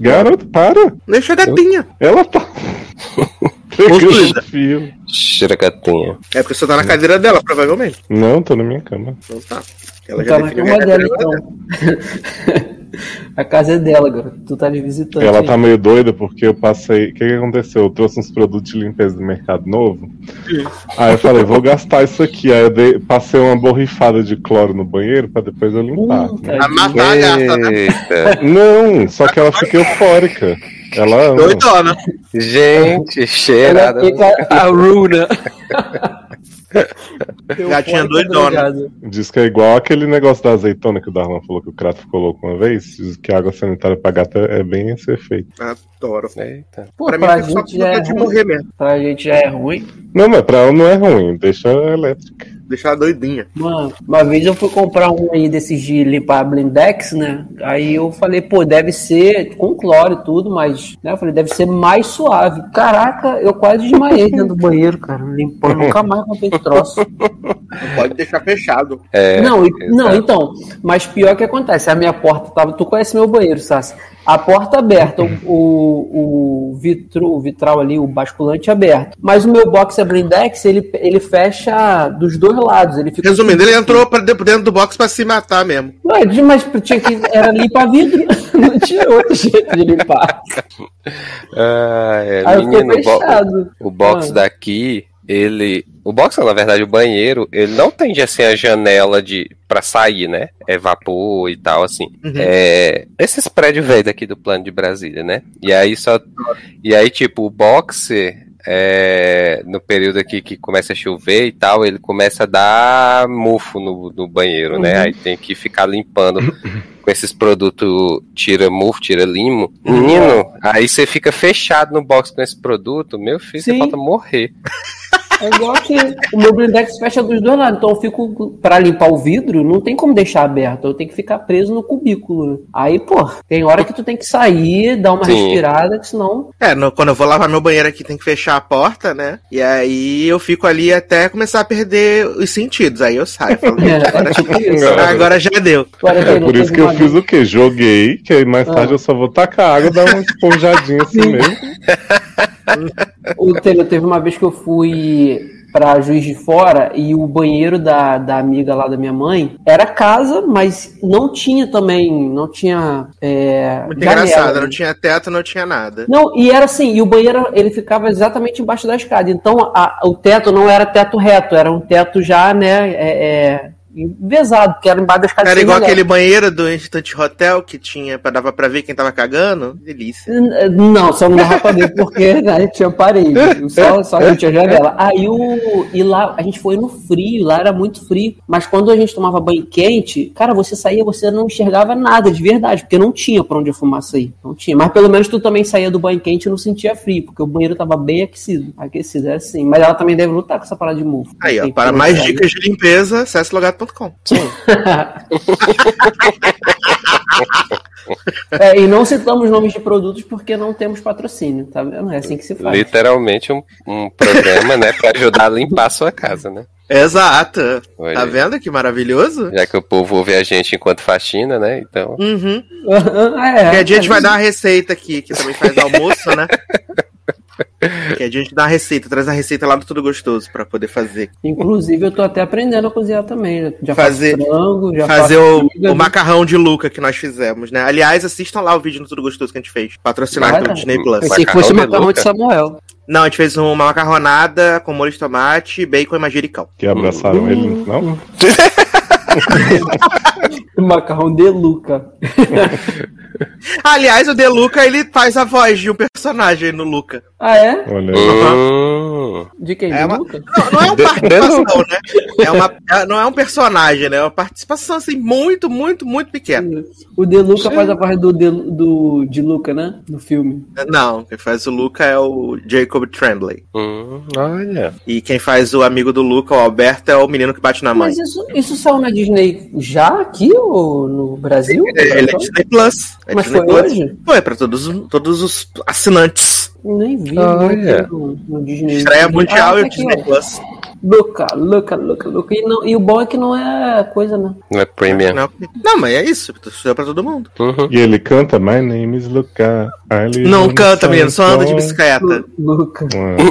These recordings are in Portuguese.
Garoto, para. Deixa a gatinha. Ela tá. Fio. Cheira gatinha. É porque você tá na cadeira dela, provavelmente. Não, tô na minha cama. Então tá. Ela Tá na cama a dela, então. A casa é dela, agora. Tu tá de visitante. Ela aí. tá meio doida porque eu passei. O que, que aconteceu? Eu trouxe uns produtos de limpeza do mercado novo. Aí eu falei, vou gastar isso aqui. Aí eu dei- passei uma borrifada de cloro no banheiro pra depois eu limpar. A matar a gata, né? Eita. Não, só que ela fica eufórica. Ela ama. Doidona. Gente, cheirada. a Runa. Gatinha doidona. Diz que é igual aquele negócio da azeitona que o Darlan falou que o Crato colocou uma vez. Diz que a água sanitária pra gata é bem esse efeito. Adoro. Eita. Pô, Pra pra, mim, é só gente já é de ruim. morrer mesmo. Pra gente já é ruim. Não, mas pra ela não é ruim, deixa ela elétrica. Deixar ela doidinha. Mano, uma vez eu fui comprar um aí desses de limpar blindex, né? Aí eu falei, pô, deve ser com cloro e tudo, mas, né? Eu falei, deve ser mais suave. Caraca, eu quase desmaiei dentro do banheiro, cara. Limpando, nunca mais esse troço. Não pode deixar fechado. É, não, não, então, mas pior que acontece, a minha porta tava, tu conhece meu banheiro, Sassi? A porta aberta, o, o, o vitro, o vitral ali, o basculante aberto. Mas o meu box blindex, ele, ele fecha dos dois lados, ele fica Resumindo, ele entrou pra dentro do box pra se matar mesmo. Ué, mas tinha que era limpar vidro, não tinha outro jeito de limpar. Ah, é, Aí eu fiquei menino, o bo- o box Ah. daqui, ele. O box, na verdade, o banheiro, ele não tem assim a janela de para sair, né? É vapor e tal, assim. Uhum. É, esses prédios velhos aqui do plano de Brasília, né? E aí só. E aí, tipo, o box. é, no período aqui que começa a chover e tal, ele começa a dar mofo no, no banheiro, né? Uhum. Aí tem que ficar limpando com esses produtos tira mofo, tira limo. Menino, aí você fica fechado no box com esse produto, meu filho, você Sim. falta morrer. É igual que o meu blindex fecha dos dois lados, então eu fico para limpar o vidro, não tem como deixar aberto, eu tenho que ficar preso no cubículo. Aí, pô, tem hora que tu tem que sair, dar uma Sim. respirada, que senão É, no- quando eu vou lavar meu banheiro aqui, tem que fechar a porta, né? E aí eu fico ali até começar a perder os sentidos. Aí eu saio. Falo, é, agora, é tipo isso. agora já deu. Agora, É por isso que eu fiz o quê? Joguei, que aí mais Ah. tarde eu só vou tacar água e dar uma esponjadinha assim Sim. mesmo. O Taylor, teve uma vez que eu fui pra Juiz de Fora e o banheiro da, da amiga lá da minha mãe era casa, mas não tinha também, não tinha é, Muito janela. engraçado. Não tinha teto, não tinha nada. Não, e era assim, e o banheiro ele ficava exatamente embaixo da escada. Então a- o teto não era teto reto, era um teto já, né, é, é, envesado, que era embaixo da escada. Era igual janela. aquele banheiro do Instant Hotel que tinha, dava pra ver quem tava cagando. Delícia. N- Não, só não dava pra ver porque né, tinha parede, só, só que tinha janela. Aí o. E lá, a gente foi no frio, lá era muito frio. Mas quando a gente tomava banho quente, cara, você saía, você não enxergava nada de verdade, porque não tinha pra onde a fumaça ir. Não tinha. Mas pelo menos tu também saía do banho quente e não sentia frio, porque o banheiro tava bem aquecido. Aquecido, era assim. Mas ela também deve lutar com essa parada de mofo. Aí, ó, para mais dicas de limpeza, acesse logado.com. É, e não citamos nomes de produtos porque não temos patrocínio, tá vendo? É assim que se faz. Literalmente um, um programa, né, pra ajudar a limpar a sua casa, né? Exato. Olha Tá vendo que maravilhoso? Já que o povo ouve a gente enquanto faxina, né? Então. Uhum. é, Que a gente é, vai dar uma receita aqui, que também faz almoço, né? Que a gente dá uma receita, traz a receita lá do Tudo Gostoso pra poder fazer. Inclusive, eu tô até aprendendo a cozinhar também. né? Já Fazer- frango, já fazer o, o macarrão de Luca que nós fizemos, né? Aliás, assistam lá o vídeo no Tudo Gostoso que a gente fez, patrocinado pelo? Disney Plus. Pensei que fosse o Macarrão de de? Samuel. Não, a gente fez uma macarronada com molho de tomate, bacon e manjericão. Que abraçaram ele no final. Macarrão de Luca. Aliás, o De Luca, ele faz a voz de um personagem no Luca. Ah, é? Olha aí. Hum, De quem? É de uma- Luca? Não, não é uma participação, né? É uma, é- não é um personagem, né? É uma participação, assim, muito, muito, muito pequena. O De Luca faz a parte do, de, do de Luca, né? No filme. Não, quem faz o Luca é o Jacob Tremblay. hum, olha. E quem faz o amigo do Luca, o Alberto, é o menino que bate na mãe. Mas isso, isso saiu na Disney já aqui ou no Brasil? Ele é Disney Plus. É Mas Disney foi Plus. hoje? Foi, pra todos, todos os assinantes. Nem vi. Olha. No, no Disney. Estreia mundial Ah, e o aqui, Disney ó. Plus. Luca, Luca, Luca, Luca. E, não- e o bom é que não é coisa, né? Não é premium. Não, não, mas é isso. Isso é pra todo mundo. Uhum. E ele canta My name is Luca. Não canta, menino. Só anda de bicicleta. Lu- Luca.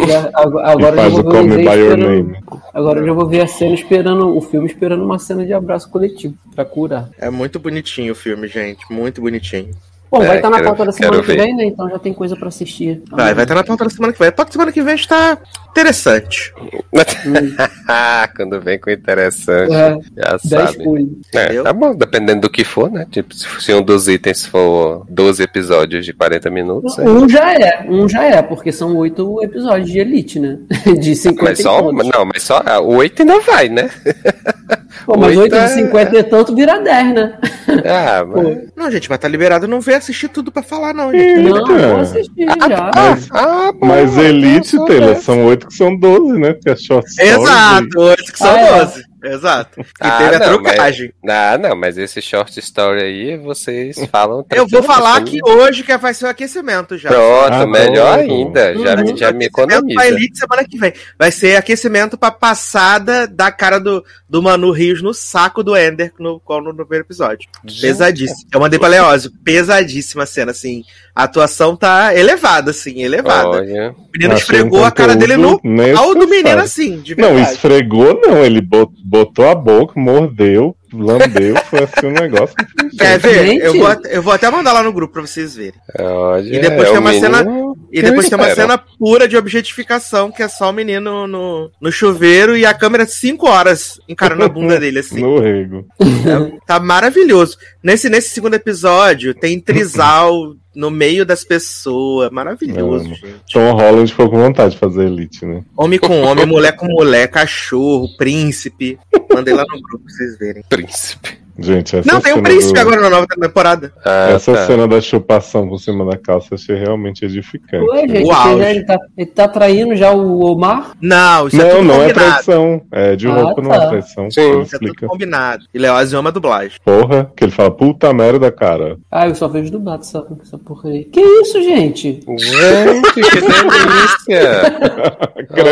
Já- agora agora eu já faz vou o ver Call o Me desenho By Your Name. Agora eu já vou ver a cena esperando, o filme esperando uma cena de abraço coletivo pra curar. É muito bonitinho o filme, gente. Muito bonitinho. Bom, É, vai estar na quero- pauta da semana que vem, né? Então já tem coisa pra assistir. Vai, vai estar na pauta da semana que vem. Da semana que vem está interessante. Quando vem com interessante, É, já 10 sabe. É, tá bom, dependendo do que for, né? Tipo, se um dos itens for 12 episódios de 40 minutos, aí- Um já é, um já é, porque são oito episódios de Elite, né? De 50 mas só, não, mas só ah, o 8 ainda vai, né? Pô, mas oito 8 é- de 50 e tanto vira 10, né? Ah, mas... Não, gente, mas tá liberado. Não vem assistir tudo pra falar, não, gente. Não, vou assistir já. Mas, Ah, mas Elite, então, Taylor, são oito que são 12, né? Porque é short story. Exato, oito que são Ah, é. 12. Exato. E Ah, teve a não, trocagem. Ah, não, mas esse short story aí vocês falam. Eu vou falar tranquilamente. que hoje que vai ser o aquecimento já. Pronto, Ah, melhor pronto. ainda. Já, Uhum. já me pra economiza. Elite semana que vem. Vai ser aquecimento pra passada da cara do, do Manu Rios no saco do Ender no, qual no primeiro episódio. Pesadíssimo. Eu mandei pra Leózio. Pesadíssima a cena, assim. A atuação tá elevada, assim, elevada. Olha. O menino Achei esfregou um a cara dele no pau do menino, assim, de Não, esfregou não, ele bot- botou a boca, mordeu, lambeu, foi assim um negócio. Quer ver? Gente. Eu vou, eu vou até mandar lá no grupo pra vocês verem. Olha, E depois é tem uma cena- E depois tem uma cena pura de objetificação, que é só o menino no, no chuveiro e a câmera cinco horas encarando a bunda dele, assim. No rego. É, tá maravilhoso. Nesse, nesse segundo episódio, tem trisal no meio das pessoas. Maravilhoso. Tom Holland ficou com vontade de fazer Elite, né? Homem com homem, mulher com mulher, cachorro, príncipe. Mandei lá no grupo pra vocês verem. Príncipe. Gente, essa Não, tem um príncipe do- agora na nova temporada. Ah, Essa tá. cena da chupação por cima da calça achei realmente edificante. Ué, gente, auge. ele, tá, ele tá traindo já o Omar? Não, isso é Não, tudo não é traição. É de Ah, roupa, não tá. é traição. Sim. Ele Isso é tudo explica. combinado. E Leózio ama dublagem. Porra, que ele fala, puta merda, cara. Ah, eu só vejo dublado essa, essa porra aí. Que isso, gente? Gente, que delícia!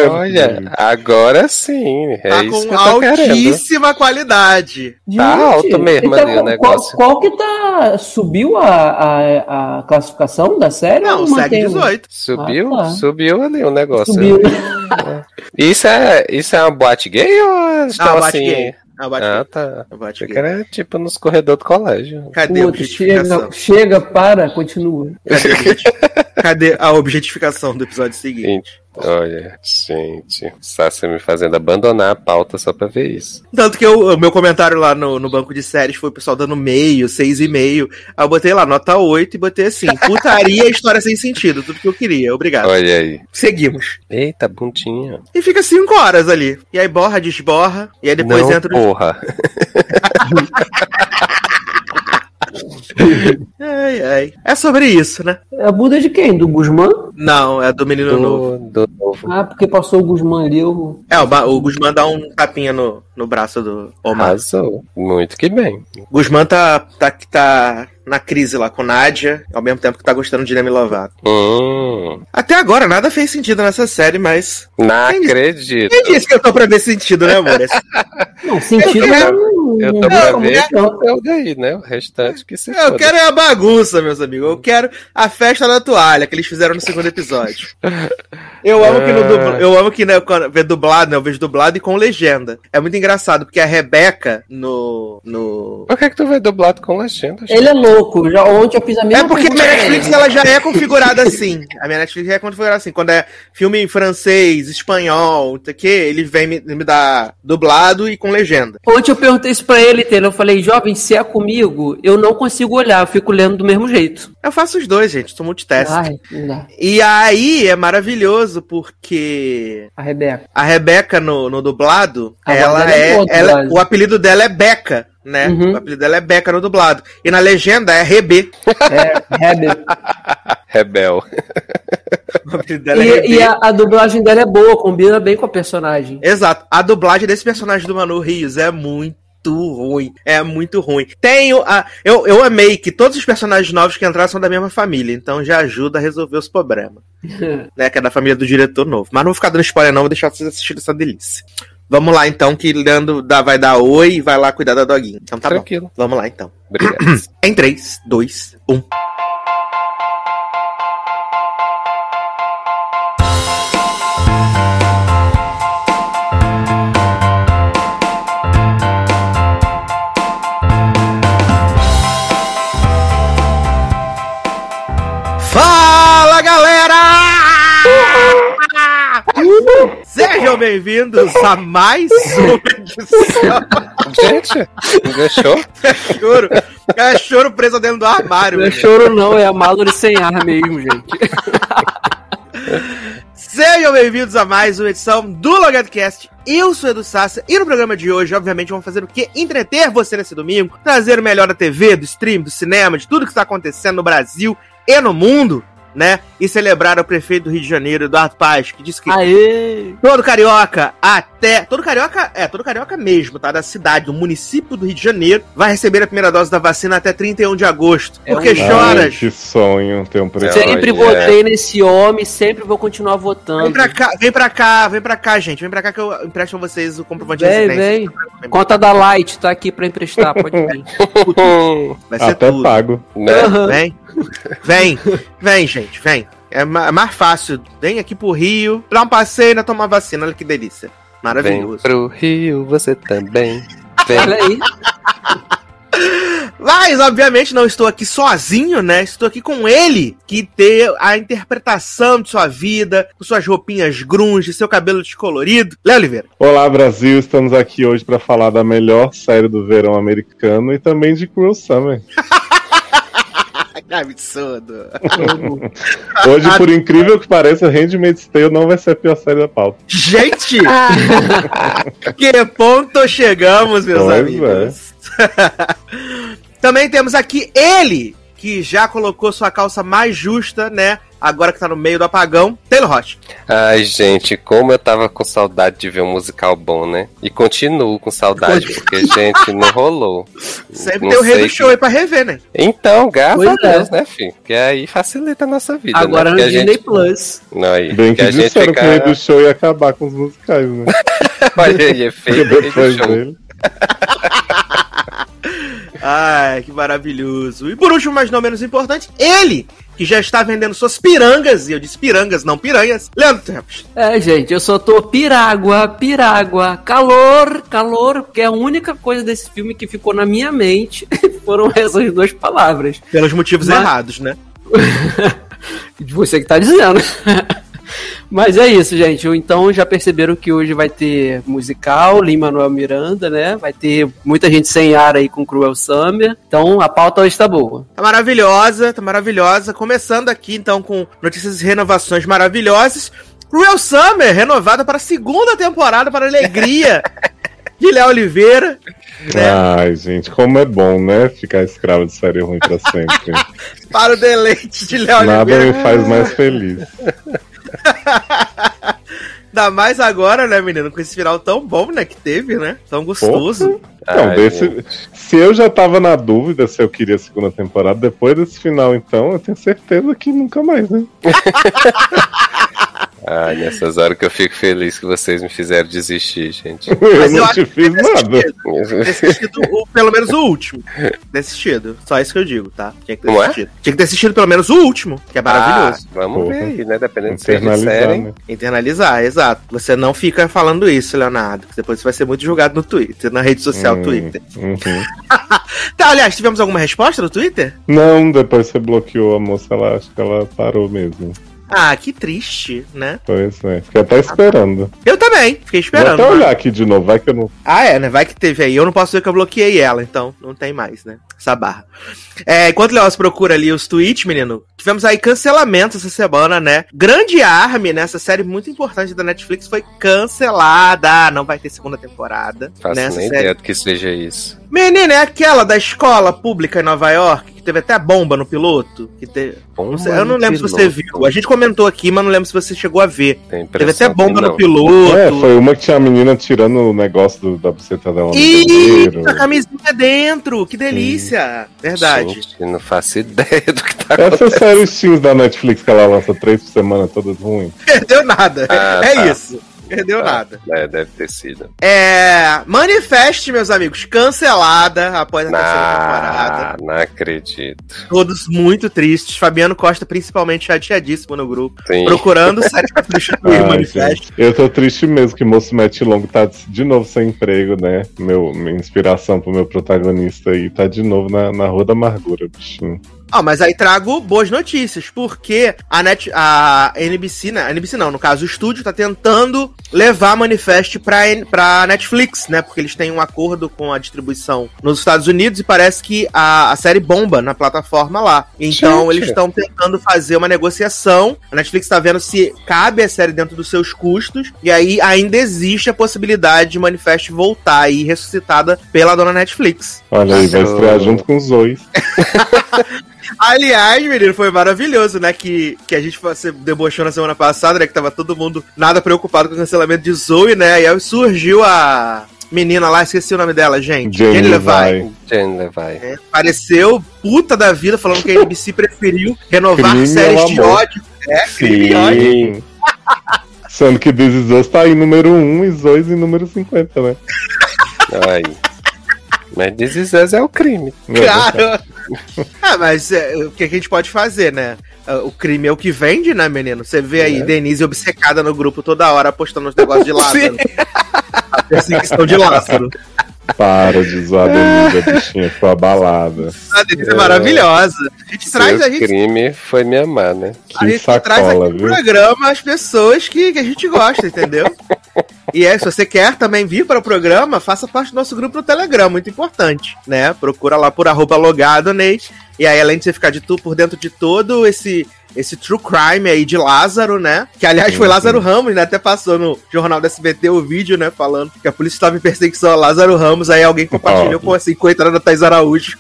Olha, agora sim. É Tá isso com que eu tô querendo. altíssima qualidade. Tá alto mesmo então, ali o qual- negócio. Qual, qual que tá. Subiu a, a, a classificação da série? Não, segue mantém? 18. Subiu, Ah, tá. subiu ali o negócio. Subiu. Isso é, isso é uma boate gay ou estão Ah, assim? gay. Ah, bate Ah, tá. Ah, bate que era tipo nos corredores do colégio. Cadê a Puta, objetificação? chega, chega, para, continua. Cadê, a Cadê a objetificação do episódio seguinte? Olha, gente, Sassi me fazendo abandonar a pauta só pra ver isso. Tanto que eu- o meu comentário lá no, no banco de séries foi o pessoal dando meio, seis e meio. Aí eu botei lá nota 8 e botei assim: putaria história sem sentido, tudo que eu queria. Obrigado. Olha aí. Seguimos. Eita, bundinha. E fica cinco horas ali. E aí borra, desborra. E aí depois Não, entra. o- porra. Ai, ai. É sobre isso, né? É a Buda de quem? Do Guzmán? Não, é do menino novo. Do, do novo. Ah, porque passou o Guzmán ali, eu. É, o, o Guzmán dá um tapinha no, no braço do Omar. Arrasou. Muito que bem. Guzmán tá, tá, tá na crise lá com Nádia, ao mesmo tempo que tá gostando de Demi Lovato. Hum, Até agora nada fez sentido nessa série, mas. não Quem acredito. Quem disse que eu tô pra ver sentido, né, amor? Não, sentido Eu quero- não. Eu tô pra ver não. é o daí, né? O restante que se Eu foda. quero é a bagunça, meus amigos. Eu quero a festa da toalha que eles fizeram no segundo episódio. Eu amo que no Ah. dubla- eu amo que né, quando vê dublado, né, eu vejo dublado e com legenda. É muito engraçado porque a Rebeca no no Por que, que tu vê dublado com legenda? gente? Ele é louco. Já, ontem eu fiz a mesma É porque a minha. Netflix ela já é configurada assim. A minha Netflix já é configurada assim. Quando é filme em francês, espanhol, não sei o que, ele vem me, me dar dublado e com legenda. Ontem eu perguntei isso pra ele, entendeu? Eu falei, jovem, se é comigo, eu não consigo olhar, eu fico lendo do mesmo jeito. Eu faço os dois, gente. Sou multitask. Ai, dá. E aí é maravilhoso porque A Rebeca. a Rebeca no, no dublado, A ela é é. ela- o apelido dela é Beca, né? Uhum. O apelido dela é Beca no dublado. E na legenda é Rebê. É, Rebeca. Rebel. O apelido dela é Rebê. E, e a, a dublagem dela é boa, combina bem com a personagem. Exato. A dublagem desse personagem do Manu Rios é muito muito ruim. É muito ruim. Tenho a. Eu, eu amei que todos os personagens novos que entraram são da mesma família, então já ajuda a resolver os problemas. né? Que é da família do diretor novo. Mas não vou ficar dando spoiler, não, vou deixar vocês assistirem essa delícia. Vamos lá então, que Leandro dá, vai dar oi e vai lá cuidar da doguinha. Então tá Tranquilo. bom. Vamos lá então. Obrigado. Em 3, 2, 1. Sejam bem-vindos a mais uma edição. Gente, deixou? É choro. É choro preso dentro do armário. Não é choro, não, é a Mallory sem ar mesmo, gente. Sejam bem-vindos a mais uma edição do LogadoCast. Eu sou Edu Sassa e no programa de hoje, obviamente, vamos fazer o quê? Entreter você nesse domingo, trazer o melhor da TV, do stream, do cinema, de tudo que está acontecendo no Brasil e no mundo, né? E celebrar o prefeito do Rio de Janeiro, Eduardo Paz, que disse que Aê! todo carioca até. Todo carioca, é, todo carioca mesmo, tá? Da cidade, do município do Rio de Janeiro, vai receber a primeira dose da vacina até 31 de agosto. É Porque um- choras. Ai, que sonho ter um preço. Sempre Olha. votei nesse homem, sempre vou continuar votando. Vem pra cá, vem pra cá, vem pra cá, gente. Vem pra cá que eu empresto a vocês o comprovante de Vem, residência. vem. Conta da Light, tá aqui pra emprestar, pode vir. Vai ser Até tudo. pago. né? Aham. Vem, vem, vem, gente, vem. É é mais fácil. Vem aqui pro Rio, dá um passeio e ainda tomar vacina. Olha que delícia. Vem Maravilhoso. pro Rio, você também. Vem. Olha aí. Mas, obviamente, não estou aqui sozinho, né? Estou aqui com ele, que tem a interpretação de sua vida, com suas roupinhas grunge, seu cabelo descolorido. Léo Oliveira. Olá, Brasil. Estamos aqui hoje para falar da melhor série do verão americano e também de Cruel Summer. Que absurdo. Hoje, por incrível que pareça, Handmaid's Tale não vai ser a pior série da pauta. Gente! que ponto chegamos, meus Pois amigos? Também temos aqui ele, que já colocou sua calça mais justa, né? Agora que tá no meio do apagão, Taylor Rocha. Ai, gente, como eu tava com saudade de ver um musical bom, né? E continuo com saudade, porque, gente, não rolou. Sempre Não tem o rei do que- show aí pra rever, né? Então, graças a é. Deus, né, filho? Que aí facilita a nossa vida, Agora né? no Disney gente... Plus. Não, aí, Bem que que a gente disseram que o rei fica... do show ia acabar com os musicais, né? Olha aí, rei do depois show. dele. Ai, que maravilhoso. E por último, mas não menos importante, ele, que já está vendendo suas pirangas, e eu disse pirangas, não piranhas, Leandro Tempos. É, gente, eu só tô pirágua, pirágua, calor, calor, porque a única coisa desse filme que ficou na minha mente foram essas duas palavras. Pelos motivos Mas- errados, né? De você que tá dizendo. Mas é isso, gente. Então já perceberam que hoje vai ter musical, Lin-Manuel Miranda, né? Vai ter muita gente sem ar aí com Cruel Summer. Então a pauta hoje tá boa. Tá maravilhosa, tá maravilhosa. Começando aqui, então, com notícias e renovações maravilhosas. Cruel Summer, renovada para a segunda temporada, para a alegria de Léo Oliveira. Né? Ai, gente, como é bom, né? Ficar escravo de série ruim pra sempre. Para o deleite de Léo Nada Oliveira. me faz mais feliz. Ainda mais agora, né, menino? Com esse final tão bom, né, que teve, né? Tão gostoso. Então, Ai, desse, se eu já tava na dúvida se eu queria a segunda temporada, depois desse final, então, eu tenho certeza que nunca mais, né? Ai, nessas horas que eu fico feliz que vocês me fizeram desistir, gente. eu eu não te fiz nada. assistido, ter assistido o- pelo menos o último. Ter assistido. Só isso que eu digo, tá? Tinha que ter Como é? assistido. Tinha que ter assistido pelo menos o último, que é maravilhoso. Ah, vamos Porra. ver aí, né? Dependendo do que vocês Internalizar, disserem. né? Internalizar, exato. Você não fica falando isso, Leonardo. que Depois você vai ser muito julgado no Twitter, na rede social Hum, Twitter. uhum. Tá, aliás, tivemos alguma resposta no Twitter? Não, depois você bloqueou a moça, ela acho que ela parou mesmo. Ah, que triste, né? Pois é. Fiquei até esperando. Eu também, fiquei esperando. Vou até mas- olhar aqui de novo, vai que eu não. Ah, é, né? Vai que teve aí. Eu não posso ver que eu bloqueei ela, então não tem mais, né? Essa barra. É, enquanto o Leoz procura ali os tweets, menino, tivemos aí cancelamentos essa semana, né? Grande Army, né? Essa série muito importante da Netflix foi cancelada. Não vai ter segunda temporada. Faço nessa nem série. ideia do que seja isso. Menina, é aquela da escola pública em Nova York, que teve até bomba no piloto? Que te... Bomba Não sei- eu não lembro se você piloto. viu. A gente comentou aqui, mas não lembro se você chegou a ver. Teve até bomba no piloto. É, foi uma que tinha a menina tirando o negócio do- da buceta dela banheiro. a camisinha dentro, que delícia. Verdade. Gente, não faço ideia do que tá acontecendo. séries teens da Netflix que ela lança três por semana, todas ruins. Perdeu nada. Ah, é tá. isso. Perdeu nada. É, deve ter sido. É. Manifeste, meus amigos, cancelada após a terceira temporada. Não, não acredito. Todos muito tristes. Fabiano Costa, principalmente, chateadíssimo no grupo. Sim. Procurando série pra substituir o manifesto. eu tô triste mesmo que Moço Mete Longo tá de novo sem emprego, né? Meu, minha inspiração pro meu protagonista aí tá de novo na, na Rua da Amargura, bichinho. Ó, mas aí trago boas notícias, porque a, Net, a NBC, né? A NBC não, no caso, o estúdio tá tentando levar Manifest pra, N- pra Netflix, né? Porque eles têm um acordo com a distribuição nos Estados Unidos e parece que a, a série bomba na plataforma lá. Então Gente. eles estão tentando fazer uma negociação. A Netflix tá vendo se cabe a série dentro dos seus custos. E aí ainda existe a possibilidade de Manifest voltar aí ressuscitada pela dona Netflix. Olha aí, vai estrear junto com os Zoes. Aliás, menino, foi maravilhoso, né? Que, que a gente você debochou na semana passada, né? Que tava todo mundo nada preocupado com o cancelamento de Zoe, né? E aí surgiu a menina lá, esqueci o nome dela, gente. Jane Jane Levi. Jane Levi. É, Apareceu puta da vida falando que a NBC preferiu renovar Crime séries de ódio. É, crime ódio. Sim. Sendo que This Is Us tá em número 1 e Zoes em número 50, né? Aí. Mas This Us é o crime. Claro. ah, mas é, o que a gente pode fazer, né? Ah, O crime é o que vende, né, menino? Você vê aí É. Denise obcecada no grupo toda hora postando os negócios de Lázaro. A perseguição de Lázaro. Para de zoar a Denise, a bichinha ficou abalada. A Denise é maravilhosa. A gente traz, a gente, crime foi me amar, né? a Que gente traz sacola, aqui no viu? programa as pessoas que, que a gente gosta, entendeu? E é, se você quer também vir para o programa, faça parte do nosso grupo no Telegram, muito importante, né? Procura lá por arroba logado, Ney. E aí, além de você ficar de tu por dentro de todo esse esse true crime aí de Lázaro, né? Que aliás foi Lázaro Ramos, né? Até passou no jornal da SBT o vídeo, né? Falando que a polícia estava em perseguição a Lázaro Ramos. Aí alguém compartilhou Ó. com assim, coitada da Thais Araújo.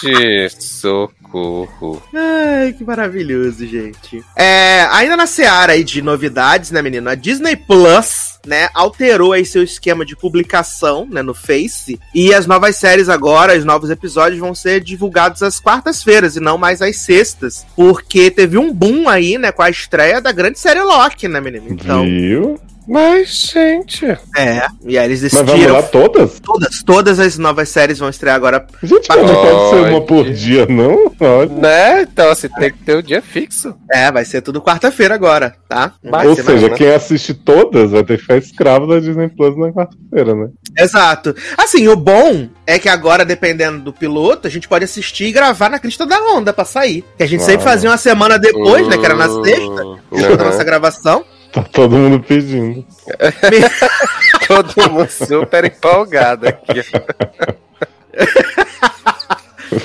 Gente, socorro. Ai, que maravilhoso, gente. É, ainda na seara aí de novidades, né, menino? A Disney Plus, né, alterou aí seu esquema de publicação, né, no Face. E as novas séries agora, os novos episódios vão ser divulgados às quartas-feiras e não mais às sextas. Porque teve um boom aí, né, com a estreia da grande série Loki, né, menino? Então, Viu? Mas, gente. é. E aí eles Mas vai decidiram. mudar todas? Todas, todas as novas séries vão estrear agora. Gente, mas não pode ser uma por dia, não? Olha. Né? Então, assim, tem que ter o dia fixo. É, vai ser tudo quarta-feira agora, tá? Vai Ou seja, quem assiste todas vai ter que ficar escravo da Disney Plus na quarta-feira, né? Exato. Assim, o bom é que agora, dependendo do piloto, a gente pode assistir e gravar na crista da onda pra sair. Que a gente sempre Ah. fazia uma semana depois, né? Que era na sexta, uhum. da nossa gravação. Tá todo mundo pedindo. Todo mundo super empolgado aqui.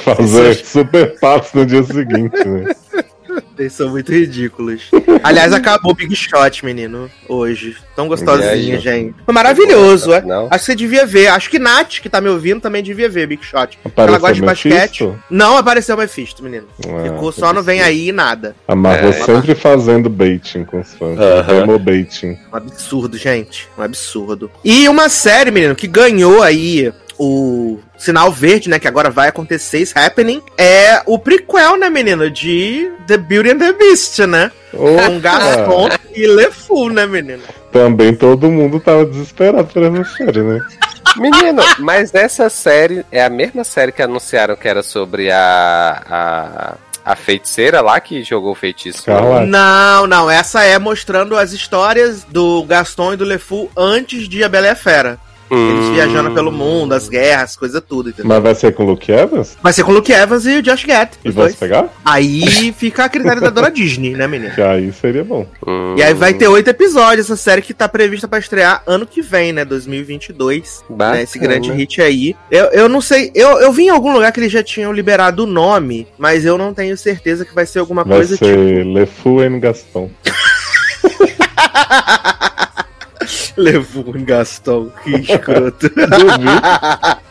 Fazer super passo no dia seguinte, né? Eles são muito ridículos. Aliás, acabou o Big Shot, menino, hoje. Tão gostosinha, gente. Foi maravilhoso, é. Não? Acho que você devia ver. Acho que Nath, que tá me ouvindo, também devia ver Big Shot. Apareceu Ela gosta de basquete. Não apareceu o Mephisto, menino. Ah, Ficou só no Vem. Aí e nada. A Marvel É. sempre fazendo baiting com os fãs. Aham. Demo baiting. Um absurdo, gente. Um absurdo. E uma série, menino, que ganhou aí o sinal verde, né? Que agora vai acontecer, is happening. É o prequel, né, menino? De The Beauty and the Beast, né? Com Gaston e LeFou, né, menino? Também todo mundo tava desesperado por essa série, né? Menino, mas essa série é a mesma série que anunciaram que era sobre a. a... A feiticeira lá que jogou o feitiço. Carla. Não, não. Essa é mostrando as histórias do Gaston e do LeFou antes de A Bela e a Fera. Eles Hum. viajando pelo mundo, as guerras, coisa tudo, entendeu? Mas vai ser com o Luke Evans? Vai ser com o Luke Evans e o Josh Gad. E vai pegar? Aí fica a critério da dona Disney, né, menino? Que aí seria bom. Hum. E aí vai ter oito episódios, essa série que tá prevista pra estrear ano que vem, né? 2022. Bacana. Né, esse grande hit aí. Eu, eu não sei, eu, eu vi em algum lugar que eles já tinham liberado o nome, mas eu não tenho certeza que vai ser alguma Vai coisa ser Le Fou e Gaston. Levou um Gastão, que escroto. uh,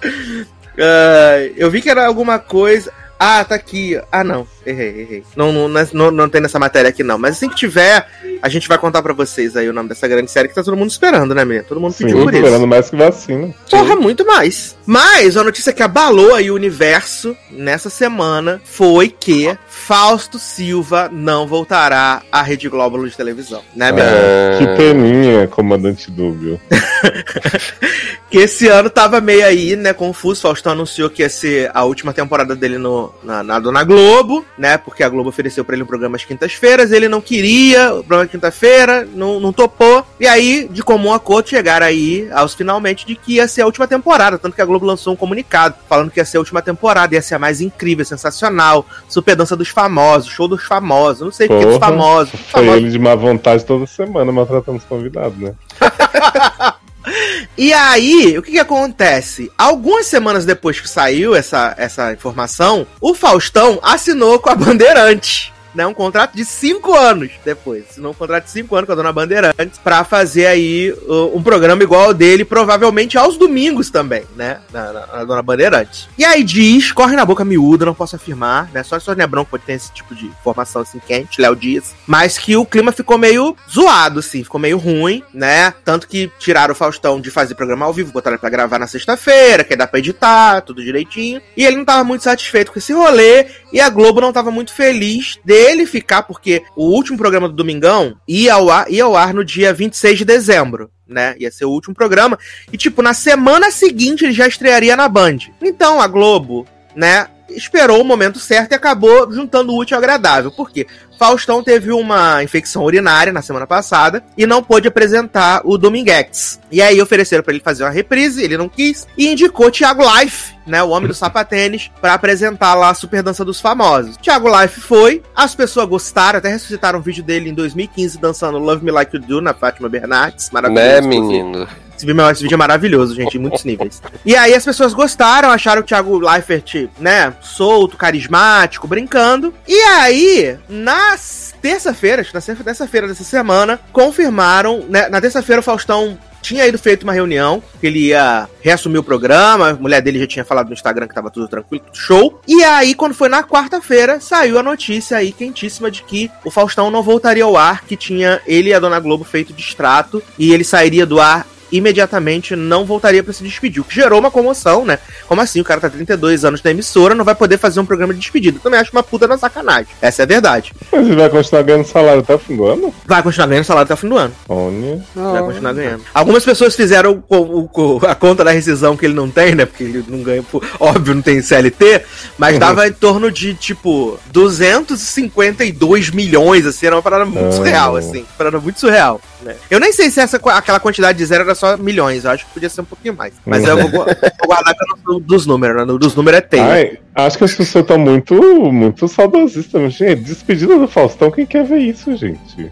eu vi que era alguma coisa. Ah, tá aqui. Ah, não. Errei, errei. Não, não, não, não tem nessa matéria aqui, não. Mas assim que tiver, a gente vai contar pra vocês aí o nome dessa grande série que tá todo mundo esperando, né, menino? Todo mundo Sim, pediu por isso. esperando mais que vacina. Porra, Sim. muito mais. Mas a notícia que abalou aí o universo nessa semana foi que Fausto Silva não voltará à Rede Globo de televisão, né, menino? É, que peninha, comandante Dúbio. que esse ano tava meio aí, né, confuso. Faustão anunciou que ia ser a última temporada dele no, na, na Dona Globo né? Porque a Globo ofereceu para ele um programa às quintas-feiras, ele não queria, o programa quinta-feira, não, não topou. E aí, de comum acordo, chegaram aí aos finalmente de que ia ser a última temporada. Tanto que a Globo lançou um comunicado falando que ia ser a última temporada, ia ser a mais incrível, sensacional. Super dança dos famosos, show dos famosos, não sei o que dos famosos. Foi famosos. ele de má vontade toda semana maltratando os convidados, né? E aí, o que, que acontece? Algumas semanas depois que saiu essa, essa informação, o Faustão assinou com a Bandeirante né, um contrato de cinco anos depois. Assinou um contrato de cinco anos com a Dona Bandeirantes pra fazer aí uh, um programa igual ao dele, provavelmente aos domingos também, né, na, na, na, Dona Bandeirantes. E aí diz, corre na boca miúda, não posso afirmar, né, só a Sônia Branco pode ter esse tipo de informação assim quente, Léo Dias, mas que o clima ficou meio zoado, assim, ficou meio ruim, né, tanto que tiraram o Faustão de fazer programa ao vivo, botaram pra gravar na sexta-feira, que dá pra editar, tudo direitinho, e ele não tava muito satisfeito com esse rolê, e a Globo não tava muito feliz de ele ficar, porque o último programa do Domingão ia ao ar, ia ao ar no dia 26 de dezembro. Né? Ia ser o último programa. E, tipo, na semana seguinte ele já estrearia na Band. Então a Globo, né, esperou o momento certo e acabou juntando o útil ao agradável. Por quê? Faustão teve uma infecção urinária na semana passada e não pôde apresentar o Dominguex. E aí ofereceram para ele fazer uma reprise, ele não quis, e indicou Thiago Life, né, o homem do sapatênis, para apresentar lá a Super Dança dos Famosos. Thiago Life foi, as pessoas gostaram, até ressuscitaram um vídeo dele em 2015 dançando Love Me Like You Do na Fátima Bernardes, maravilhoso. Né, menino? Esse vídeo, esse vídeo é maravilhoso, gente, em muitos níveis. E aí as pessoas gostaram, acharam o Thiago Leifert, né, solto, carismático, brincando. E aí, na terça-feira, acho que na terça-feira dessa semana, confirmaram, né, na terça-feira o Faustão tinha ido feito uma reunião, que ele ia reassumir o programa, a mulher dele já tinha falado no Instagram que tava tudo tranquilo, tudo show. E aí, quando foi na quarta-feira, saiu a notícia aí quentíssima de que o Faustão não voltaria ao ar, que tinha ele e a Dona Globo feito distrato, e ele sairia do ar imediatamente não voltaria para se despedir, o que gerou uma comoção, né? Como assim? O cara tá 32 anos na emissora, não vai poder fazer um programa de despedida. Também acho uma puta na sacanagem. Essa é a verdade. Mas ele vai continuar ganhando salário até o fim do ano? Vai continuar ganhando salário até o fim do ano. Olha. Vai continuar ganhando. Algumas pessoas fizeram o, o, o, a conta da rescisão que ele não tem, né? Porque ele não ganha, óbvio, não tem CLT, mas uhum. dava em torno de, tipo, 252 milhões, assim, era uma parada muito uhum. surreal, assim. Uma parada muito surreal. Né? Eu nem sei se essa, aquela quantidade de zero era só milhões, eu acho que podia ser um pouquinho mais. Mas eu vou, vou guardar dos números, né? Dos números é tem. acho que as pessoas estão muito, muito saudosistas. Gente, despedida do Faustão, quem quer ver isso, gente?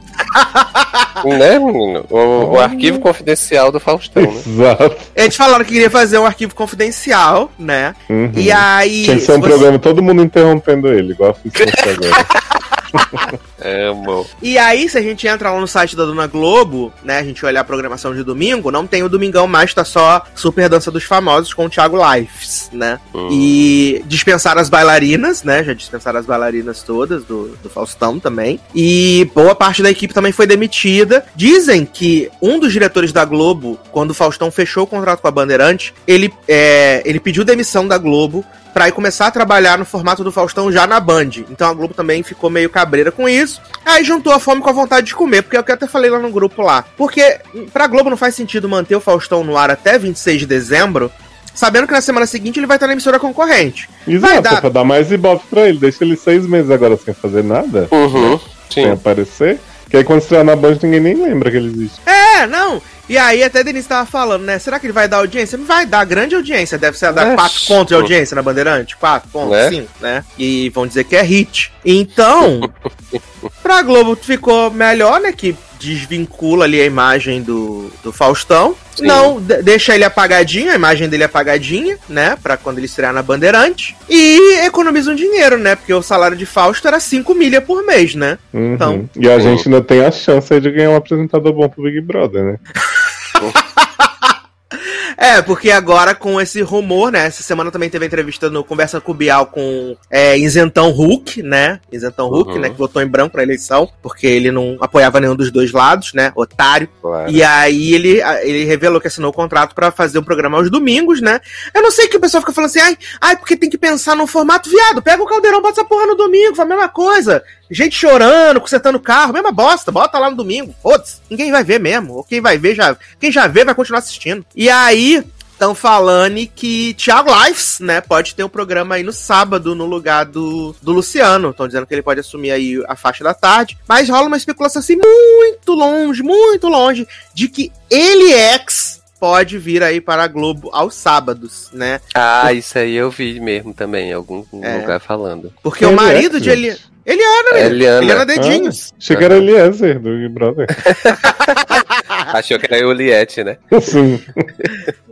né, menino? O, o, arquivo confidencial do Faustão, né? Exato. Eles falaram que queria fazer um arquivo confidencial, né? Uhum. E aí. Tinha que ser um você... programa, todo mundo interrompendo ele, igual a agora. É, amor. E aí, se a gente entra lá no site da Dona Globo, né, a gente olhar a programação de domingo, não tem o Domingão mais, tá só Super Dança dos Famosos com o Thiago Lives, né? Hum. E dispensaram as bailarinas, né? Já dispensaram as bailarinas todas do, do Faustão também. E boa parte da equipe também foi demitida. Dizem que um dos diretores da Globo, quando o Faustão fechou o contrato com a Bandeirante, ele, é, ele pediu demissão da Globo pra ir começar a trabalhar no formato do Faustão já na Band. Então a Globo também ficou meio cabreira com isso. Aí juntou a fome com a vontade de comer, porque é o que eu até falei lá no grupo lá. Porque pra Globo não faz sentido manter o Faustão no ar até 26 de dezembro, sabendo que na semana seguinte ele vai estar na emissora concorrente. Exato, vai dar... pra dar mais ibope pra ele. Deixa ele seis meses agora sem fazer nada. Uhum, né? Sem aparecer. Que aí quando estrear na Band ninguém nem lembra que ele existe. É, não. E aí até Denise tava falando, né? Será que ele vai dar audiência? Não vai dar grande audiência. Deve ser dar 4 pontos de audiência na Bandeirante. 4 pontos, né? sim, né? E vão dizer que é hit. Então, pra Globo ficou melhor, né? Que desvincula ali a imagem do, do Faustão. Sim. Não, deixa ele apagadinho, a imagem dele apagadinha, né? Pra quando ele estrear na Bandeirante. E economiza um dinheiro, né? Porque o salário de Fausto era 5 milha por mês, né? Uhum. Então. E a gente ainda tem a chance de ganhar um apresentador bom pro Big Brother, né? É, porque agora com esse rumor, né? Essa semana também teve entrevista no Conversa com o Bial com é, Isentão Hulk, né? Isentão Hulk, Uhum. né? Que votou em branco na eleição, porque ele não apoiava nenhum dos dois lados, né? Otário. Claro. E aí ele, ele revelou que assinou o contrato pra fazer um programa aos domingos, né? Eu não sei que o pessoal fica falando assim, ai, ai, porque tem que pensar num formato viado. Pega o caldeirão, bota essa porra no domingo, faz a mesma coisa. Gente chorando, consertando carro, mesma bosta, bota lá no domingo. Foda-se, ninguém vai ver mesmo. Ou quem vai ver, já. Quem já vê vai continuar assistindo. E aí. Estão falando que Thiago Lives, né, pode ter um programa aí no sábado, no lugar do, do Luciano. Estão dizendo que ele pode assumir aí a faixa da tarde. Mas rola uma especulação assim muito longe, muito longe, de que ele ex pode vir aí para a Globo aos sábados, né? Ah, isso aí eu vi mesmo também, em algum É. lugar falando. Porque o Ele marido é, de Eli... Eliana, menino. Eliana. Eliana Dedinhos. Achei que era Eliezer do Big Brother. Achou que era Juliette, né? Sim.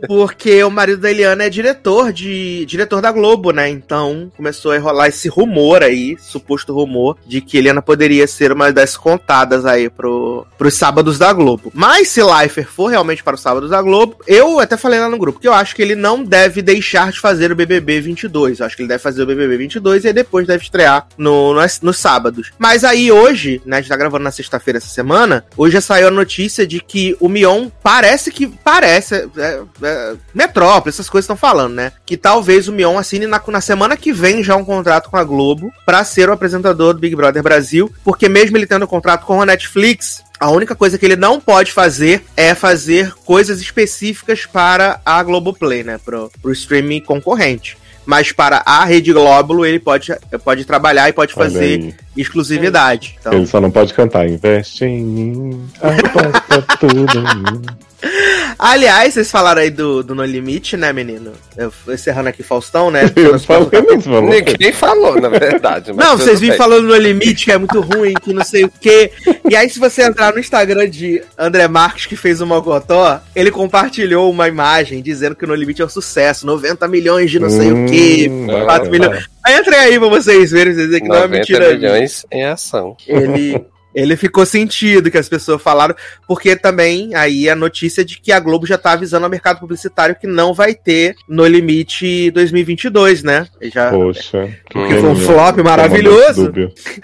Porque o marido da Eliana é diretor de diretor da Globo, né? Então começou a rolar esse rumor aí, suposto rumor, de que Eliana poderia ser uma das contadas aí pro, pros sábados da Globo. Mas se Leifert for realmente para os sábados da Globo, eu até falei lá no grupo que eu acho que ele não deve deixar de fazer o BBB 22. Eu acho que ele deve fazer o BBB 22 e aí depois deve estrear no, nos, nos sábados. Mas aí hoje, né, a gente tá gravando na sexta-feira essa semana, hoje já saiu a notícia de que o Mion parece que. Parece. é, é, Metrópole, essas coisas estão falando, né? Que talvez o Mion assine na, na semana que vem já um contrato com a Globo pra ser o apresentador do Big Brother Brasil, porque mesmo ele tendo um contrato com a Netflix. A única coisa que ele não pode fazer é fazer coisas específicas para a Globoplay, né? Pro, pro streaming concorrente. Mas para a Rede Glóbulo ele pode, pode trabalhar e pode Olha fazer aí. Exclusividade. Então, Ele só não pode cantar. Investe em mim, aposta tudo em mim. Aliás, vocês falaram aí do, do No Limite, né, menino? Eu, encerrando aqui Faustão, né? Eu falei nisso, falou. Ninguém falou, na verdade. mas Não, vocês vêm falando no limite, que é muito ruim, que não sei o quê. E aí, se você entrar no Instagram de André Marques, que fez o Mocotó, ele compartilhou uma imagem dizendo que o No Limite é um sucesso. 90 milhões de não sei o quê, Hum, 4 vai, milhões. Vai. Aí entrei aí pra vocês verem, vocês dizem que não é 90 mentira. milhões em ação. Ele, ele ficou sentido que as pessoas falaram, porque também aí a notícia de que a Globo já tá avisando ao mercado publicitário que não vai ter No Limite 2022, né? Ele Já, Poxa. Porque foi um flop maravilhoso.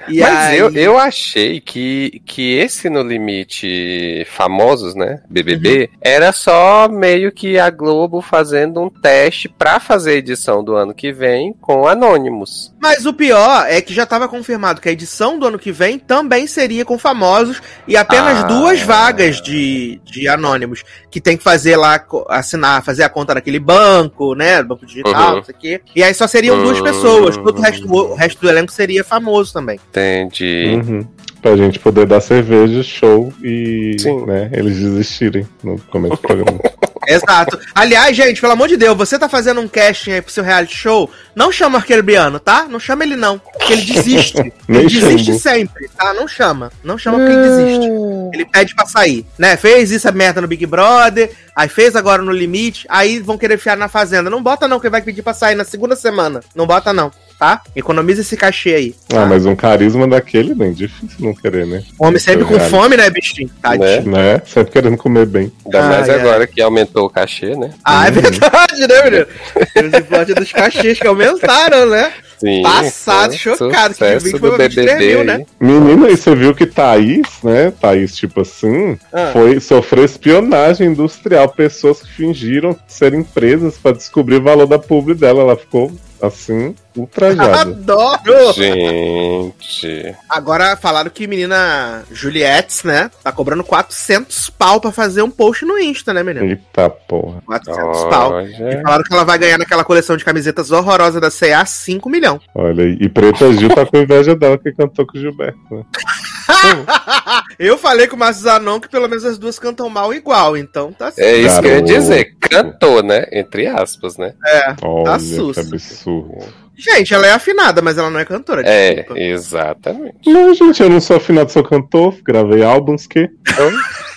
E Mas aí- eu, eu achei que, que esse No Limite famosos, né? BBB, Uhum. era só meio que a Globo fazendo um teste pra fazer a edição do ano que vem com Anônimos. Mas o pior é que já estava confirmado que a edição do ano que vem também seria com famosos e apenas Ah. duas vagas de, de anônimos que tem que fazer lá, assinar, fazer a conta naquele banco, né? Banco digital, Uhum. não sei o quê. E aí só seriam duas Hum. pessoas. Todo o resto, o resto do elenco seria famoso também. Entendi. Uhum. Pra gente poder dar cerveja, show e Sim. né, eles desistirem no começo do programa. Exato. Aliás, gente, pelo amor de Deus, você tá fazendo um casting aí pro seu reality show, não chama o Arquebiano, tá? Não chama ele não, porque ele desiste. Ele desiste sempre, tá? Não chama. Não chama porque ele desiste. Ele pede pra sair, né? Fez isso a merda no Big Brother, aí fez agora no Limite, aí vão querer fiar na Fazenda. Não bota não, que ele vai pedir pra sair na segunda semana. Não bota não, tá? Economiza esse cachê aí. Ah, mas um carisma daquele, bem difícil não querer, né? Homem sempre com fome, né, bichinho? Tadinho. Né? Sempre querendo comer bem. Ainda Ah, mais é. agora que aumentou o cachê, né? Ah, é verdade, né, menino? Temos o plot dos cachês que aumentaram, né? Sim. Passado, chocado, que sucesso 20 do foi 23 BBB mil, aí. né? Menina, e você viu que Thaís, né? Thaís, tipo assim, Ah. foi sofreu espionagem industrial. Pessoas que fingiram ser empresas pra descobrir o valor da publi dela. Ela ficou, assim, ultrajada. Adoro! Gente. Agora falaram que menina Juliette, né? Tá cobrando 400 pau pra fazer um post no Insta, né, menino? Eita porra. 400 pau. E falaram que ela vai ganhar naquela coleção de camisetas horrorosa da CA 5 milhões. Olha aí. E Preta Gil tá com inveja dela que cantou com o Gilberto, né? Eu falei com o Márcio Zanon que pelo menos as duas cantam mal igual, então tá É isso que eu ia Garoto. dizer. Cantou, né? Entre aspas, né? É. Olha, que susto. absurdo. Gente, ela é afinada, mas ela não é cantora. É, desculpa. exatamente. Não, gente, eu não sou afinado, sou cantor. Gravei álbuns que.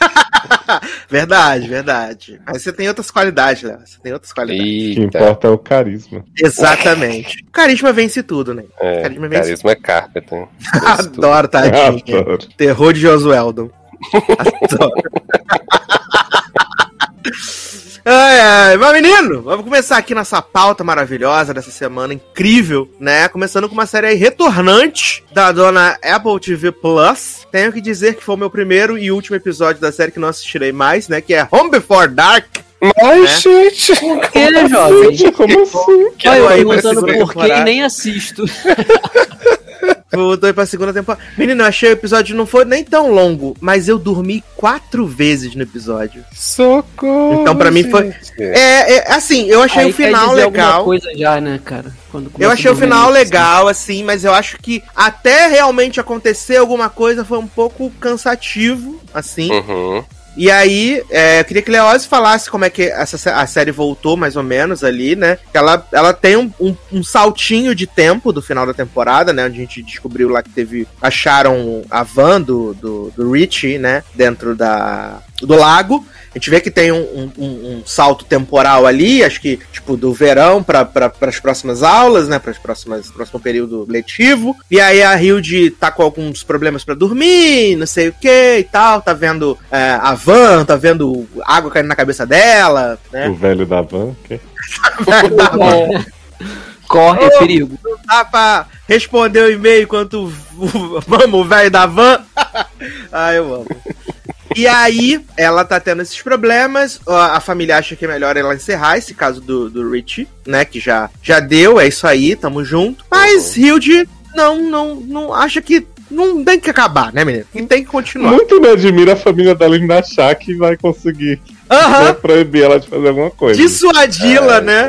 Verdade, verdade. Mas você tem outras qualidades, Léo. Você tem outras qualidades. O que Eita. importa é o carisma. Exatamente. O carisma vence tudo, né? É, Carisma vence carisma Carpenter. Adoro, tadinha. Adoro. Terror de Josueldon. Adoro. Ai, ai. Mas, menino, vamos começar aqui nessa pauta maravilhosa dessa semana, incrível, né? Começando com uma série aí retornante da dona Apple TV Plus. Tenho que dizer que foi o meu primeiro e último episódio da série que não assistirei mais, né? Que é Home Before Dark. Mas, É. gente, Por que, né, jovem? Gente, como assim? Olha, eu pra perguntando por que e nem assisto. Voltou aí pra segunda temporada. Menino, eu achei o episódio não foi nem tão longo, mas eu dormi quatro vezes no episódio. socorro. Então, pra mim, foi-. É, é, assim, eu achei Aí o final quer dizer alguma legal. coisa já, né, cara? Quando Eu achei o final assim. legal, assim, mas eu acho que até realmente acontecer alguma coisa foi um pouco cansativo, assim. Uhum. E aí, é, eu queria que Leoz falasse como é que essa, a série voltou, mais ou menos, ali, né? Ela, ela tem um, um, um saltinho de tempo do final da temporada, né? Onde a gente descobriu lá que teve. Acharam a van do, do, do Richie, né? Dentro da, do lago. A gente vê que tem um, um- um- um salto temporal ali, acho que, tipo, do verão para as próximas aulas, né? Para próximas próximo período letivo. E aí a Hilde tá com alguns problemas para dormir, não sei o que e tal. Tá vendo é, a van, tá vendo água caindo na cabeça dela, né? O velho da van. que- É. Corre, é perigo. dá pra responder o e-mail enquanto vamos, o velho da van. ah, eu amo. E aí, ela tá tendo esses problemas. A família acha que é melhor ela encerrar esse caso do, do Richie, né? Que já, já deu, é isso aí, tamo junto. Mas Hilde não, não, não acha que não tem que acabar, né, menino? Que tem que continuar. Muito me admira a família dela ainda achar que vai conseguir né, proibir ela de fazer alguma coisa. Dissuadi-la, Ai, né?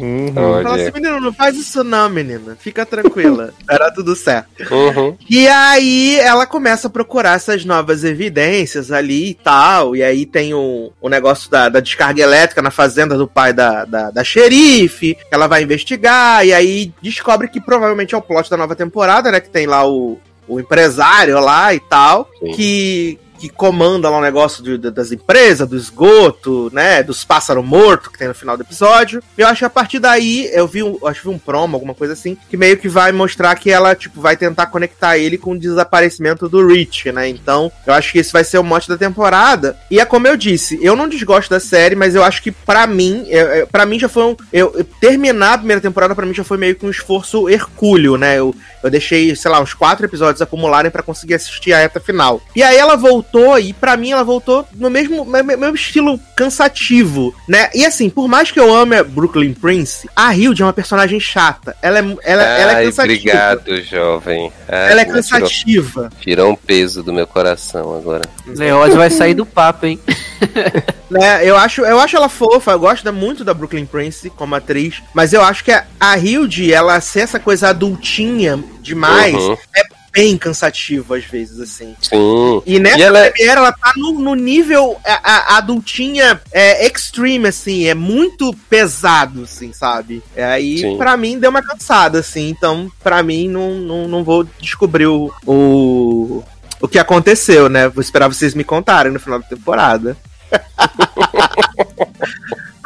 Uhum. Fala assim, menino, não faz isso não, menina. Fica tranquila. Era tudo certo. Uhum. E aí ela começa a procurar essas novas evidências ali e tal. E aí tem o, o negócio da, da descarga elétrica na fazenda do pai da, da, da xerife. Ela vai investigar. E aí descobre que provavelmente é o plot da nova temporada, né? Que tem lá o, o empresário lá e tal. Sim. Que. Que comanda lá o negócio de- de- das empresas, do esgoto, né? Dos pássaros mortos que tem no final do episódio. Eu acho que a partir daí, eu vi um, acho que vi um promo, alguma coisa assim, que meio que vai mostrar que ela, tipo, vai tentar conectar ele com o desaparecimento do Rich, né? Então, eu acho que esse vai ser o mote da temporada. E é como eu disse, eu não desgosto da série, mas eu acho que pra mim, para mim já foi um. Eu, terminar a primeira temporada pra mim já foi meio que um esforço hercúleo, né? Eu, eu deixei, sei lá, uns quatro episódios acumularem pra conseguir assistir a reta final. E aí ela voltou, e pra mim ela voltou no mesmo, me- me- mesmo estilo cansativo, né? E assim, por mais que eu ame a Brooklyn Prince, a Hilde é uma personagem chata. Ela é, ela, ela é Ai, cansativa. obrigado, jovem. Ai, Ela é tirou- cansativa. Tirou um peso do meu coração agora. Leoz vai sair do papo, hein? né? Eu acho, eu acho ela fofa, eu gosto muito da Brooklyn Prince como atriz, mas eu acho que a, a Hilde, ela ser essa coisa adultinha demais, Uhum. é bem cansativo às vezes, assim. Sim. E nessa E ela é- primeira, ela tá no, no nível a, a- adultinha é, extreme, assim, é muito pesado, assim, sabe? E aí, Sim. pra mim, deu uma cansada, assim, então, pra mim, não, não, não vou descobrir o, o, o que aconteceu, né? Vou esperar vocês me contarem no final da temporada.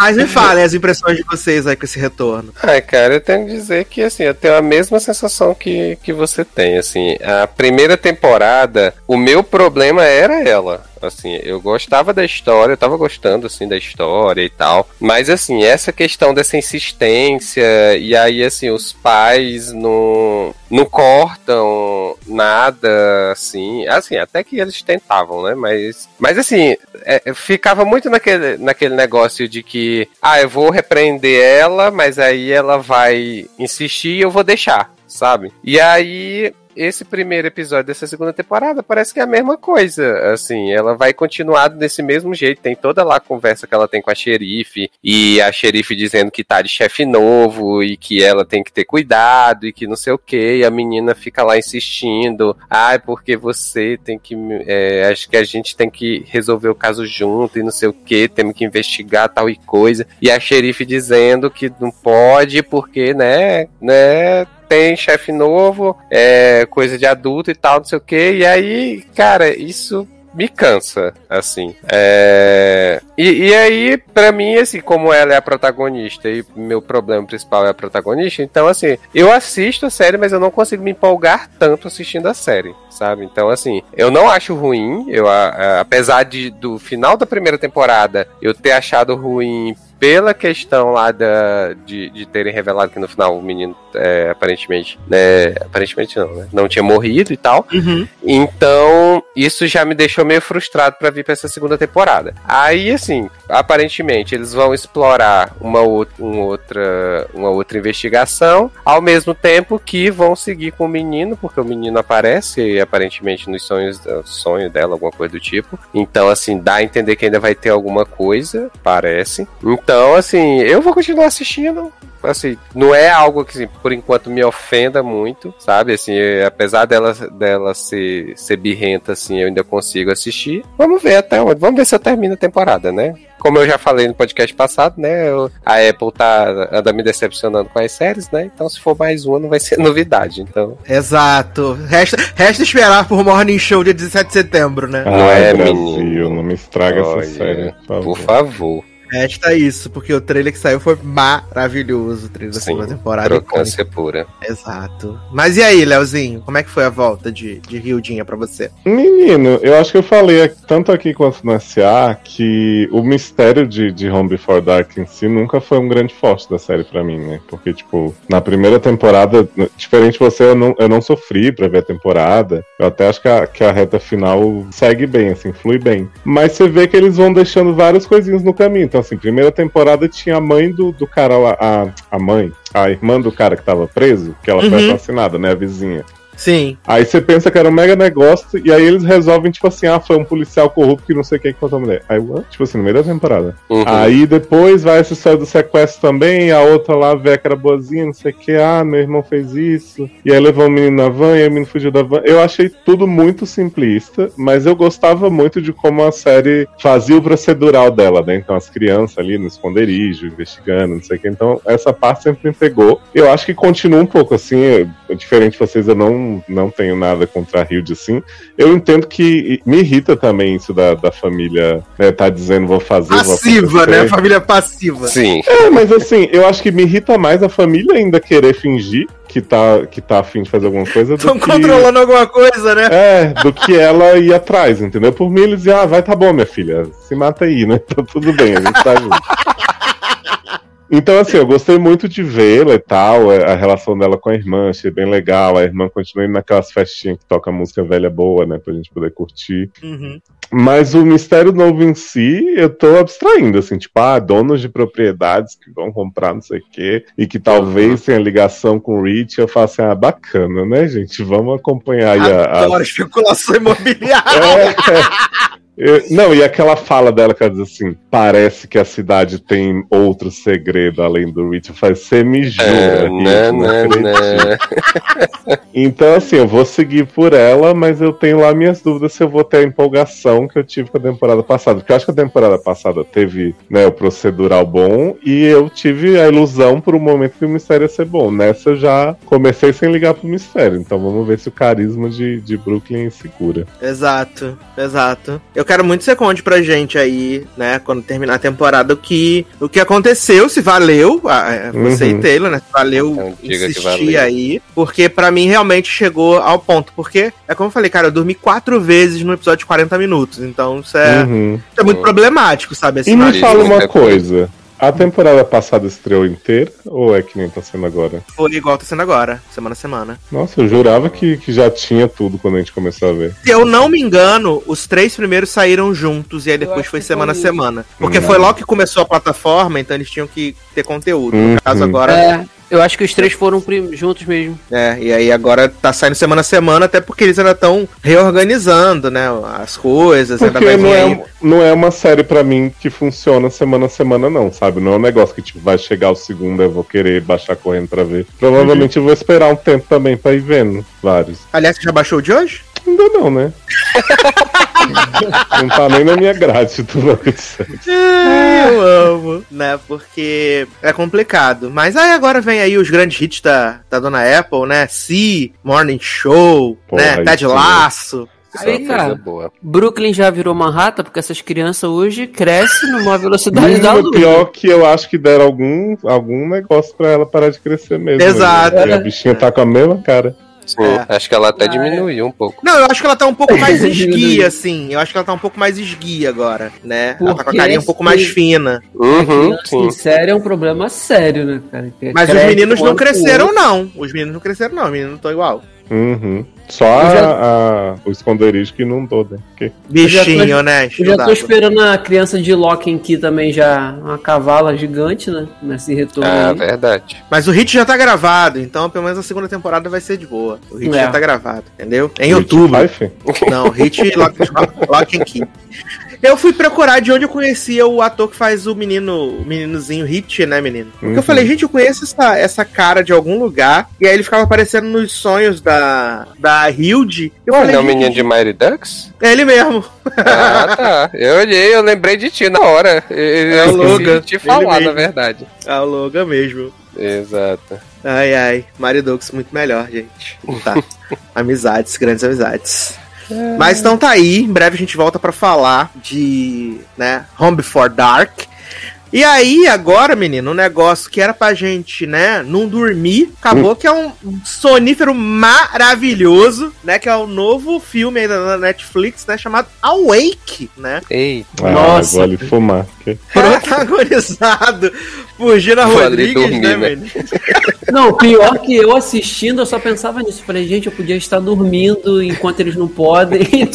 Mas me falem as impressões de vocês aí com esse retorno. Ai, cara, eu tenho que dizer que, assim, eu tenho a mesma sensação que, que você tem, assim. A primeira temporada, o meu problema era ela. Assim, eu gostava da história, eu tava gostando, assim, da história e tal. Mas, assim, essa questão dessa insistência, e aí, assim, os pais não, não cortam nada, assim. Assim, até que eles tentavam, né? Mas, mas assim, é, ficava muito naquele, naquele negócio de que, ah, eu vou repreender ela, mas aí ela vai insistir e eu vou deixar, sabe? E aí. Esse primeiro episódio dessa segunda temporada parece que é a mesma coisa. Assim, ela vai continuar desse mesmo jeito. Tem toda lá a conversa que ela tem com a xerife, e a xerife dizendo que tá de chefe novo e que ela tem que ter cuidado e que não sei o que. E a menina fica lá insistindo: ai, porque você tem que. é, acho que a gente tem que resolver o caso junto e não sei o que, temos que investigar tal e coisa. E a xerife dizendo que não pode porque, né, né, tem chefe novo, é coisa de adulto e tal, não sei o que. E aí, cara, isso me cansa, assim. É... E, e aí, para mim, assim, como ela é a protagonista e meu problema principal é a protagonista, então, assim, eu assisto a série, mas eu não consigo me empolgar tanto assistindo a série, sabe? Então, assim, eu não acho ruim, eu, a, a, apesar de do final da primeira temporada eu ter achado ruim pela questão lá da, de, de terem revelado que no final o menino é, aparentemente, né, aparentemente não, né, não tinha morrido e tal. Uhum. Então, isso já me deixou meio frustrado para vir para essa segunda temporada. Aí, assim, aparentemente eles vão explorar uma, uma, outra, uma outra investigação, ao mesmo tempo que vão seguir com o menino, porque o menino aparece aparentemente nos sonhos, sonho dela, alguma coisa do tipo. Então, assim, dá a entender que ainda vai ter alguma coisa, parece. Então, então, assim, eu vou continuar assistindo. Assim, não é algo que, assim, por enquanto, me ofenda muito, sabe? Assim, apesar dela, dela ser, ser birrenta, assim, eu ainda consigo assistir. Vamos ver até onde. Vamos ver se eu termino a temporada, né? Como eu já falei no podcast passado, né? A Apple tá anda me decepcionando com as séries, né? Então, se for mais uma, não vai ser novidade. Então. Exato. Resta, resta esperar por Morning Show dia 17 de setembro, né? Ah, não é, Brasil, menino. Não me estraga Olha, essa série. Por favor. Por favor. Resta isso, porque o trailer que saiu foi maravilhoso, o trailer da segunda temporada. Crocância pura. Exato. Mas e aí, Leozinho, como é que foi a volta de, de Rildinha pra você? Menino, eu acho que eu falei tanto aqui quanto no SA que o mistério de, de Home Before Dark em si nunca foi um grande forte da série pra mim, né? Porque, tipo, na primeira temporada, diferente de você, eu não, eu não sofri pra ver a temporada. Eu até acho que a, que a reta final segue bem, assim, flui bem. Mas você vê que eles vão deixando várias coisinhas no caminho. Então, assim, primeira temporada tinha a mãe do, do cara lá, a, a mãe, a irmã do cara que tava preso, que ela uhum. foi assassinada, né? A vizinha. Sim. Aí você pensa que era um mega negócio, e aí eles resolvem, tipo assim, ah, foi um policial corrupto que não sei o que que matou a mulher. Aí, what? tipo assim, no meio da temporada. Uhum. Aí depois vai essa história do sequestro também, a outra lá vê que era boazinha, não sei o que, ah, meu irmão fez isso. E aí levou o menino na van, e o menino fugiu da van. Eu achei tudo muito simplista, mas eu gostava muito de como a série fazia o procedural dela, né? Então as crianças ali no esconderijo, investigando, não sei o que. Então essa parte sempre me pegou. Eu acho que continua um pouco assim, diferente de vocês, eu não não, tenho nada contra a Hilde assim. Eu entendo que me irrita também isso da, da família, né, tá dizendo vou fazer. Passiva, vou né? Família passiva. Sim. É, mas assim, eu acho que me irrita mais a família ainda querer fingir que tá, que tá afim de fazer alguma coisa. Estão que... controlando alguma coisa, né? É, do que ela ir atrás, entendeu? Por mim, eles diziam, ah, vai, tá bom, minha filha, se mata aí, né? Tá tudo bem, a gente tá junto. Então, assim, eu gostei muito de vê-la e tal, é, a relação dela com a irmã, achei bem legal. A irmã continua indo naquelas festinhas que toca música velha boa, né, pra gente poder curtir. Uhum. Mas o mistério novo em si, eu tô abstraindo, assim, tipo, ah, donos de propriedades que vão comprar não sei o quê, e que talvez uhum. tenha ligação com o Rich, eu faço assim, ah, bacana, né, gente? Vamos acompanhar aí a. Adoro a... especulação imobiliária! É, é. Eu, não, e aquela fala dela que ela diz assim: parece que a cidade tem outro segredo além do Rich. Faz você me jura. É, né, né, né. então, assim, eu vou seguir por ela, mas eu tenho lá minhas dúvidas se eu vou ter a empolgação que eu tive com a temporada passada. Porque eu acho que a temporada passada teve né, o procedural bom e eu tive a ilusão por um momento que o mistério ia ser bom. Nessa eu já comecei sem ligar pro mistério. Então vamos ver se o carisma de, de Brooklyn segura. Exato, exato. Eu eu quero muito que você conte pra gente aí, né, quando terminar a temporada, o que, o que aconteceu, se valeu, é, você uhum. e Taylor, né, se valeu então, insistir aí, porque para mim realmente chegou ao ponto, porque, é como eu falei, cara, eu dormi quatro vezes no episódio de 40 minutos, então isso é, uhum. isso é muito uhum. problemático, sabe? Assim, e me fala uma coisa, a temporada passada estreou inteira ou é que nem tá sendo agora? Foi igual tá sendo agora, semana a semana. Nossa, eu jurava que, que já tinha tudo quando a gente começou a ver. Se eu não me engano, os três primeiros saíram juntos e aí depois foi semana a semana. Porque hum. foi logo que começou a plataforma, então eles tinham que ter conteúdo. Uhum. No caso agora. É. Eu acho que os três foram juntos mesmo. É, e aí agora tá saindo semana a semana, até porque eles ainda estão reorganizando, né? As coisas. Porque não é, não é uma série para mim que funciona semana a semana, não, sabe? Não é um negócio que tipo, vai chegar o segundo, eu vou querer baixar correndo pra ver. Provavelmente uhum. eu vou esperar um tempo também pra ir vendo vários. Aliás, você já baixou o de hoje? Ainda não, né? não tá nem na minha grade tudo que Eu amo, né? Porque é complicado. Mas aí agora vem aí os grandes hits da, da dona Apple, né? Si, Morning Show, Porra, né? Ted Laço. Aí, cara, boa. Brooklyn já virou Manhattan, porque essas crianças hoje crescem numa velocidade da luz. pior que eu acho que deram algum, algum negócio pra ela parar de crescer mesmo. Né? Exato. Né? A bichinha tá com a mesma cara. Sim, é. acho que ela até diminuiu um pouco. Não, eu acho que ela tá um pouco mais esguia, assim. Eu acho que ela tá um pouco mais esguia agora, né? Porque ela tá com a carinha um pouco mais fina. Uhum, sim. sério é um problema sério, né, cara? Mas os meninos não cresceram, não. Os meninos não cresceram, não. Os meninos estão igual. Uhum. Só já... a, o esconderijo que não né? Que... Bichinho, eu tô, né? Eu já tô esperando a criança de Loki aqui também já, uma cavala gigante, né? Nesse retorno. Ah, aí. verdade. Mas o hit já tá gravado, então pelo menos a segunda temporada vai ser de boa. O hit é. já tá gravado, entendeu? Em outubro. Não, hit and Key. Eu fui procurar de onde eu conhecia o ator que faz o menino, o meninozinho Hit, né, menino? Porque uhum. eu falei, gente, eu conheço essa, essa cara de algum lugar. E aí ele ficava aparecendo nos sonhos da, da Hilde. Eu falei, não é o menino de Mighty Ducks? É ele mesmo. Ah, tá. Eu olhei, eu lembrei de ti na hora. Eu é o Logan. te falar, na verdade. É o Logan mesmo. Exato. Ai, ai. Mario Dux muito melhor, gente. Tá. amizades, grandes amizades. Mas então tá aí, em breve a gente volta para falar de, né, Home Before Dark. E aí, agora, menino, um negócio que era pra gente, né, não dormir, acabou hum. que é um sonífero maravilhoso, né, que é o novo filme aí da Netflix, né, chamado Awake, né? Ei, ah, Nossa. Vale fumar. Protagonizado por Gina Rodrigues, dormir, né, né? menino? Não, pior que eu assistindo, eu só pensava nisso. Falei, gente, eu podia estar dormindo enquanto eles não podem.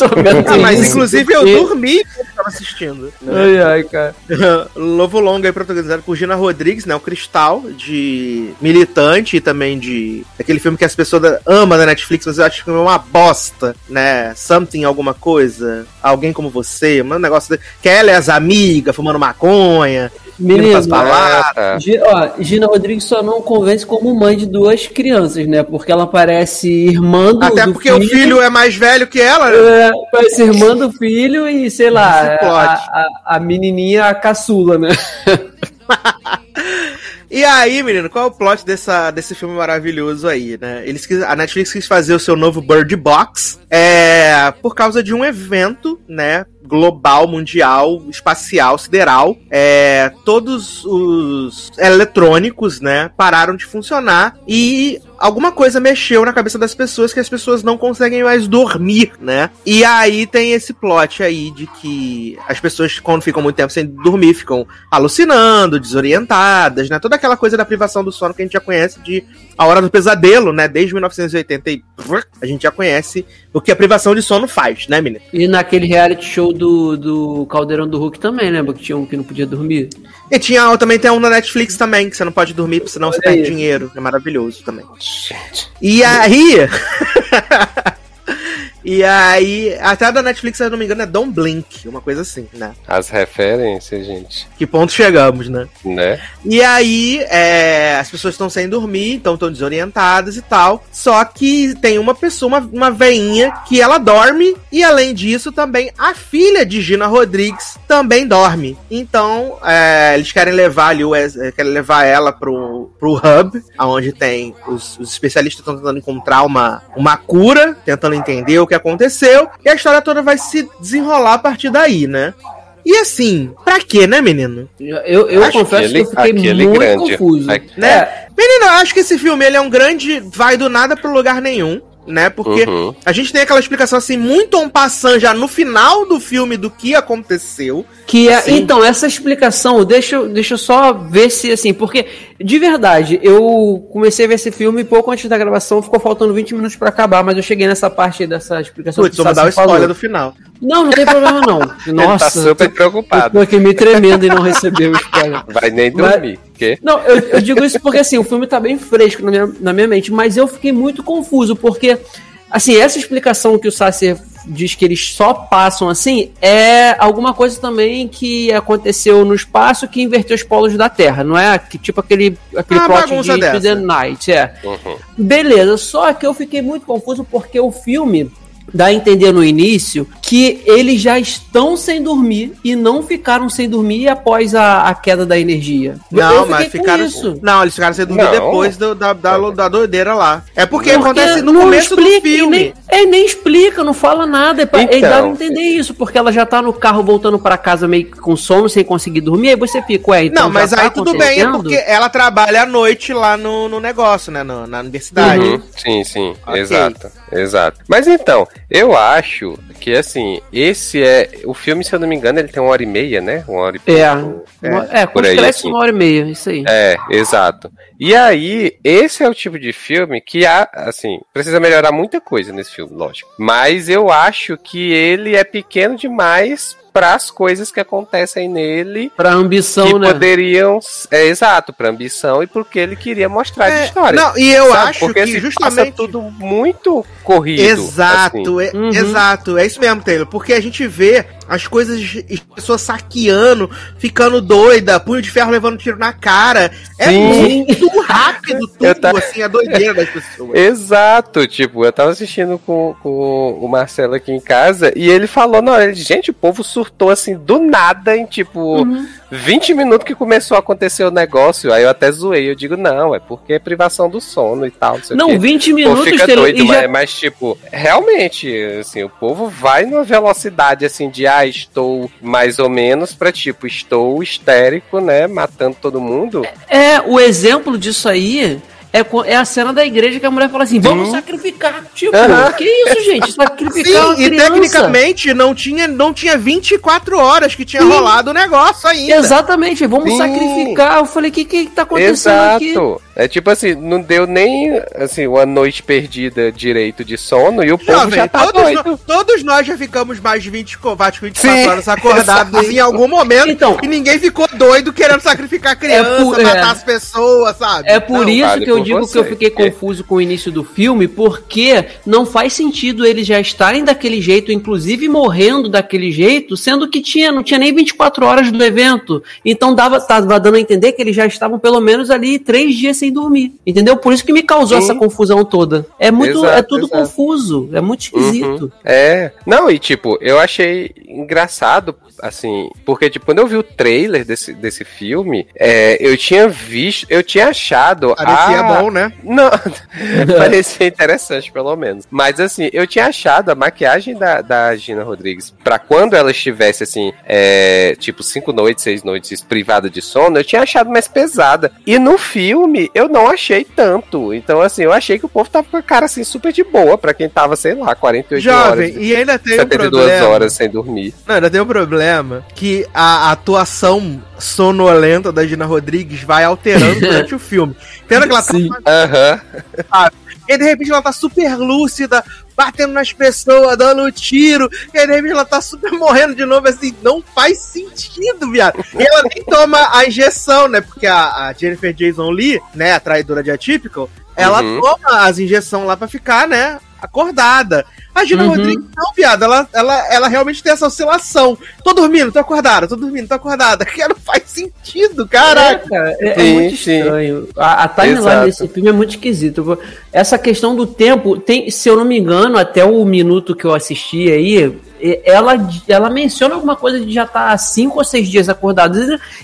ah, mas inclusive eu dormi assistindo. Né? Ai, ai, cara. Lovo Longo aí, protagonizado por Gina Rodrigues, né? O Cristal, de Militante e também de aquele filme que as pessoas amam da Netflix, mas eu acho que é uma bosta, né? Something alguma coisa, alguém como você, um negócio de... que ela é as amigas, fumando maconha, Menino, ó, Gina Rodrigues só não convence como mãe de duas crianças, né? Porque ela parece irmã do Até porque filho. o filho é mais velho que ela, né? É, parece irmã do filho e, sei lá, a, a, a menininha a caçula, né? E aí, menino, qual é o plot dessa, desse filme maravilhoso aí, né? Eles quis, a Netflix quis fazer o seu novo Bird Box é, por causa de um evento, né? Global, mundial, espacial, sideral. É, todos os eletrônicos, né, pararam de funcionar e alguma coisa mexeu na cabeça das pessoas que as pessoas não conseguem mais dormir, né? E aí tem esse plot aí de que as pessoas, quando ficam muito tempo sem dormir, ficam alucinando, desorientadas, né? Toda aquela coisa da privação do sono que a gente já conhece de A Hora do Pesadelo, né? Desde 1980 e a gente já conhece o que a privação de sono faz, né, menina? E naquele reality show do, do Caldeirão do Hulk também, lembra? Que tinha um que não podia dormir? E tinha, também tem um na Netflix também, que você não pode dormir, senão você perde dinheiro. É maravilhoso também. E aí. E aí, até a da Netflix, se eu não me engano, é Don't Blink, uma coisa assim, né? As referências, gente. Que ponto chegamos, né? Né? E aí, é, as pessoas estão sem dormir, então estão desorientadas e tal. Só que tem uma pessoa, uma, uma veinha, que ela dorme, e além disso, também a filha de Gina Rodrigues também dorme. Então, é, eles querem levar ali, o, querem levar ela pro, pro hub, onde tem os, os especialistas estão tentando encontrar uma, uma cura, tentando entender o que aconteceu, e a história toda vai se desenrolar a partir daí, né? E assim, pra quê, né, menino? Eu, eu confesso que eu fiquei muito grande. confuso. Né? É. Menino, eu acho que esse filme ele é um grande vai do nada pro lugar nenhum né? Porque uhum. a gente tem aquela explicação assim, muito um passando já no final do filme do que aconteceu. Que é, assim. então, essa explicação, deixa, deixa eu só ver se, assim, porque, de verdade, eu comecei a ver esse filme pouco antes da gravação, ficou faltando 20 minutos para acabar, mas eu cheguei nessa parte dessa explicação. Putz, vou dar o spoiler falou. do final. Não, não tem problema não. Nossa. Ele tá super preocupado. Eu tô aqui me tremendo e não recebeu o spoiler. Vai nem dormir. Mas, não, eu, eu, digo isso porque, assim, o filme tá bem fresco na minha, na minha mente, mas eu fiquei muito confuso, porque, assim, essa explicação que o Sasser diz que eles só passam assim, é alguma coisa também que aconteceu no espaço que inverteu os polos da Terra, não é? Tipo aquele, aquele ah, plot de dessa. The Night, é. Uhum. Beleza, só que eu fiquei muito confuso porque o filme dá a entender no início que eles já estão sem dormir e não ficaram sem dormir após a, a queda da energia. Não, mas ficaram. Isso. Não, eles ficaram sem dormir não. depois do, da, da, da doideira lá. É porque, porque acontece no começo explica, do filme. Nem, é, nem explica, não fala nada. É pra, então, dá pra entender isso, porque ela já tá no carro voltando para casa meio com sono, sem conseguir dormir, aí você fica, ué, então Não, mas tá aí tudo bem, é porque ela trabalha à noite lá no, no negócio, né, no, na universidade. Uhum. Sim, sim, okay. exato, exato. Mas então, eu acho que assim, esse é. O filme, se eu não me engano, ele tem uma hora e meia, né? Uma hora e É, é, é com aí, assim. uma hora e meia, isso aí. É, exato. E aí, esse é o tipo de filme que há, assim, precisa melhorar muita coisa nesse filme, lógico. Mas eu acho que ele é pequeno demais para as coisas que acontecem nele. Para ambição, que né? poderiam. É exato, para ambição e porque ele queria mostrar é, de história. Não, e eu sabe? acho porque, que assim, justamente tudo muito corrido. Exato, assim. é, uhum. exato, é isso mesmo, Taylor. Porque a gente vê as coisas, as pessoas saqueando, ficando doida, punho de ferro levando tiro na cara. É Sim. muito rápido tudo, tava... assim, a doideira das pessoas. Exato, tipo, eu tava assistindo com, com o Marcelo aqui em casa e ele falou, não, ele, gente, o povo surtou assim do nada em tipo. Uhum 20 minutos que começou a acontecer o negócio, aí eu até zoei. Eu digo, não, é porque é privação do sono e tal. Não, não 20 minutos. Pô, fica doido, mas, já... mas, tipo, realmente, assim, o povo vai numa velocidade assim de, ah, estou mais ou menos pra tipo, estou histérico, né, matando todo mundo. É, o exemplo disso aí é, é a cena da igreja que a mulher fala assim: vamos sacrificar. Tipo, uhum. que isso, gente? Sacrificar Sim, e tecnicamente não tinha, não tinha 24 horas que tinha Sim. rolado o negócio ainda. Exatamente, vamos Sim. sacrificar. Eu falei: o que, que tá acontecendo Exato. aqui? É tipo assim, não deu nem assim, uma noite perdida direito de sono e o povo Jovem, já tá todos, doido. todos nós já ficamos mais de 20, 24 Sim, horas acordados em algum momento então, e ninguém ficou doido querendo sacrificar criança, é por, matar é, as pessoas, sabe? É por não, isso que eu digo você. que eu fiquei confuso com o início do filme, porque não faz sentido eles já estarem daquele jeito, inclusive morrendo daquele jeito, sendo que tinha, não tinha nem 24 horas do evento. Então dava, tava dando a entender que eles já estavam pelo menos ali três dias sem sem dormir. Entendeu? Por isso que me causou Sim. essa confusão toda. É muito. Exato, é tudo exato. confuso. É muito esquisito. Uhum. É. Não, e tipo, eu achei engraçado assim, porque tipo, quando eu vi o trailer desse, desse filme, é, eu tinha visto, eu tinha achado Parecia a... bom, né? Não, parecia interessante, pelo menos. Mas assim, eu tinha achado a maquiagem da, da Gina Rodrigues para quando ela estivesse assim, é, tipo, cinco noites, seis noites privada de sono, eu tinha achado mais pesada. E no filme, eu não achei tanto. Então, assim, eu achei que o povo tava com a cara assim super de boa para quem tava, sei lá, 48 Jovem, horas. e ainda tem 72 um problema. horas sem dormir. Não, ainda tem um problema problema que a atuação sonolenta da Gina Rodrigues vai alterando durante o filme. Pena que ela tá. Sim. Uhum. E de repente ela tá super lúcida, batendo nas pessoas, dando tiro, e aí de repente ela tá super morrendo de novo, assim, não faz sentido, viado. E ela nem toma a injeção, né? Porque a, a Jennifer Jason Lee, né, a traidora de Atypical, ela uhum. toma as injeções lá pra ficar, né, acordada. A Gina uhum. Rodrigues, não, viado, ela, ela, ela realmente tem essa oscilação. Tô dormindo, tô acordada, tô dormindo, tô acordada. Que não faz sentido, caraca. É, é, é muito estranho. A, a timeline desse filme é muito esquisito. Essa questão do tempo, tem, se eu não me engano, até o minuto que eu assisti aí, ela, ela menciona alguma coisa de já estar tá cinco ou seis dias acordado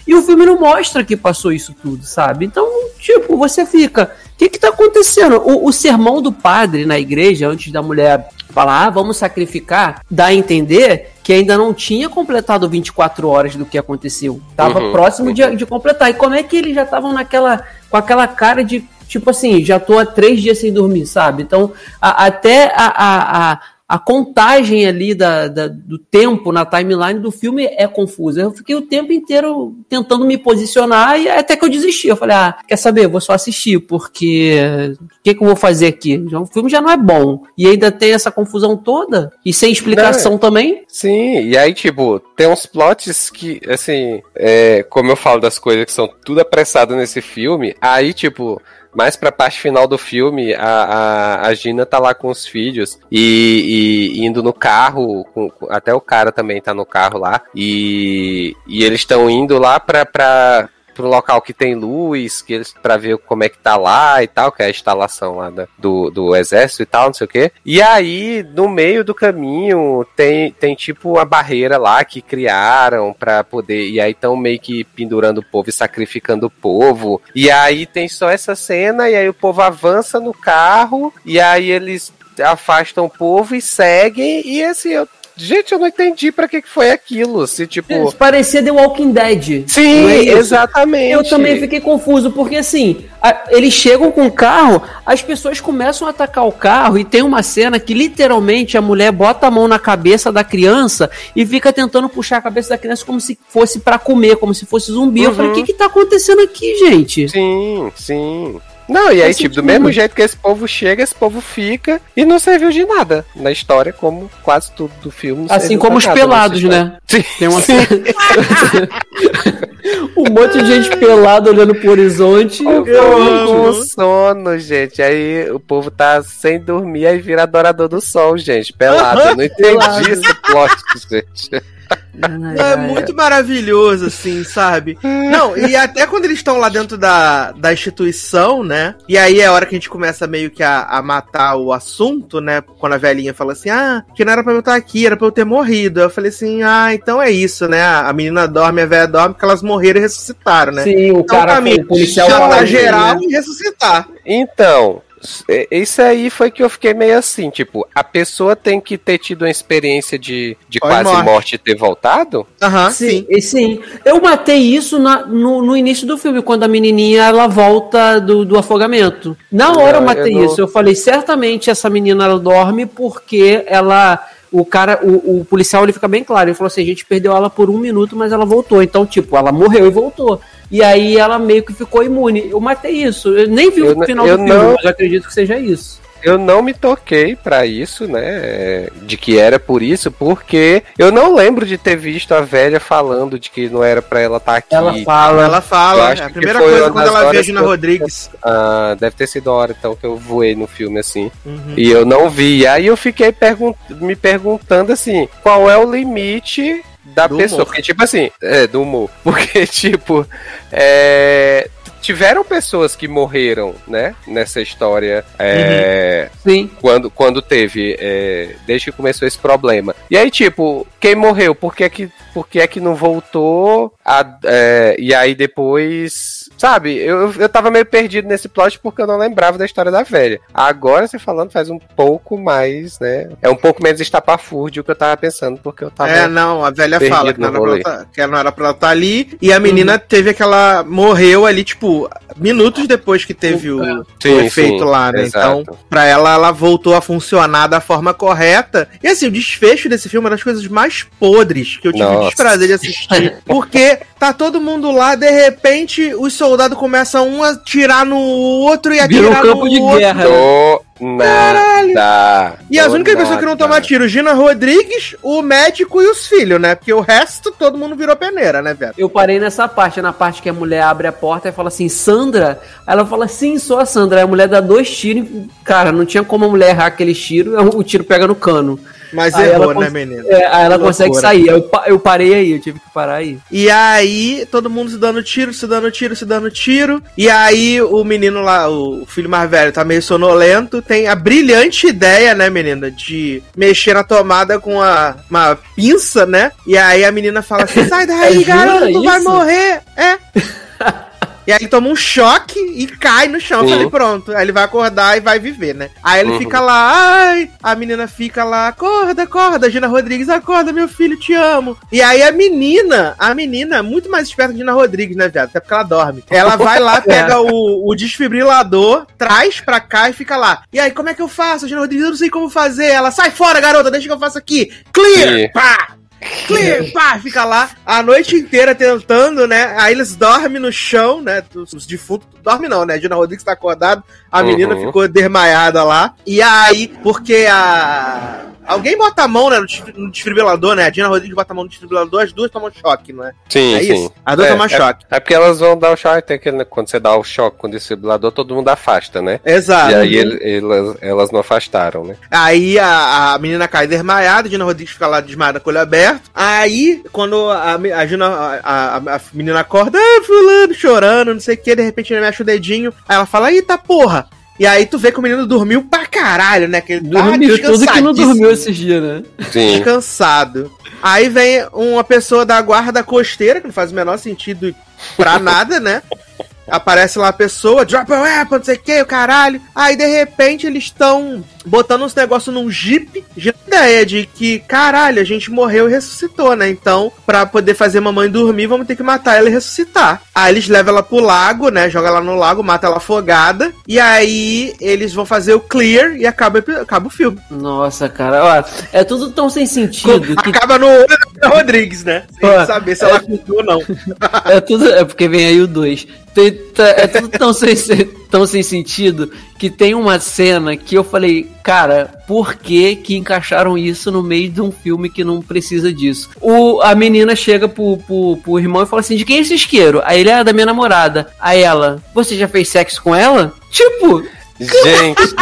e o filme não mostra que passou isso tudo, sabe? Então, tipo, você fica. O que está acontecendo? O, o, sermão do padre na igreja, antes da mulher falar, ah, vamos sacrificar, dá a entender que ainda não tinha completado 24 horas do que aconteceu. Tava uhum, próximo uhum. De, de completar. E como é que eles já estavam naquela. com aquela cara de. Tipo assim, já tô há três dias sem dormir, sabe? Então, a, até a, a, a a contagem ali da, da, do tempo na timeline do filme é confusa. Eu fiquei o tempo inteiro tentando me posicionar e até que eu desisti. Eu falei, ah, quer saber? Eu vou só assistir, porque o que, que eu vou fazer aqui? O filme já não é bom. E ainda tem essa confusão toda, e sem explicação não, também. Sim, e aí, tipo, tem uns plots que, assim, é, como eu falo das coisas que são tudo apressado nesse filme, aí, tipo mais pra parte final do filme, a, a, a Gina tá lá com os filhos e, e indo no carro, com, até o cara também tá no carro lá, e, e eles estão indo lá pra, pra pro local que tem luz, que eles para ver como é que tá lá e tal, que é a instalação lá da, do, do exército e tal, não sei o quê. E aí, no meio do caminho, tem, tem tipo uma barreira lá que criaram para poder. E aí estão meio que pendurando o povo e sacrificando o povo. E aí tem só essa cena, e aí o povo avança no carro, e aí eles afastam o povo e seguem. E assim, eu Gente, eu não entendi para que, que foi aquilo. Se tipo. Parecia The Walking Dead. Sim, é exatamente. Eu também fiquei confuso, porque assim, a, eles chegam com o carro, as pessoas começam a atacar o carro e tem uma cena que literalmente a mulher bota a mão na cabeça da criança e fica tentando puxar a cabeça da criança como se fosse para comer, como se fosse zumbi. Uhum. Eu falei, o que que tá acontecendo aqui, gente? Sim, sim. Não, e aí, tipo, do mesmo jeito que esse povo chega, esse povo fica e não serviu de nada na história, como quase tudo do filme. Assim como os pelados, né? Sim. Tem uma... um monte de gente pelada olhando pro horizonte. O povo com sono, gente. Aí o povo tá sem dormir, aí vira adorador do sol, gente. Pelado. Eu não entendi esse plot, gente. É muito maravilhoso, assim, sabe? Não, e até quando eles estão lá dentro da, da instituição, né? E aí é a hora que a gente começa meio que a, a matar o assunto, né? Quando a velhinha fala assim, ah, que não era pra eu estar aqui, era pra eu ter morrido. Eu falei assim, ah, então é isso, né? A menina dorme, a velha dorme, porque elas morreram e ressuscitaram, né? Sim, o então, cara, mim, o policial... Chutar geral né? e ressuscitar. Então, isso aí foi que eu fiquei meio assim, tipo, a pessoa tem que ter tido uma experiência de, de quase morte. morte. e ter voltado? Aham, uhum, sim, sim. sim. Eu matei isso na, no, no início do filme, quando a menininha ela volta do, do afogamento. Na hora não, eu matei eu isso. Eu falei, certamente essa menina ela dorme porque ela o cara, o, o, policial, ele fica bem claro. Ele falou assim: a gente perdeu ela por um minuto, mas ela voltou. Então, tipo, ela morreu e voltou. E aí ela meio que ficou imune. Eu matei isso. Eu nem vi eu, o final do filme, não... mas acredito que seja isso eu não me toquei para isso, né? De que era por isso, porque eu não lembro de ter visto a velha falando de que não era para ela estar tá aqui. Ela fala, ela fala. É a primeira coisa quando ela vê a Gina Rodrigues. Ah, deve ter sido a hora então que eu voei no filme assim. Uhum. E eu não vi. Aí eu fiquei pergunt me perguntando assim, qual é o limite da do pessoa. Humor. Porque, tipo assim, é, do humor. Porque, tipo, é, tiveram pessoas que morreram, né? Nessa história. É, uhum. Sim. Quando, quando teve. É, desde que começou esse problema. E aí, tipo, quem morreu? Por que é que, por que, é que não voltou? A, é, e aí depois. Sabe, eu, eu tava meio perdido nesse plot porque eu não lembrava da história da velha. Agora você falando faz um pouco mais, né? É um pouco menos estapafúrdio que eu tava pensando, porque eu tava. É, não, a velha fala que, não era pra tá, que não era pra ela estar tá ali. E a menina uhum. teve aquela. Morreu ali, tipo, minutos depois que teve o, sim, o efeito sim, lá, né? Exato. Então, pra ela, ela voltou a funcionar da forma correta. E assim, o desfecho desse filme é uma das coisas mais podres que eu tive Nossa. o desprazer de assistir. Porque tá todo mundo lá, de repente, os soldados começam um a tirar no outro e a tirar um campo no de outro. guerra. Nada. E as únicas pessoas que não tomam tiro, Gina Rodrigues, o médico e os filhos, né? Porque o resto, todo mundo virou peneira, né, velho? Eu parei nessa parte, na parte que a mulher abre a porta e fala assim, Sandra? Ela fala, sim, sou a Sandra. Aí a mulher dá dois tiros. Cara, não tinha como a mulher errar aquele tiro, o tiro pega no cano. Mas aí errou, né, menina? É, aí ela consegue sair. Eu, eu parei aí, eu tive que parar aí. E aí, todo mundo se dando tiro, se dando tiro, se dando tiro. E aí, o menino lá, o filho mais velho, tá meio sonolento. Tem a brilhante ideia, né, menina, de mexer na tomada com a, uma pinça, né? E aí a menina fala assim: sai daí, é, garoto, tu vai morrer. É. E aí ele toma um choque e cai no chão. Uhum. Falei, pronto. Aí ele vai acordar e vai viver, né? Aí ele uhum. fica lá, ai, a menina fica lá, acorda, acorda, Gina Rodrigues, acorda, meu filho, te amo. E aí a menina, a menina, é muito mais esperta que Gina Rodrigues, né, viado? Até porque ela dorme. Ela vai lá, pega é. o, o desfibrilador, traz pra cá e fica lá. E aí, como é que eu faço, Gina Rodrigues? Eu não sei como fazer. Ela, sai fora, garota, deixa que eu faço aqui. Clear! Pá! Clear, pá, fica lá a noite inteira tentando, né? Aí eles dormem no chão, né? Os, os defuntos dormem não, né? A Gina Rodrigues tá acordado, a menina uhum. ficou desmaiada lá. E aí, porque a Alguém bota a mão né, no desfibrilador, né? A Dina Rodrigues bota a mão no desfibrilador, as duas tomam choque, não é? Sim, é sim. Isso? As duas é, tomam é, choque. É porque elas vão dar o choque, tem aquele, né, quando você dá o choque com o desfibrilador, todo mundo afasta, né? Exato. E aí ele, elas, elas não afastaram, né? Aí a, a menina cai desmaiada, a Dina Rodrigues fica lá desmaiada com o olho aberto. Aí, quando a, a, Gina, a, a, menina acorda, ah, fulano, chorando, não sei o que, de repente ele mexe o dedinho. Aí ela fala, eita porra! E aí tu vê que o menino dormiu pra caralho, né? Que ele tá dormiu, tudo que não dormiu esses dias, né? Sim. Descansado. Aí vem uma pessoa da guarda costeira, que não faz o menor sentido pra nada, né? Aparece lá a pessoa, drop a weapon, não sei o que, o caralho. Aí de repente eles estão botando uns negócios num jeep. Já ideia de que, caralho, a gente morreu e ressuscitou, né? Então, pra poder fazer mamãe dormir, vamos ter que matar ela e ressuscitar. Aí eles levam ela pro lago, né? Joga ela no lago, mata ela afogada. E aí eles vão fazer o clear e acaba, acaba o filme. Nossa, cara, ó, é tudo tão sem sentido. Que... Acaba no olho da Rodrigues, né? Sem ó, saber se ela é... ou não. É tudo. É porque vem aí o 2. É tudo tão sem, tão sem sentido que tem uma cena que eu falei, cara, por que que encaixaram isso no meio de um filme que não precisa disso? O, a menina chega pro, pro, pro irmão e fala assim, de quem é esse isqueiro? Aí ele é da minha namorada. Aí ela, você já fez sexo com ela? Tipo... Gente,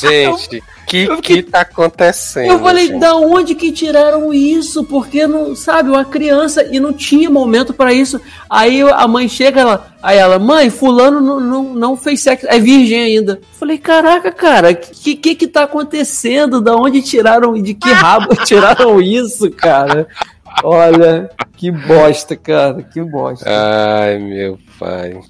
gente, que eu, que tá acontecendo? Eu falei, gente? da onde que tiraram isso? Porque não, sabe, uma criança e não tinha momento para isso. Aí a mãe chega, ela, aí ela, mãe, fulano não, não, não fez sexo, é virgem ainda. Eu falei, caraca, cara, que que que tá acontecendo? Da onde tiraram, de que rabo tiraram isso, cara? Olha, que bosta, cara, que bosta. Ai, meu pai.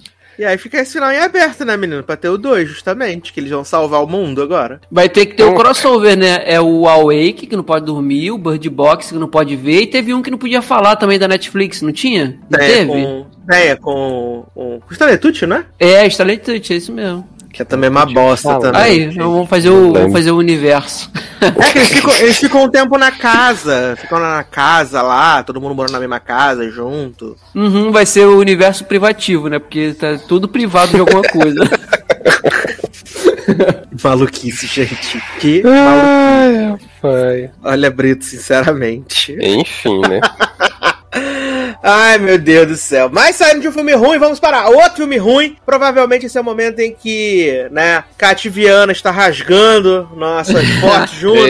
E aí fica esse final em aberto, né, menino? Pra ter o 2, justamente, que eles vão salvar o mundo agora. Vai ter que ter o crossover, né? É o Awake, que não pode dormir, o Bird Box, que não pode ver, e teve um que não podia falar também da Netflix, não tinha? Não é, teve? Com, é, com, com, com o Stanley Tucci, né? É, Stanley Tucci, é isso mesmo. Que é também uma bosta também. Aí, vamos fazer o, vamos fazer o universo. É que eles ficam, eles ficam um tempo na casa. Ficam na casa lá, todo mundo morando na mesma casa, junto. Uhum, vai ser o universo privativo, né? Porque tá tudo privado de alguma coisa. maluquice, gente. Que Ai, pai. Olha, Brito, sinceramente. Enfim, né? Ai, meu Deus do céu. Mas saindo de um filme ruim, vamos para outro filme ruim. Provavelmente esse é o momento em que, né, Cativiana está rasgando nossas fotos juntas,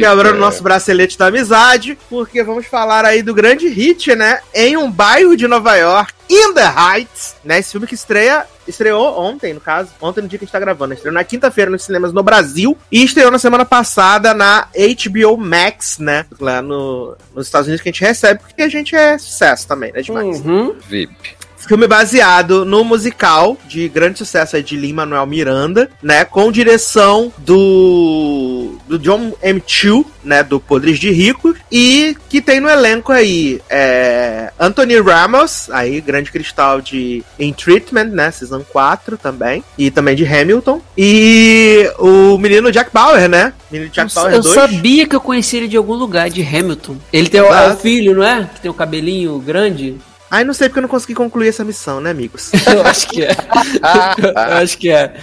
quebrando nosso bracelete da amizade, porque vamos falar aí do grande hit, né, em um bairro de Nova York, In the Heights, né, esse filme que estreia estreou ontem, no caso, ontem no dia que a gente tá gravando, estreou na quinta-feira nos cinemas no Brasil e estreou na semana passada na HBO Max, né? Lá no, nos Estados Unidos que a gente recebe, porque a gente é sucesso também, né? Demais. Uhum. VIP. Filme baseado no musical de grande sucesso de Lin-Manuel Miranda, né? Com direção do, do John M. Chu, né? Do Podres de Rico. E que tem no elenco aí é, Anthony Ramos, aí grande cristal de In Treatment, né? Season 4 também. E também de Hamilton. E o menino Jack Bauer, né? Menino Jack eu, Bauer eu 2. sabia que eu conhecia ele de algum lugar, de Hamilton. Ele tem o, é o filho, não é? Que tem o cabelinho grande. Ai, não sei porque eu não consegui concluir essa missão, né, amigos? eu acho que é. eu acho que é.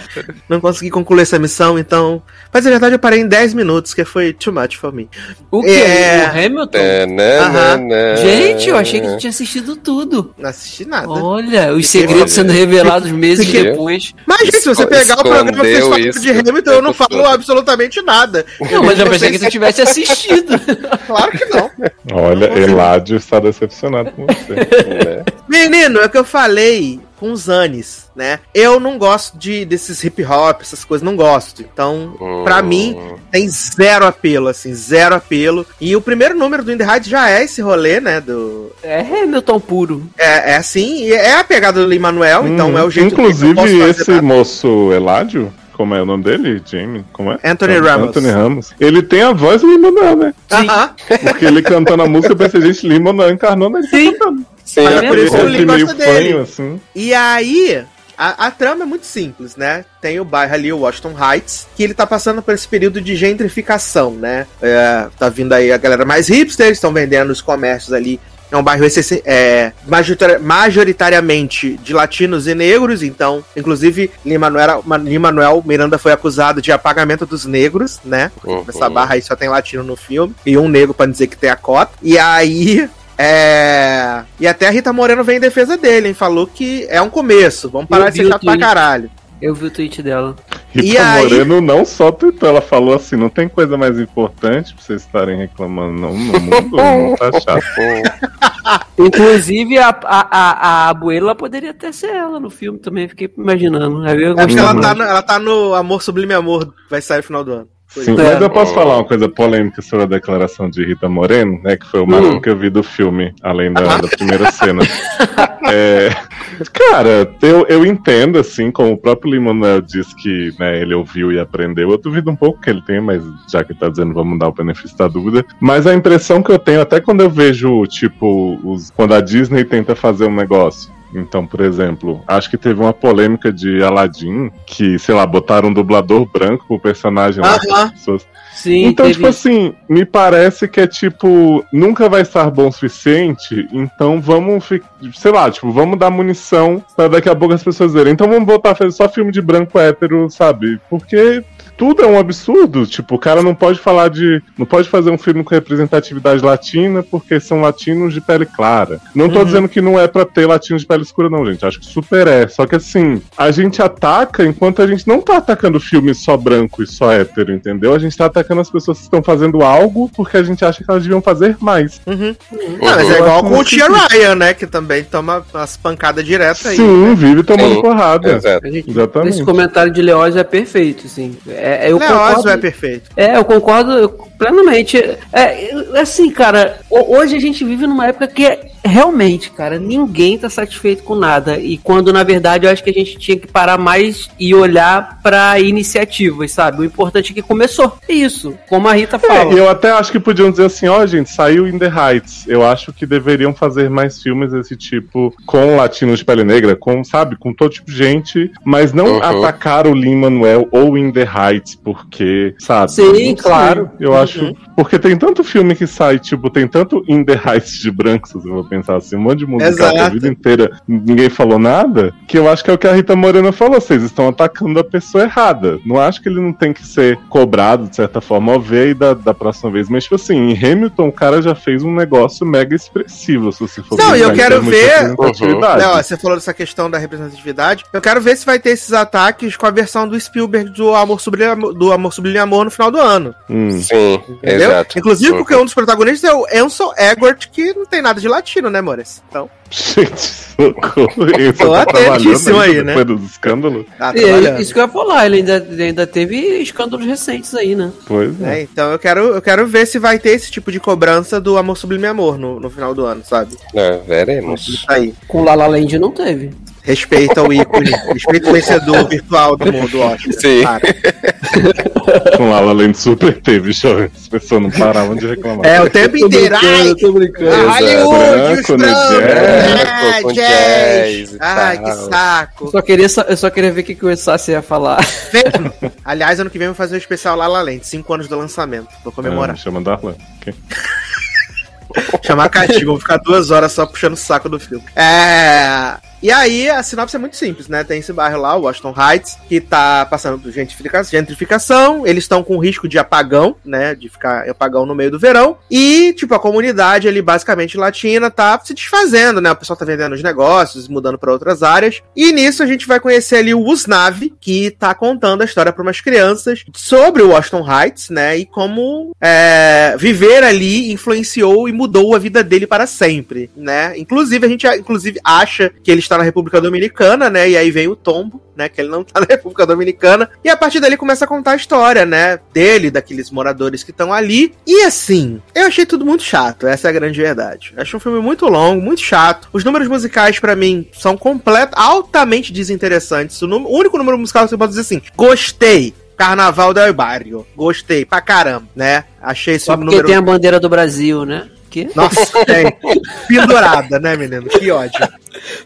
Não consegui concluir essa missão, então. Mas na verdade eu parei em 10 minutos, que foi too much for me. O que? É... O Hamilton? É, né, né, né. Gente, eu achei que tu tinha assistido tudo. Não assisti nada. Olha, os segredos sendo revelados meses Fiquei- depois. Mas, gente, se você pegar o programa que vocês falam isso de Hamilton, eu não falo absolutamente nada. Não, mas eu pensei que tu tivesse assistido. Claro que não. Olha, Eladio está decepcionado com você. Né? Menino, é o que eu falei com os Anis, né? Eu não gosto de desses hip hop, essas coisas, não gosto. Então, pra Hum. mim, tem zero apelo, assim, zero apelo. E o primeiro número do In The Heights já é esse rolê, né? Do... É Hamilton puro. É, é assim, e é a pegada do Lin-Manuel, então Hum, é o jeito que eu Inclusive, esse pra- moço Eladio, como é o nome dele? Jamie? Como é? Anthony Ramos. Anthony Ramos. Ele tem a voz do Lin-Manuel, né? Aham. Porque ele cantando a música, eu pensei, gente, Lin-Manuel encarnou, né? Ele tá Sim. cantando. Sim, Mas é por isso. Ele gosta dele. assim. E aí, a, a trama é muito simples, né? Tem o bairro ali, o Washington Heights, que ele tá passando por esse período de gentrificação, né? É, tá vindo aí a galera mais hipster, estão vendendo os comércios ali É um bairro é, majoritariamente de latinos e negros, então, inclusive, Lin-Manuel Miranda foi acusado de apagamento dos negros, né? Uhum. Nessa barra aí só tem latino no filme, e um negro para dizer que tem a cota. E aí, é. E até a Rita Moreno vem em defesa dele, hein? Falou que é um começo. Vamos parar de ser chato pra caralho. Eu vi o tweet dela. Rita e Moreno aí... não só tweetou, ela falou assim: não tem coisa mais importante pra vocês estarem reclamando, não, no mundo, não tá chato. Inclusive, a, a, a, a Abuela poderia até ser ela no filme também, fiquei imaginando. É porque ela tá, no, ela tá no Amor Sublime Amor, vai sair no final do ano. Sim, é. mas eu posso falar uma coisa polêmica sobre a declaração de Rita Moreno, né? Que foi o máximo hum. que eu vi do filme, além da, da primeira cena. é, cara, eu, eu entendo, assim, como o próprio Limonel disse que né, ele ouviu e aprendeu. Eu duvido um pouco que ele tenha, mas já que tá dizendo, vamos dar o benefício da dúvida. Mas a impressão que eu tenho, até quando eu vejo, tipo, os, quando a Disney tenta fazer um negócio então, por exemplo, acho que teve uma polêmica de Aladdin que, sei lá, botaram um dublador branco pro personagem lá. Pessoas... Sim, então, teve... tipo assim, me parece que é tipo, nunca vai estar bom o suficiente, então vamos, sei lá, tipo, vamos dar munição para daqui a pouco as pessoas verem. Então vamos fazer só filme de branco hétero, sabe? Porque tudo é um absurdo. Tipo, o cara não pode falar de. Não pode fazer um filme com representatividade latina porque são latinos de pele clara. Não tô uhum. dizendo que não é pra ter latinos de pele escura, não, gente. Acho que super é. Só que assim, a gente ataca enquanto a gente não tá atacando filmes só branco e só hétero, entendeu? A gente tá atacando as pessoas que estão fazendo algo porque a gente acha que elas deviam fazer mais. Uhum. Uhum. Não, mas é igual com o Tia Ryan, né? Que também toma as pancadas diretas aí. Sim, né? vive tomando Sim. porrada. Exato. Exatamente. Esse comentário de Leózio é perfeito, assim. É, eu Leózio concordo, é perfeito. É, eu concordo plenamente. É, assim, cara, hoje a gente vive numa época que é realmente, cara, ninguém tá satisfeito com nada. E quando, na verdade, eu acho que a gente tinha que parar mais e olhar para iniciativas, sabe? O importante é que começou. É isso, como a Rita fala. É, eu até acho que podiam dizer assim, ó, oh, gente, saiu In The Heights. Eu acho que deveriam fazer mais filmes desse tipo, com latinos de pele negra, com, sabe, com todo tipo de gente, mas não uhum. atacar o Lin-Manuel ou In The Heights, porque, sabe? Sim, claro. Eu uhum. acho... Porque tem tanto filme que sai, tipo, tem tanto In The Heights de brancos, eu vou pensar assim, um monte de musical a vida inteira, ninguém falou nada, que eu acho que é o que a Rita Morena falou, vocês estão atacando a pessoa errada. Não acho que ele não tem que ser cobrado, de certa forma, ao ver aí da, da próxima vez. Mas, tipo assim, em Hamilton, o cara já fez um negócio mega expressivo, se você for Não, eu quero ver. Uhum. Não, você falou dessa questão da representatividade. Eu quero ver se vai ter esses ataques com a versão do Spielberg do Amor Sublime, do Amor Sublime Amor no final do ano. Hum. Sim, entendeu? Exato. Inclusive porque um dos protagonistas é o Enzo Egort, que não tem nada de latino, né, Mores? Então. Gente, socorro. Ele Tô tá atentíssimo aí, né? Depois dos escândalos. Tá é, isso que eu ia falar, ele ainda, ainda teve escândalos recentes aí, né? Pois é. é. Então eu quero, eu quero ver se vai ter esse tipo de cobrança do Amor Sublime Amor no, no final do ano, sabe? É, veremos. Isso aí. Com Lala Land não teve. Respeita o ícone. Respeita o vencedor virtual do mundo Oscar. Sim. Com La La Land super teve, jovem. As pessoas não paravam de reclamar. É, o tempo inteiro. Ai, eu tô brincando. Ah, Hollywood, branco, né, ah, jazz. Ai, que saco. Eu só queria, eu só queria ver o que, que o Sassi ia falar. Aliás, ano que vem eu vou fazer um especial La La Land. Cinco anos do lançamento. Vou comemorar. É, chama Darlan. Okay. Chamar castigo, vou ficar duas horas só puxando o saco do filme. É. E aí, a sinopse é muito simples, né? Tem esse bairro lá, Washington Heights, que tá passando por gentrificação. Eles estão com risco de apagão, né? De ficar apagão no meio do verão. E, tipo, a comunidade ali, basicamente latina, tá se desfazendo, né? O pessoal tá vendendo os negócios, mudando para outras áreas. E nisso a gente vai conhecer ali o Usnavi, que tá contando a história para umas crianças sobre o Washington Heights, né? E como é, viver ali influenciou e mudou a vida dele para sempre, né? Inclusive, a gente inclusive acha que ele está na República Dominicana, né? E aí vem o tombo, né? Que ele não tá na República Dominicana. E a partir dali começa a contar a história, né? Dele, daqueles moradores que estão ali. E assim, eu achei tudo muito chato, essa é a grande verdade. Achei um filme muito longo, muito chato. Os números musicais, para mim, são completos, altamente desinteressantes. O, o único número musical que eu posso dizer assim, gostei. Carnaval del Barrio. Gostei pra caramba, né? Achei esse Só porque número... tem a bandeira do Brasil, né? Quê? Nossa, tem. Pendurada, né, menino? Que ódio.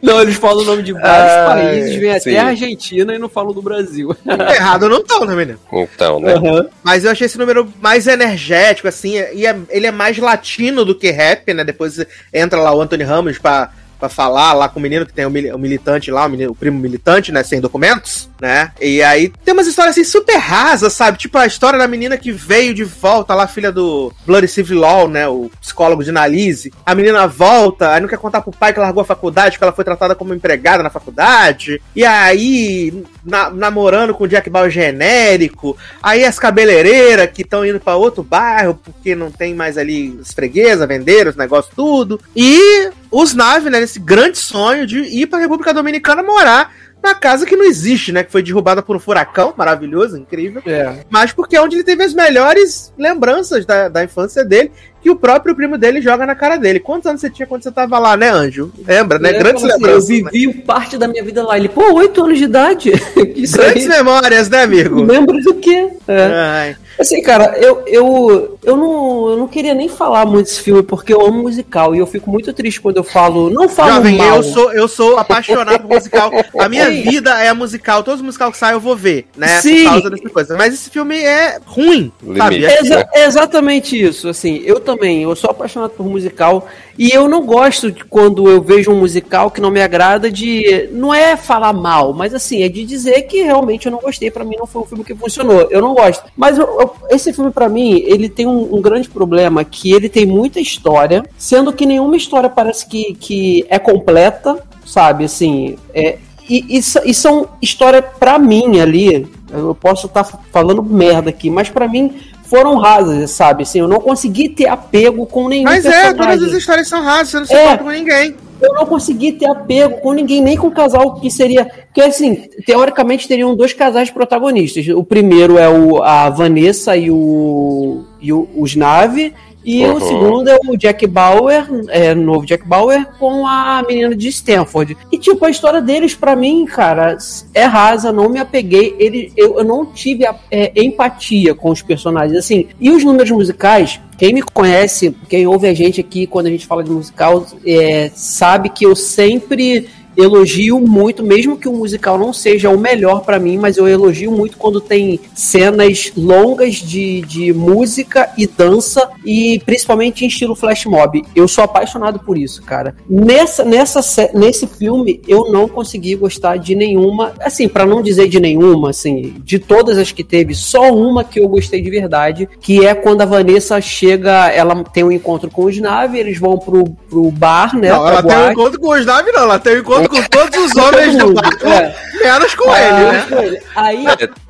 Não, eles falam o nome de vários ah, países, vem até a Argentina e não falam do Brasil. Errado não estão, né, menino? Então, né? Uhum. Mas eu achei esse número mais energético, assim, e é, ele é mais latino do que rap, né? Depois entra lá o Anthony Ramos pra para falar lá com o menino que tem o, militante lá, o, menino, o, primo militante, né, sem documentos, né? E aí tem umas histórias assim super rasas, sabe? Tipo a história da menina que veio de volta lá, filha do Bloody Civil Law, né, o psicólogo de Analise. A menina volta, aí não quer contar pro pai que largou a faculdade, que ela foi tratada como empregada na faculdade. E aí na, namorando com o Jack Bauer genérico. Aí as cabeleireiras que estão indo para outro bairro porque não tem mais ali as freguesas, vender os negócios tudo. E os Nave, né, nesse grande sonho de ir para a República Dominicana morar na casa que não existe, né? Que foi derrubada por um furacão maravilhoso, incrível. É. Mas porque é onde ele teve as melhores lembranças da, da infância dele que o próprio primo dele joga na cara dele. Quantos anos você tinha quando você tava lá, né, Anjo? Lembra, né? Grandes assim, lembranças. Eu vivi né? parte da minha vida lá. Ele, pô, oito anos de idade. Grandes memórias, né, amigo? Lembro do quê? É. Assim, cara, eu, eu, eu, não, eu não queria nem falar muito desse filme porque eu amo musical e eu fico muito triste quando eu falo. Não falo Jovem, mal. Eu sou, eu sou apaixonado por musical. A minha vida é musical. Todos os musicais que saem eu vou ver, né? Sim. Por causa dessa coisa. Mas esse filme é ruim, sabe? É Exa exatamente isso. Assim, eu também. Eu sou apaixonado por musical e eu não gosto de quando eu vejo um musical que não me agrada de. Não é falar mal, mas assim, é de dizer que realmente eu não gostei. para mim não foi um filme que funcionou. Eu não gosto. Mas eu, eu, esse filme, para mim, ele tem um, um, grande problema que ele tem muita história, sendo que nenhuma história parece que, que é completa, sabe? Assim, é, e, e, e são histórias para mim ali. Eu posso estar tá falando merda aqui, mas para mim foram rasas, sabe? Assim, eu não consegui ter apego com nenhum Mas personagem. é, todas as histórias são rasas, você não se é, com ninguém. Eu não consegui ter apego com ninguém, nem com o casal que seria. Porque, assim, teoricamente teriam dois casais protagonistas. O primeiro é o, a Vanessa e o, e o, os Nave, e uhum. o segundo é o Jack Bauer, é, novo Jack Bauer, com a menina de Stanford. E, tipo, a história deles, para mim, cara, é rasa, não me apeguei. Ele, eu, eu não tive a, é, empatia com os personagens. Assim, e os números musicais, quem me conhece, quem ouve a gente aqui quando a gente fala de musical, é, sabe que eu sempre elogio muito, mesmo que o musical não seja o melhor para mim, mas eu elogio muito quando tem cenas longas de, de música e dança e principalmente em estilo flash mob. Eu sou apaixonado por isso, cara. Nessa, nessa nesse filme eu não consegui gostar de nenhuma, assim, para não dizer de nenhuma, assim, de todas as que teve, só uma que eu gostei de verdade, que é quando a Vanessa chega, ela tem um encontro com os Nave, eles vão pro, pro bar, né? Não, ela boate. tem um encontro com os Nave, não, ela tem um encontro com todos os homens do barco, é. menos com ah, ele, né? Com ele. Aí,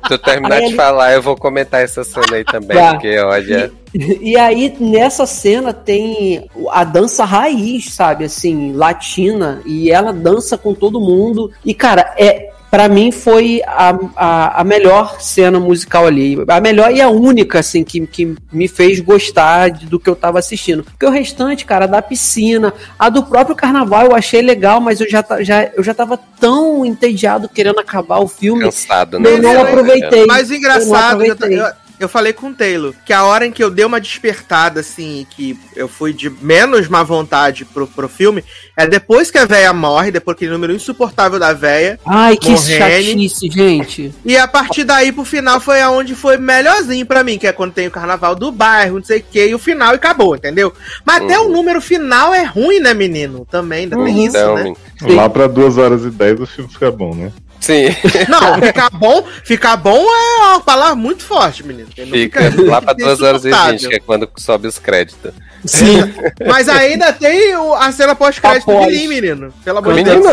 tu terminar aí de ele... falar, eu vou comentar essa cena aí também, tá. porque olha. E, e aí, nessa cena, tem a dança raiz, sabe? Assim, latina. E ela dança com todo mundo. E, cara, é, para mim foi a, a, a, melhor cena musical ali. A melhor e a única, assim, que, que me fez gostar de, do que eu tava assistindo. Porque o restante, cara, da piscina, a do próprio carnaval eu achei legal, mas eu já, já, eu já tava tão entediado querendo acabar o filme. Cansado, né? Eu não aproveitei. Mas engraçado, eu, eu, eu falei com o Taylor que a hora em que eu dei uma despertada, assim, que eu fui de menos má vontade pro, pro filme, é depois que a véia morre, depois aquele número insuportável da véia. Ai, que chatice, gente. E a partir daí pro final foi aonde foi melhorzinho para mim, que é quando tem o carnaval do bairro, não sei o que, e o final acabou, entendeu? Mas uhum. até o uhum. número final é ruim, né, menino? Também, ainda uhum. tem isso, então, né? Lá pra 2 horas e 10 o filme fica bom, né? Sim. Não, ficar bom, ficar bom é uma palavra muito forte, menino. Fica, fica lá pra 2 horas e 20, que é quando sobe os créditos. Sim. Mas ainda tem a cena pós-crédito de Lee, menino. Pelo amor de Deus.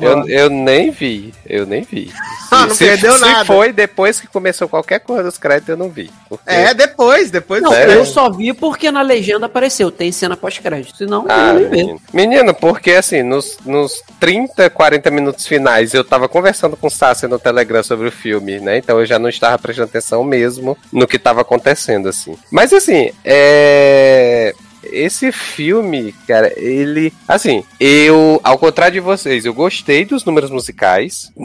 Eu, eu nem vi. Eu nem vi. Ah, não se, perdeu se nada. Se foi depois que começou qualquer coisa dos créditos, eu não vi. Porque... É, depois, depois. Não, eu só vi porque na legenda apareceu, tem cena pós-crédito. Senão, ah, eu nem menino. menino, porque assim, nos, nos 30, 40 minutos finais, eu tava conversando com o Sácia no Telegram sobre o filme, né? Então eu já não estava prestando atenção mesmo no que tava acontecendo, assim. Mas assim, é esse filme, cara, ele. Assim, eu, ao contrário de vocês, eu gostei dos números musicais.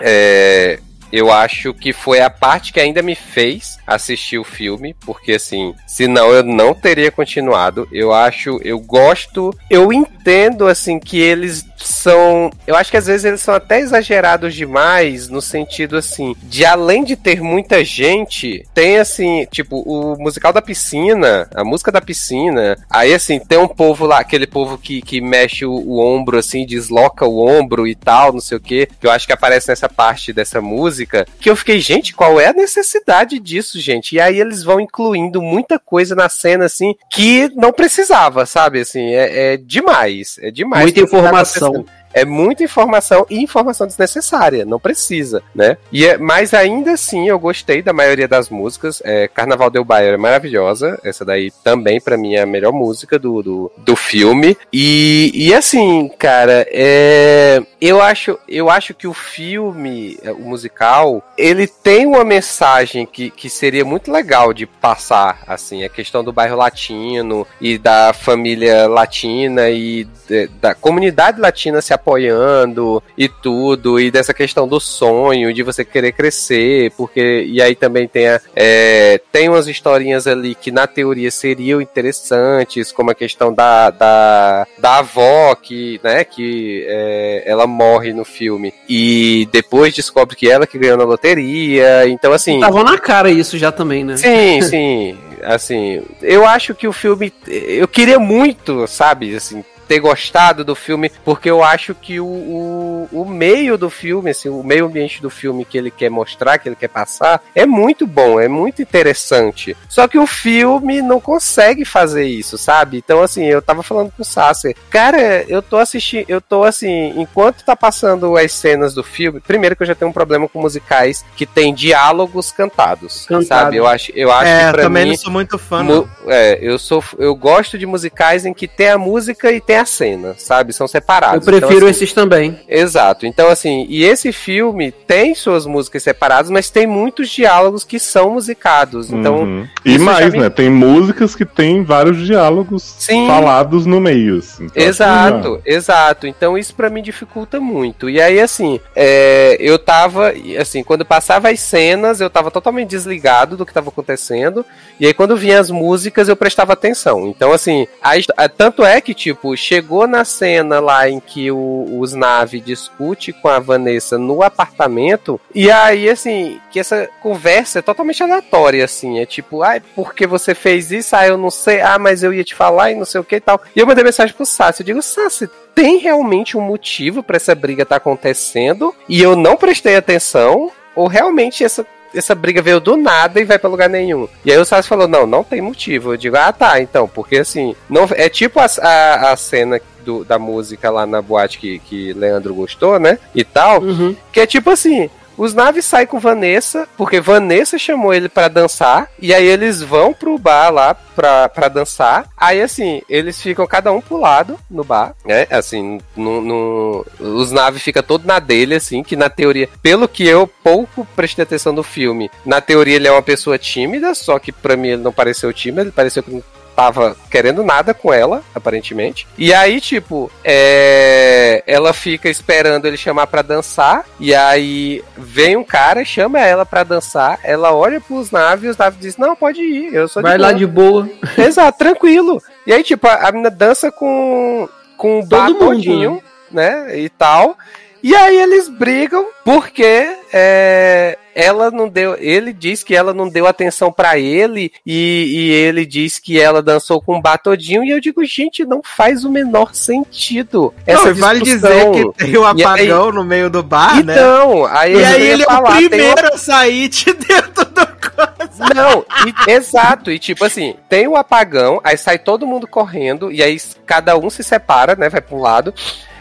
É, eu acho que foi a parte que ainda me fez assistir o filme, porque assim, senão eu não teria continuado. Eu acho, eu gosto, eu entendo assim que eles são, eu acho que às vezes eles são até exagerados demais no sentido assim, de além de ter muita gente, tem assim, tipo, o musical da piscina, a música da piscina, aí assim, tem um povo lá, aquele povo que, que mexe o, o ombro assim, desloca o ombro e tal, não sei o que, que eu acho que aparece nessa parte dessa música, que eu fiquei, gente, qual é a necessidade disso, gente? E aí eles vão incluindo muita coisa na cena, assim, que não precisava, sabe? Assim, é, é demais, é demais. Muita informação é muita informação e informação desnecessária, não precisa, né? E é, mas ainda assim eu gostei da maioria das músicas. É, Carnaval Del Bairro é maravilhosa, essa daí também para mim é a melhor música do, do, do filme. E, e assim, cara, é, eu acho eu acho que o filme, é, o musical, ele tem uma mensagem que, que seria muito legal de passar, assim, a questão do bairro latino e da família latina e de, da comunidade latina se apoiando e tudo, e dessa questão do sonho, de você querer crescer, porque. E aí também tem, a, é, tem umas historinhas ali que na teoria seriam interessantes, como a questão da, da, da avó, que, né, que é, ela morre no filme, e depois descobre que ela que ganhou na loteria, então assim. Tava na cara isso já também, né? Sim, sim. assim, eu acho que o filme. Eu queria muito, sabe, assim, ter gostado do filme, porque eu acho que o, o, o, meio do filme, assim, o meio ambiente do filme que ele quer mostrar, que ele quer passar, é muito bom, é muito interessante. Só que o filme não consegue fazer isso, sabe? Então, assim, eu tava falando com o Sasser, cara, eu tô assistindo, eu tô assim, enquanto tá passando as cenas do filme, primeiro que eu já tenho um problema com musicais que tem diálogos cantados, Cantado. sabe? Eu acho, eu acho é, que pra também mim, não sou muito fã. É, eu sou, eu gosto de musicais em que tem a música e tem a cena, sabe? São separados. Eu prefiro então, assim, esses também. Exato. Então, assim, e esse filme tem suas músicas separadas, mas tem muitos diálogos que são musicados. Então. Uhum. E mais, me... né? Tem músicas que tem vários diálogos Sim. falados no meio. Assim. Então, exato, assim, exato. Então isso para mim dificulta muito. E aí, assim, é, eu tava, assim, quando passava as cenas, eu tava totalmente desligado do que tava acontecendo. E aí, quando vinha as músicas, eu prestava atenção. Então, assim, a, tanto é que, tipo, chegou na cena lá em que o, os Nave discute com a Vanessa no apartamento, e aí, assim, que essa conversa é totalmente aleatória, assim. É tipo, ai, ah, por que você fez isso? Ah, eu não sei. Ah, mas eu ia te falar e não sei o que e tal. E eu mandei mensagem pro Sassi. Eu digo, Sassi, tem realmente um motivo para essa briga estar tá acontecendo e eu não prestei atenção? Ou realmente essa essa briga veio do nada e vai para lugar nenhum. E aí o Sassi falou: não, não tem motivo. Eu digo, ah, tá, então, porque assim, não é tipo a, a, a cena do, da música lá na boate que, que Leandro gostou, né? E tal. Uhum. Que é tipo assim: os naves saem com Vanessa, porque Vanessa chamou ele para dançar, e aí eles vão pro bar lá pra, pra dançar. Aí, assim, eles ficam cada um pro lado no bar, né? Assim, no, no, os naves ficam todo na dele, assim, que na teoria, pelo que eu pouco prestei atenção no filme, na teoria ele é uma pessoa tímida, só que pra mim ele não pareceu tímido, ele pareceu que tava querendo nada com ela, aparentemente. E aí, tipo, é... ela fica esperando ele chamar para dançar. E aí vem um cara, chama ela para dançar. Ela olha pros naves e os naves diz: Não, pode ir, eu sou Vai de lá de boa. Exato, tranquilo. E aí, tipo, a, a menina dança com, com o bar todinho, né? né? E tal. E aí eles brigam porque é, ela não deu. Ele diz que ela não deu atenção para ele e, e, ele diz que ela dançou com um batodinho. E eu digo, gente, não faz o menor sentido. Essa não, vale dizer que tem um apagão aí, no meio do bar, então, né? Então, aí e aí ele falar, é o primeiro a sair de dentro do coisa. Não, e, exato. E tipo assim, tem o um apagão, aí sai todo mundo correndo, e aí cada um se separa, né? Vai pra um lado.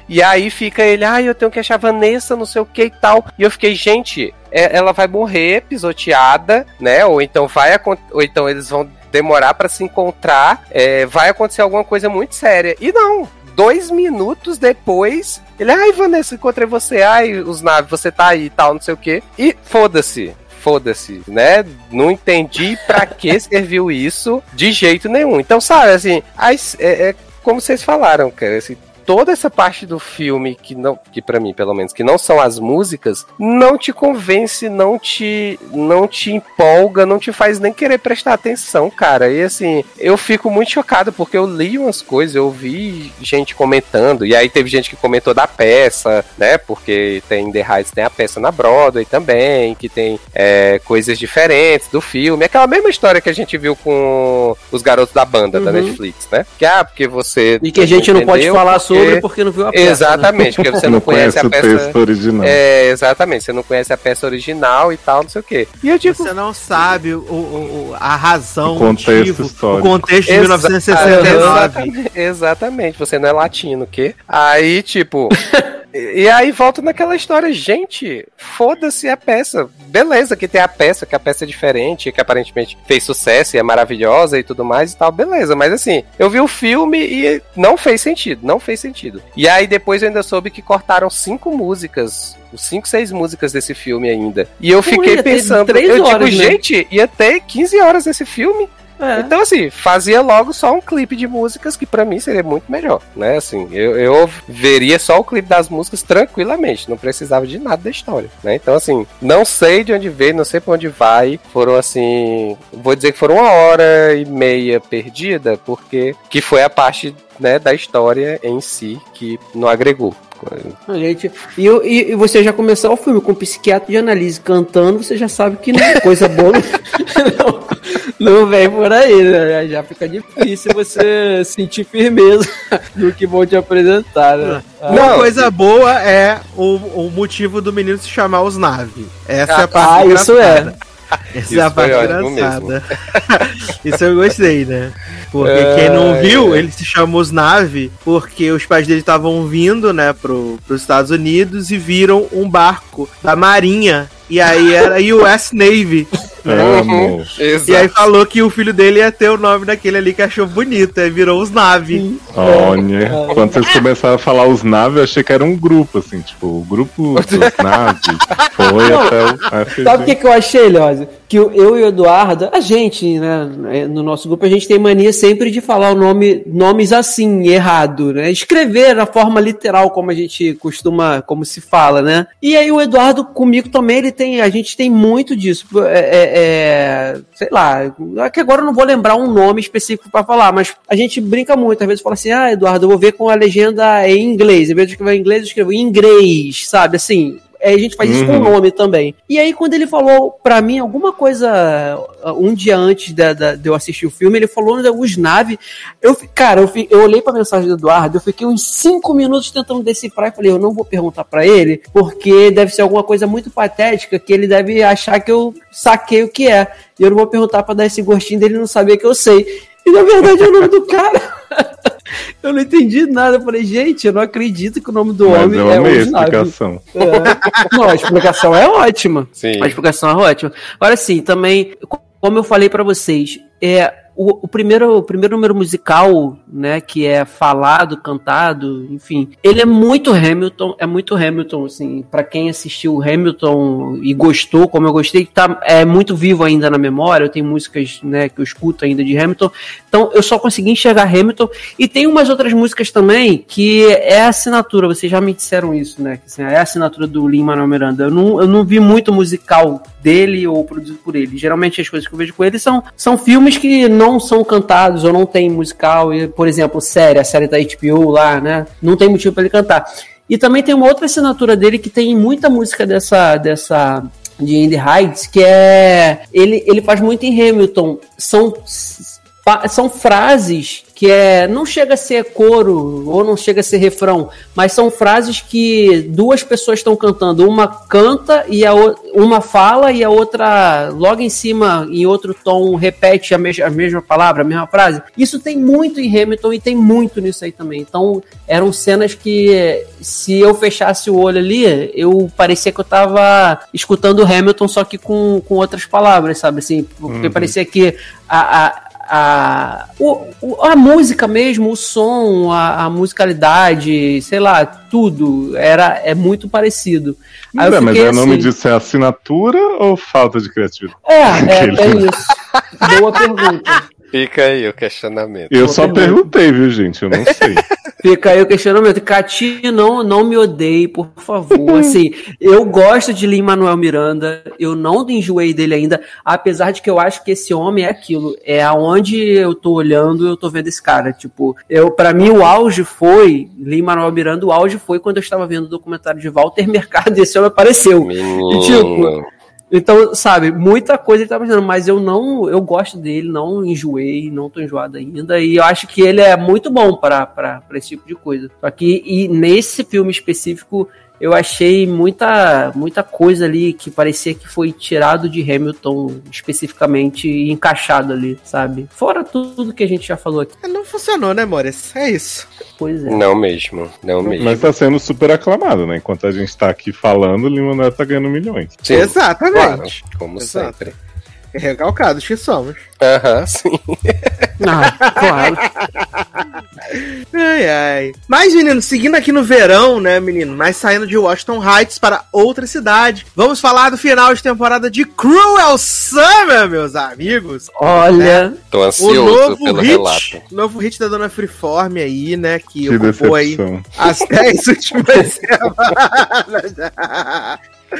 E aí fica ele, ah, eu tenho que achar Vanessa, não sei o que e tal. E eu fiquei, gente, é, ela vai morrer pisoteada, né? Ou então vai ou então eles vão demorar para se encontrar, é, vai acontecer alguma coisa muito séria. E não, dois minutos depois, ele, ai, Vanessa, encontrei você, ai, os naves, você tá aí e tal, não sei o que. E foda-se foda-se, né? Não entendi para que serviu isso de jeito nenhum. Então, sabe, assim, as, é, é, como vocês falaram, cara, assim, toda essa parte do filme que não, que para mim, pelo menos, que não são as músicas, não te convence, não te não te empolga, não te faz nem querer prestar atenção, cara. E assim, eu fico muito chocado porque eu li umas coisas, eu vi gente comentando, e aí teve gente que comentou da peça, né? Porque tem The Heights, tem a peça na Broadway também, que tem é, coisas diferentes do filme. Aquela mesma história que a gente viu com os garotos da banda uhum. da Netflix, né? Que ah, porque você. E que a gente não pode falar porque... sobre porque não viu a peça. Né? Exatamente, né? porque você não, não conhece, conhece, a peça. original. É, exatamente, você não conhece a peça original e tal, não sei o quê. E eu digo. Você não sabe o, o, a razão, o contexto motivo, histórico. O contexto de 1969. Exatamente, exatamente, você não é latino, o quê? Aí, tipo. E aí volta naquela história, gente, foda-se a peça. Beleza, que tem a peça, que a peça é diferente, que aparentemente fez sucesso e é maravilhosa e tudo mais e tal, beleza. Mas assim, eu vi o filme e não fez sentido, não fez sentido. E aí depois eu ainda soube que cortaram cinco músicas cinco, seis músicas desse filme ainda. E eu fiquei pensando, eu horas, digo, né? gente, ia ter 15 horas esse filme. É. Então, assim, fazia logo só um clipe de músicas que para mim seria muito melhor, né? Assim, eu, eu veria só o clipe das músicas tranquilamente, não precisava de nada da história, né? Então, assim, não sei de onde veio, não sei pra onde vai. Foram, assim, vou dizer que foram uma hora e meia perdida, porque que foi a parte né, da história em si que não agregou. A gente, e, e, e, você já começou o filme com o psiquiatra de análise cantando, você já sabe que não é coisa boa. não, não vem por aí, né? Já fica difícil você sentir firmeza no que vão te apresentar, né? Uma ah, coisa boa é o, o motivo do menino se chamar os Nave. Essa ah, é a parte Ah, isso é. Essa é a parte engraçada. isso eu gostei, né? Porque é, quem não viu, é. ele se chamou os Nave porque os pais dele estavam vindo, né, pro, pros Estados Unidos e viram um barco da Marinha e aí era US Navy. Uhum. E aí falou que o filho dele ia ter o nome daquele ali que achou bonito, aí virou os Nave. Olha, quando vocês começaram a falar os Nave, eu achei que era um grupo, assim, tipo, o grupo dos Nave foi até o Sabe o que, que eu achei, Leózio? Que eu e o Eduardo, a gente, né, no nosso grupo, a gente tem mania sempre de falar o nome, nomes assim, errado, né? Escrever na forma literal, como a gente costuma, como se fala, né? E aí o Eduardo comigo também, ele tem, a gente tem muito disso. É, é, é, sei lá, é que agora eu não vou lembrar um nome específico para falar, mas a gente brinca muito. Às vezes fala assim, ah, Eduardo, eu vou ver com a legenda em inglês. Em vez de escrever em inglês, eu escrevo em inglês, sabe? Assim, é, a gente faz isso com o uhum. nome também. E aí, quando ele falou para mim alguma coisa um dia antes de, de, de, eu assistir o filme, ele falou os nave. Eu, cara, eu, eu olhei pra mensagem do Eduardo, eu fiquei uns cinco minutos tentando decifrar e falei, eu não vou perguntar para ele, porque deve ser alguma coisa muito patética que ele deve achar que eu saquei o que é. E eu não vou perguntar para dar esse gostinho dele não saber que eu sei. E na verdade é o nome do cara. Eu não entendi nada. Eu falei, gente, eu não acredito que o nome do Mas homem eu é a explicação. É. Não, a explicação é ótima. Sim. A explicação é ótima. Agora sim, também, como eu falei para vocês, é o, o, primeiro, o primeiro número musical, né, que é falado, cantado, enfim, ele é muito Hamilton, é muito Hamilton, assim, para quem assistiu Hamilton e gostou, como eu gostei, tá, é muito vivo ainda na memória, eu tenho músicas, né, que eu escuto ainda de Hamilton, então eu só consegui enxergar Hamilton, e tem umas outras músicas também que é assinatura, vocês já me disseram isso, né, que assim, é assinatura do Lin-Manuel Miranda, eu não, eu não vi muito musical dele ou produzido por ele, geralmente as coisas que eu vejo com ele são, são filmes que não são cantados ou não tem musical, e, por exemplo, série, a série da HBO lá, né? Não tem motivo para ele cantar. E também tem uma outra assinatura dele que tem muita música dessa dessa de Andy Heights, que é ele ele faz muito em Hamilton. São são frases que é não chega a ser coro ou não chega a ser refrão, mas são frases que duas pessoas estão cantando, uma canta e a uma fala e a outra logo em cima em outro tom repete a, me a mesma palavra, a mesma frase. Isso tem muito em Hamilton e tem muito nisso aí também. Então eram cenas que se eu fechasse o olho ali, eu parecia que eu tava escutando Hamilton só que com, com outras palavras, sabe assim, porque uhum. parecia que a, a a, o, a música mesmo, o som, a, a, musicalidade, sei lá, tudo era é muito parecido. Aí é, mas o assim, nome disso é assinatura ou falta de criatividade? É, é, é isso. Boa pergunta. Fica aí o questionamento. Eu só perguntei, viu, gente? Eu não sei. Fica aí o questionamento. Cati, não, não me odeie, por favor. Assim, eu gosto de Lin Manuel Miranda, eu não enjoei dele ainda, apesar de que eu acho que esse homem é aquilo. É aonde eu tô olhando, eu tô vendo esse cara. Tipo, eu para mim o auge foi, Lin Manuel Miranda, o auge foi quando eu estava vendo o documentário de Walter Mercado e esse homem apareceu. E, tipo, então, sabe, muita coisa ele tá fazendo, mas eu não, eu gosto dele, não enjoei, não tô enjoado ainda, e eu acho que ele é muito bom para esse tipo de coisa. Só que, e nesse filme específico, eu achei muita, muita coisa ali que parecia que foi tirado de Hamilton especificamente e encaixado ali, sabe? Fora tudo que a gente já falou aqui. Não funcionou, né, Mores? É isso. Pois é. Não mesmo, não mesmo. Mas tá sendo super aclamado, né? Enquanto a gente tá aqui falando, o Lima tá ganhando milhões. Sim, Exatamente. Claro, como Exato. sempre. Recalcados que somos. Aham, uhum, sim. Ah, claro. Ai, ai. Mas, menino, seguindo aqui no verão, né, menino? Mas saindo de Washington Heights para outra cidade. Vamos falar do final de temporada de Cruel Summer, meus amigos. Olha. Né? Tô ansioso o novo pelo hit, relato. Novo hit da Dona Freeform aí, né? Que, que ocupou decepção. aí as 10 últimas semanas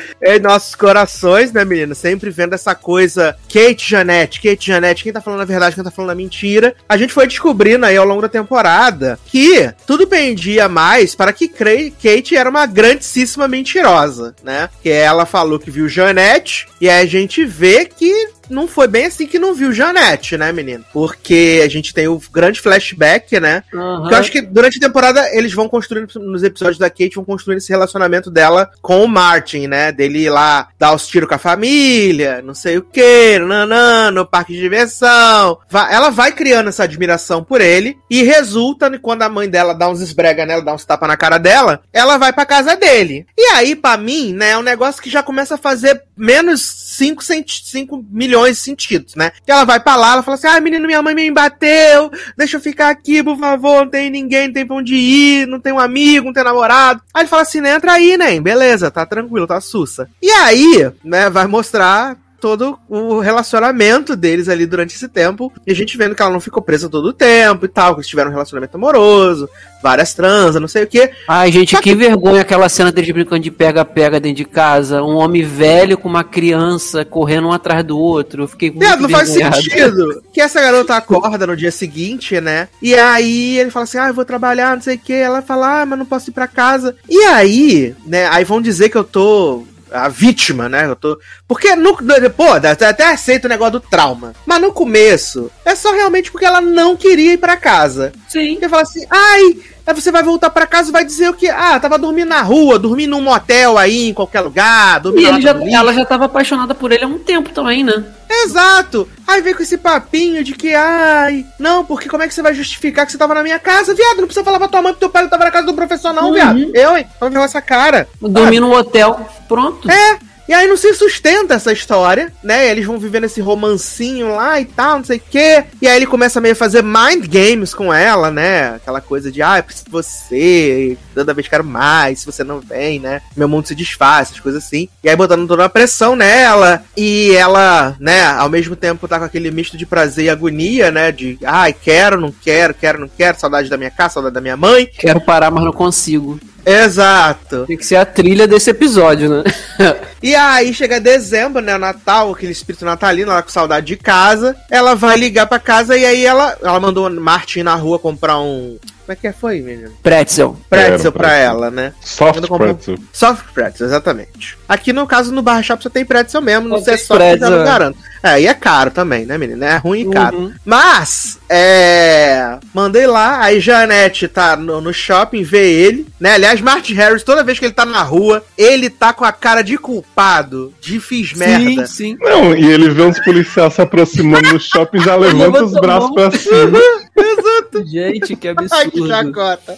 em nossos corações, né, menina? Sempre vendo essa coisa. Kate Janete, Kate Janete, quem tá falando a verdade, quem tá falando a mentira. A gente foi descobrindo aí ao longo da temporada que tudo pendia mais para que Kate era uma grandíssima mentirosa, né? Que ela falou que viu Janete, e aí a gente vê que não foi bem assim que não viu Janete, né, menino? Porque a gente tem o grande flashback, né? Uhum. Que eu acho que durante a temporada eles vão construindo, nos episódios da Kate, vão construindo esse relacionamento dela com o Martin, né? Dele ir lá dar os tiros com a família, não sei o que, nanã, no parque de diversão. Ela vai criando essa admiração por ele e resulta quando a mãe dela dá uns esbrega nela, dá uns tapa na cara dela, ela vai pra casa dele. E aí, para mim, né, é um negócio que já começa a fazer menos 5, 5 milhões de sentidos, né? Que ela vai pra lá, ela fala assim: ah, menino, minha mãe me bateu, deixa eu ficar aqui, por favor, não tem ninguém, não tem pra onde ir, não tem um amigo, não tem namorado. Aí ele fala assim: né, entra aí, né? Beleza, tá tranquilo, tá sussa. E aí, né, vai mostrar todo o relacionamento deles ali durante esse tempo. E a gente vendo que ela não ficou presa todo o tempo e tal, que eles tiveram um relacionamento amoroso, várias transas, não sei o quê. Ai, gente, que, que vergonha aquela cena deles brincando de pega-pega dentro de casa. Um homem velho com uma criança correndo um atrás do outro. Eu fiquei muito Não faz sentido. que essa garota acorda no dia seguinte, né? E aí ele fala assim: ah, eu vou trabalhar, não sei o quê. Ela fala: ah, mas não posso ir pra casa. E aí, né? Aí vão dizer que eu tô a vítima, né? Eu tô... Porque, no, pô, até aceito o negócio do trauma. Mas no começo, é só realmente porque ela não queria ir para casa. Sim. Porque fala assim, ai, Aí você vai voltar para casa e vai dizer o que? Ah, tava dormindo na rua, dormindo num motel aí, em qualquer lugar, dormindo e já, ela já tava apaixonada por ele há um tempo também, né? Exato! Aí vem com esse papinho de que, ai, não, porque como é que você vai justificar que você tava na minha casa? Viado, não precisa falar pra tua mãe que teu pai não tava na casa do professor, não, uhum. viado. Eu, hein? Ver essa cara. Dormir num hotel, pronto. É, e aí não se sustenta essa história, né? Eles vão vivendo esse romancinho lá e tal, não sei o quê. E aí ele começa meio a fazer mind games com ela, né? Aquela coisa de, ah, eu preciso de você, toda vez quero mais, se você não vem, né? Meu mundo se desfaz, essas coisas assim. E aí botando toda uma pressão nela. E ela, né, ao mesmo tempo tá com aquele misto de prazer e agonia, né? De, ai, ah, quero, não quero, quero, não quero, saudade da minha casa, saudade da minha mãe. Quero parar, mas não consigo. Exato. Tem que ser a trilha desse episódio, né? e aí chega dezembro, né? O Natal, aquele espírito natalino, ela com saudade de casa. Ela vai ligar pra casa e aí ela, ela mandou Martin na rua comprar um como é que foi, menino? Pretzel. Pretzel pra ela, né? Soft pretzel. Soft pretzel, exatamente. Aqui no caso, no Barra Shop, você tem pretzel mesmo, não sei só pretzel, eu não garanto. É, e é caro também, né, menino? É ruim e caro. Uhum. Mas, é. Mandei lá, aí Janete tá no, no, shopping, vê ele, né? Aliás, Martin Harris, toda vez que ele tá na rua, ele tá com a cara de culpado, de fiz merda. Sim, sim. Não, e ele vê uns policiais se aproximando do shopping já levanta os braços pra cima. Exato. Gente, que absurdo. Ai, que chacota.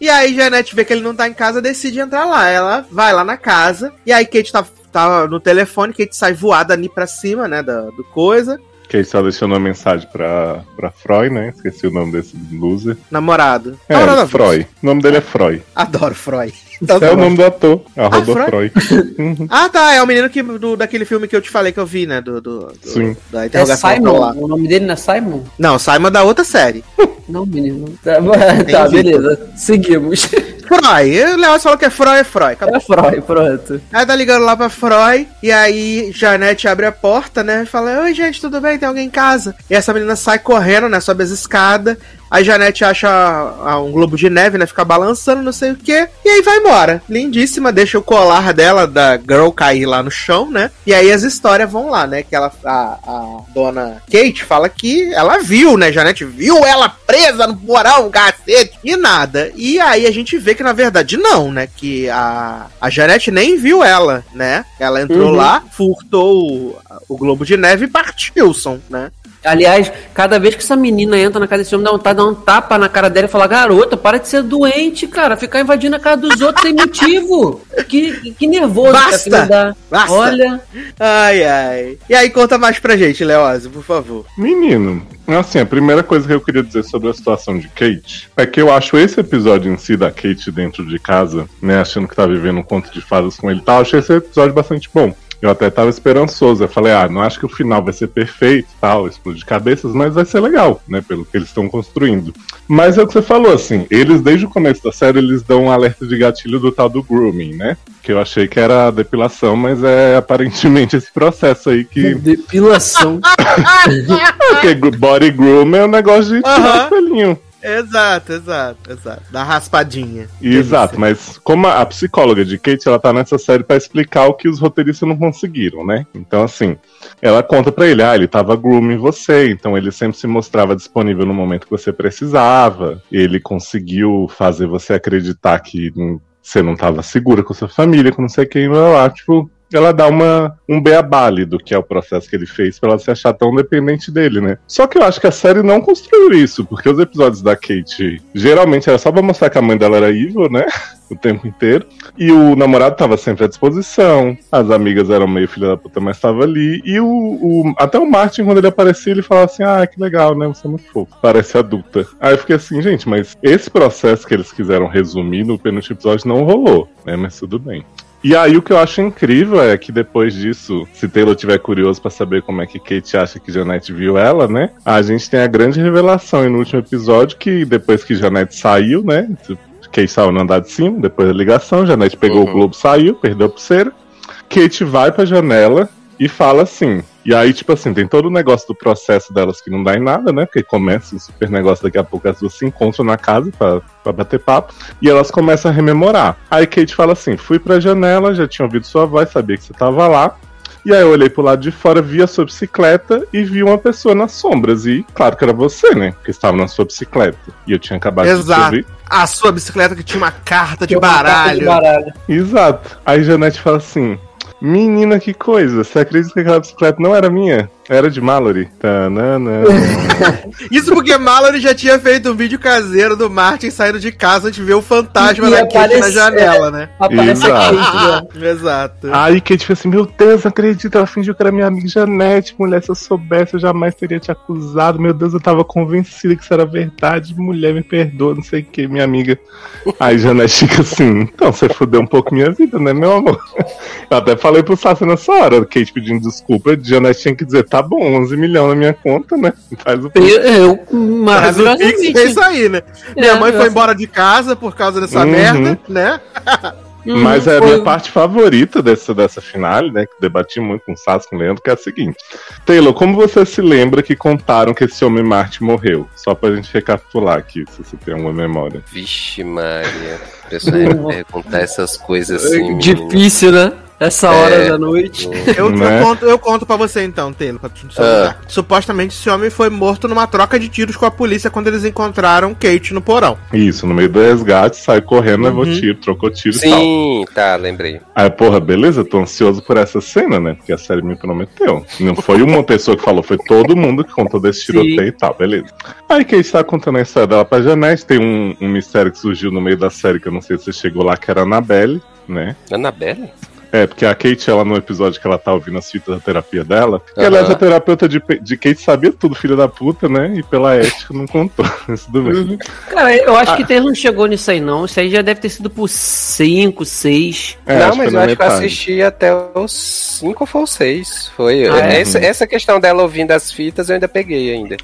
E aí, Janete vê que ele não tá em casa, decide entrar lá. Ela vai lá na casa, e aí Kate tá, tá no telefone, Kate sai voada ali pra cima, né, do, do coisa. Que aí só deixando uma mensagem pra, pra Freud, né? Esqueci o nome desse loser. Namorado. É, Namorado Freud. O nome dele é Freud. Adoro Freud. É o nome do ator, arroba Ah, Freud. Ah, tá. É o menino que, do, daquele filme que eu te falei que eu vi, né? Do, do, do- Sim. Da É interrogação Simon. lá. O nome dele não é Simon? Não, Simon da outra série. Não, menino. Tá, tá beleza. Seguimos. Freud. O Léo falou que é Freud, é Freud. Acabou. É Freud, pronto. Aí tá ligando lá pra Freud, e aí Janete abre a porta, né? E fala: Oi, gente, tudo bem? Tem alguém em casa? E essa menina sai correndo, né? Sobe as escadas. Aí Janete acha ah, um globo de neve, né? Fica balançando, não sei o quê. E aí vai embora. Lindíssima, deixa o colar dela, da Girl, cair lá no chão, né? E aí as histórias vão lá, né? Que ela, a, a dona Kate fala que ela viu, né? Janete viu ela presa no porão, cacete, e nada. E aí a gente vê que na verdade não, né? Que a, a Janete nem viu ela, né? Ela entrou Uhum. lá, furtou o, o globo de neve e partiu, né? Aliás, cada vez que essa menina entra na casa desse homem, dá vontade de dar um tapa na cara dela e falar: Garota, para de ser doente, cara. Ficar invadindo a casa dos outros sem motivo. Que, que nervoso que Basta! filha dá. Basta! Olha, Ai, ai. E aí, conta mais pra gente, Leózio, por favor. Menino, assim, a primeira coisa que eu queria dizer sobre a situação de Kate é que eu acho esse episódio em si da Kate dentro de casa, né, achando que tá vivendo um conto de fadas com ele e tal, eu achei esse episódio bastante bom. Eu até tava esperançoso, eu falei, ah, não acho que o final vai ser perfeito, tal, explodir cabeças, mas vai ser legal, né, pelo que eles estão construindo. Mas é o que você falou, assim, eles desde o começo da série, eles dão um alerta de gatilho do tal do grooming, né, que eu achei que era a depilação, mas é aparentemente esse processo aí que... depilação. Porque body groom é um negócio de tirar o pelinho. Exato, exato, exato. Da raspadinha. Exato, mas como a, a psicóloga de Kate, ela tá nessa série pra explicar o que os roteiristas não conseguiram, né? Então, assim, ela conta pra ele, ah, ele tava grooming você, então ele sempre se mostrava disponível no momento que você precisava, ele conseguiu fazer você acreditar que hum, você não tava segura com sua família, com não sei quem, lá, tipo... Ela dá uma, um beabale do que é o processo que ele fez pra ela se achar tão dependente dele, né? Só que eu acho que a série não construiu isso, porque os episódios da Kate geralmente era só pra mostrar que a mãe dela era evil, né? o tempo inteiro. E o namorado tava sempre à disposição. As amigas eram meio filha da puta, mas tava ali. E o, o- até o Martin, quando ele aparecia, ele falava assim: Ah, que legal, né? Você é muito fofo. Parece adulta. Aí eu fiquei assim, gente, mas esse processo que eles quiseram resumir no penúltimo episódio não rolou, né? Mas tudo bem. E aí o que eu acho incrível é que depois disso, se Taylor tiver curioso pra saber como é que Kate acha que Janete viu ela, né? A gente tem a grande revelação aí no último episódio que depois que Janete saiu, né? Kate saiu no andar de cima, depois da ligação, Janete pegou Uhum. o globo, saiu, perdeu a pulseira. Kate vai pra janela e fala assim. E aí, tipo assim, tem todo o negócio do processo delas que não dá em nada, né? Porque começa um super negócio, daqui a pouco as duas se encontram na casa pra, pra bater papo. E elas começam a rememorar. Aí Kate fala assim: fui pra janela, já tinha ouvido sua voz, sabia que você tava lá. E aí eu olhei pro lado de fora, vi a sua bicicleta e vi uma pessoa nas sombras. E claro que era você, né? Que estava na sua bicicleta. E eu tinha acabado de Exato. ouvir. A sua bicicleta que tinha uma carta de uma carta baralho. de baralho. Exato. Aí Janete fala assim: Menina, que coisa, você acredita que aquela bicicleta não era minha? Era de Mallory. Tanana. Isso porque Mallory já tinha feito um vídeo caseiro do Martin saindo de casa antes de ver o fantasma E da Kate na janela, né? Aparece a Exato. Kate, né? Exato. Aí Kate fala assim: Meu Deus, não acredito. Ela fingiu que era minha amiga Janete. Mulher, se eu soubesse, eu jamais teria te acusado. Meu Deus, eu tava convencida que isso era verdade. Mulher, me perdoa, não sei o que, minha amiga. Aí Janete fica assim: Então, você fudeu um pouco minha vida, né, meu amor? Eu até falei pro Sassi nessa hora, Kate pedindo desculpa. Janete tinha que dizer: Tá bom, 11 milhões na minha conta, né? Faz o Eu, eu Mas o Pix é isso aí, né? Minha É, mãe foi eu- embora de casa por causa dessa Uhum. merda, né? Uhum, Mas é a foi- minha parte favorita dessa, dessa finale, né? Que debati muito com o Sassi, com o Leandro, que é a seguinte. Taylor, como você se lembra que contaram que esse homem Marte morreu? Só pra gente recapitular aqui, se você tem alguma memória. Vixe, Maria. A pessoa ia me perguntar essas coisas assim. Difícil, né? Essa hora É. da noite. Eu, Né? eu, conto, eu conto pra você então, Taylor, pra te ajudar. Supostamente esse homem foi morto numa troca de tiros com a polícia quando eles encontraram Kate no porão. Isso, no meio do resgate, sai correndo, levou Uhum. tiro, trocou tiro e tal. Sim, tá, lembrei. Aí, porra, beleza, tô ansioso por essa cena, né? Porque a série me prometeu. Não foi uma pessoa que falou, foi todo mundo que contou desse tiroteio e tal, beleza. Aí Kate tá contando a história dela pra Janete, tem um, um mistério que surgiu no meio da série, que eu não sei se você chegou lá, que era a Annabelle, né? Annabelle? É, porque a Kate, ela no episódio que ela tá ouvindo as fitas da terapia dela, que ela é a terapeuta de, de Kate sabia tudo, filha da puta, né? E pela ética não contou. Isso tudo bem. Uhum. Cara, eu acho ah. que Taylor não chegou nisso aí, não. Isso aí já deve ter sido por 5, 6. É, não, mas eu acho que eu assisti até os 5 ou 6. Foi. Ah, é? essa, essa questão dela ouvindo as fitas eu ainda peguei ainda.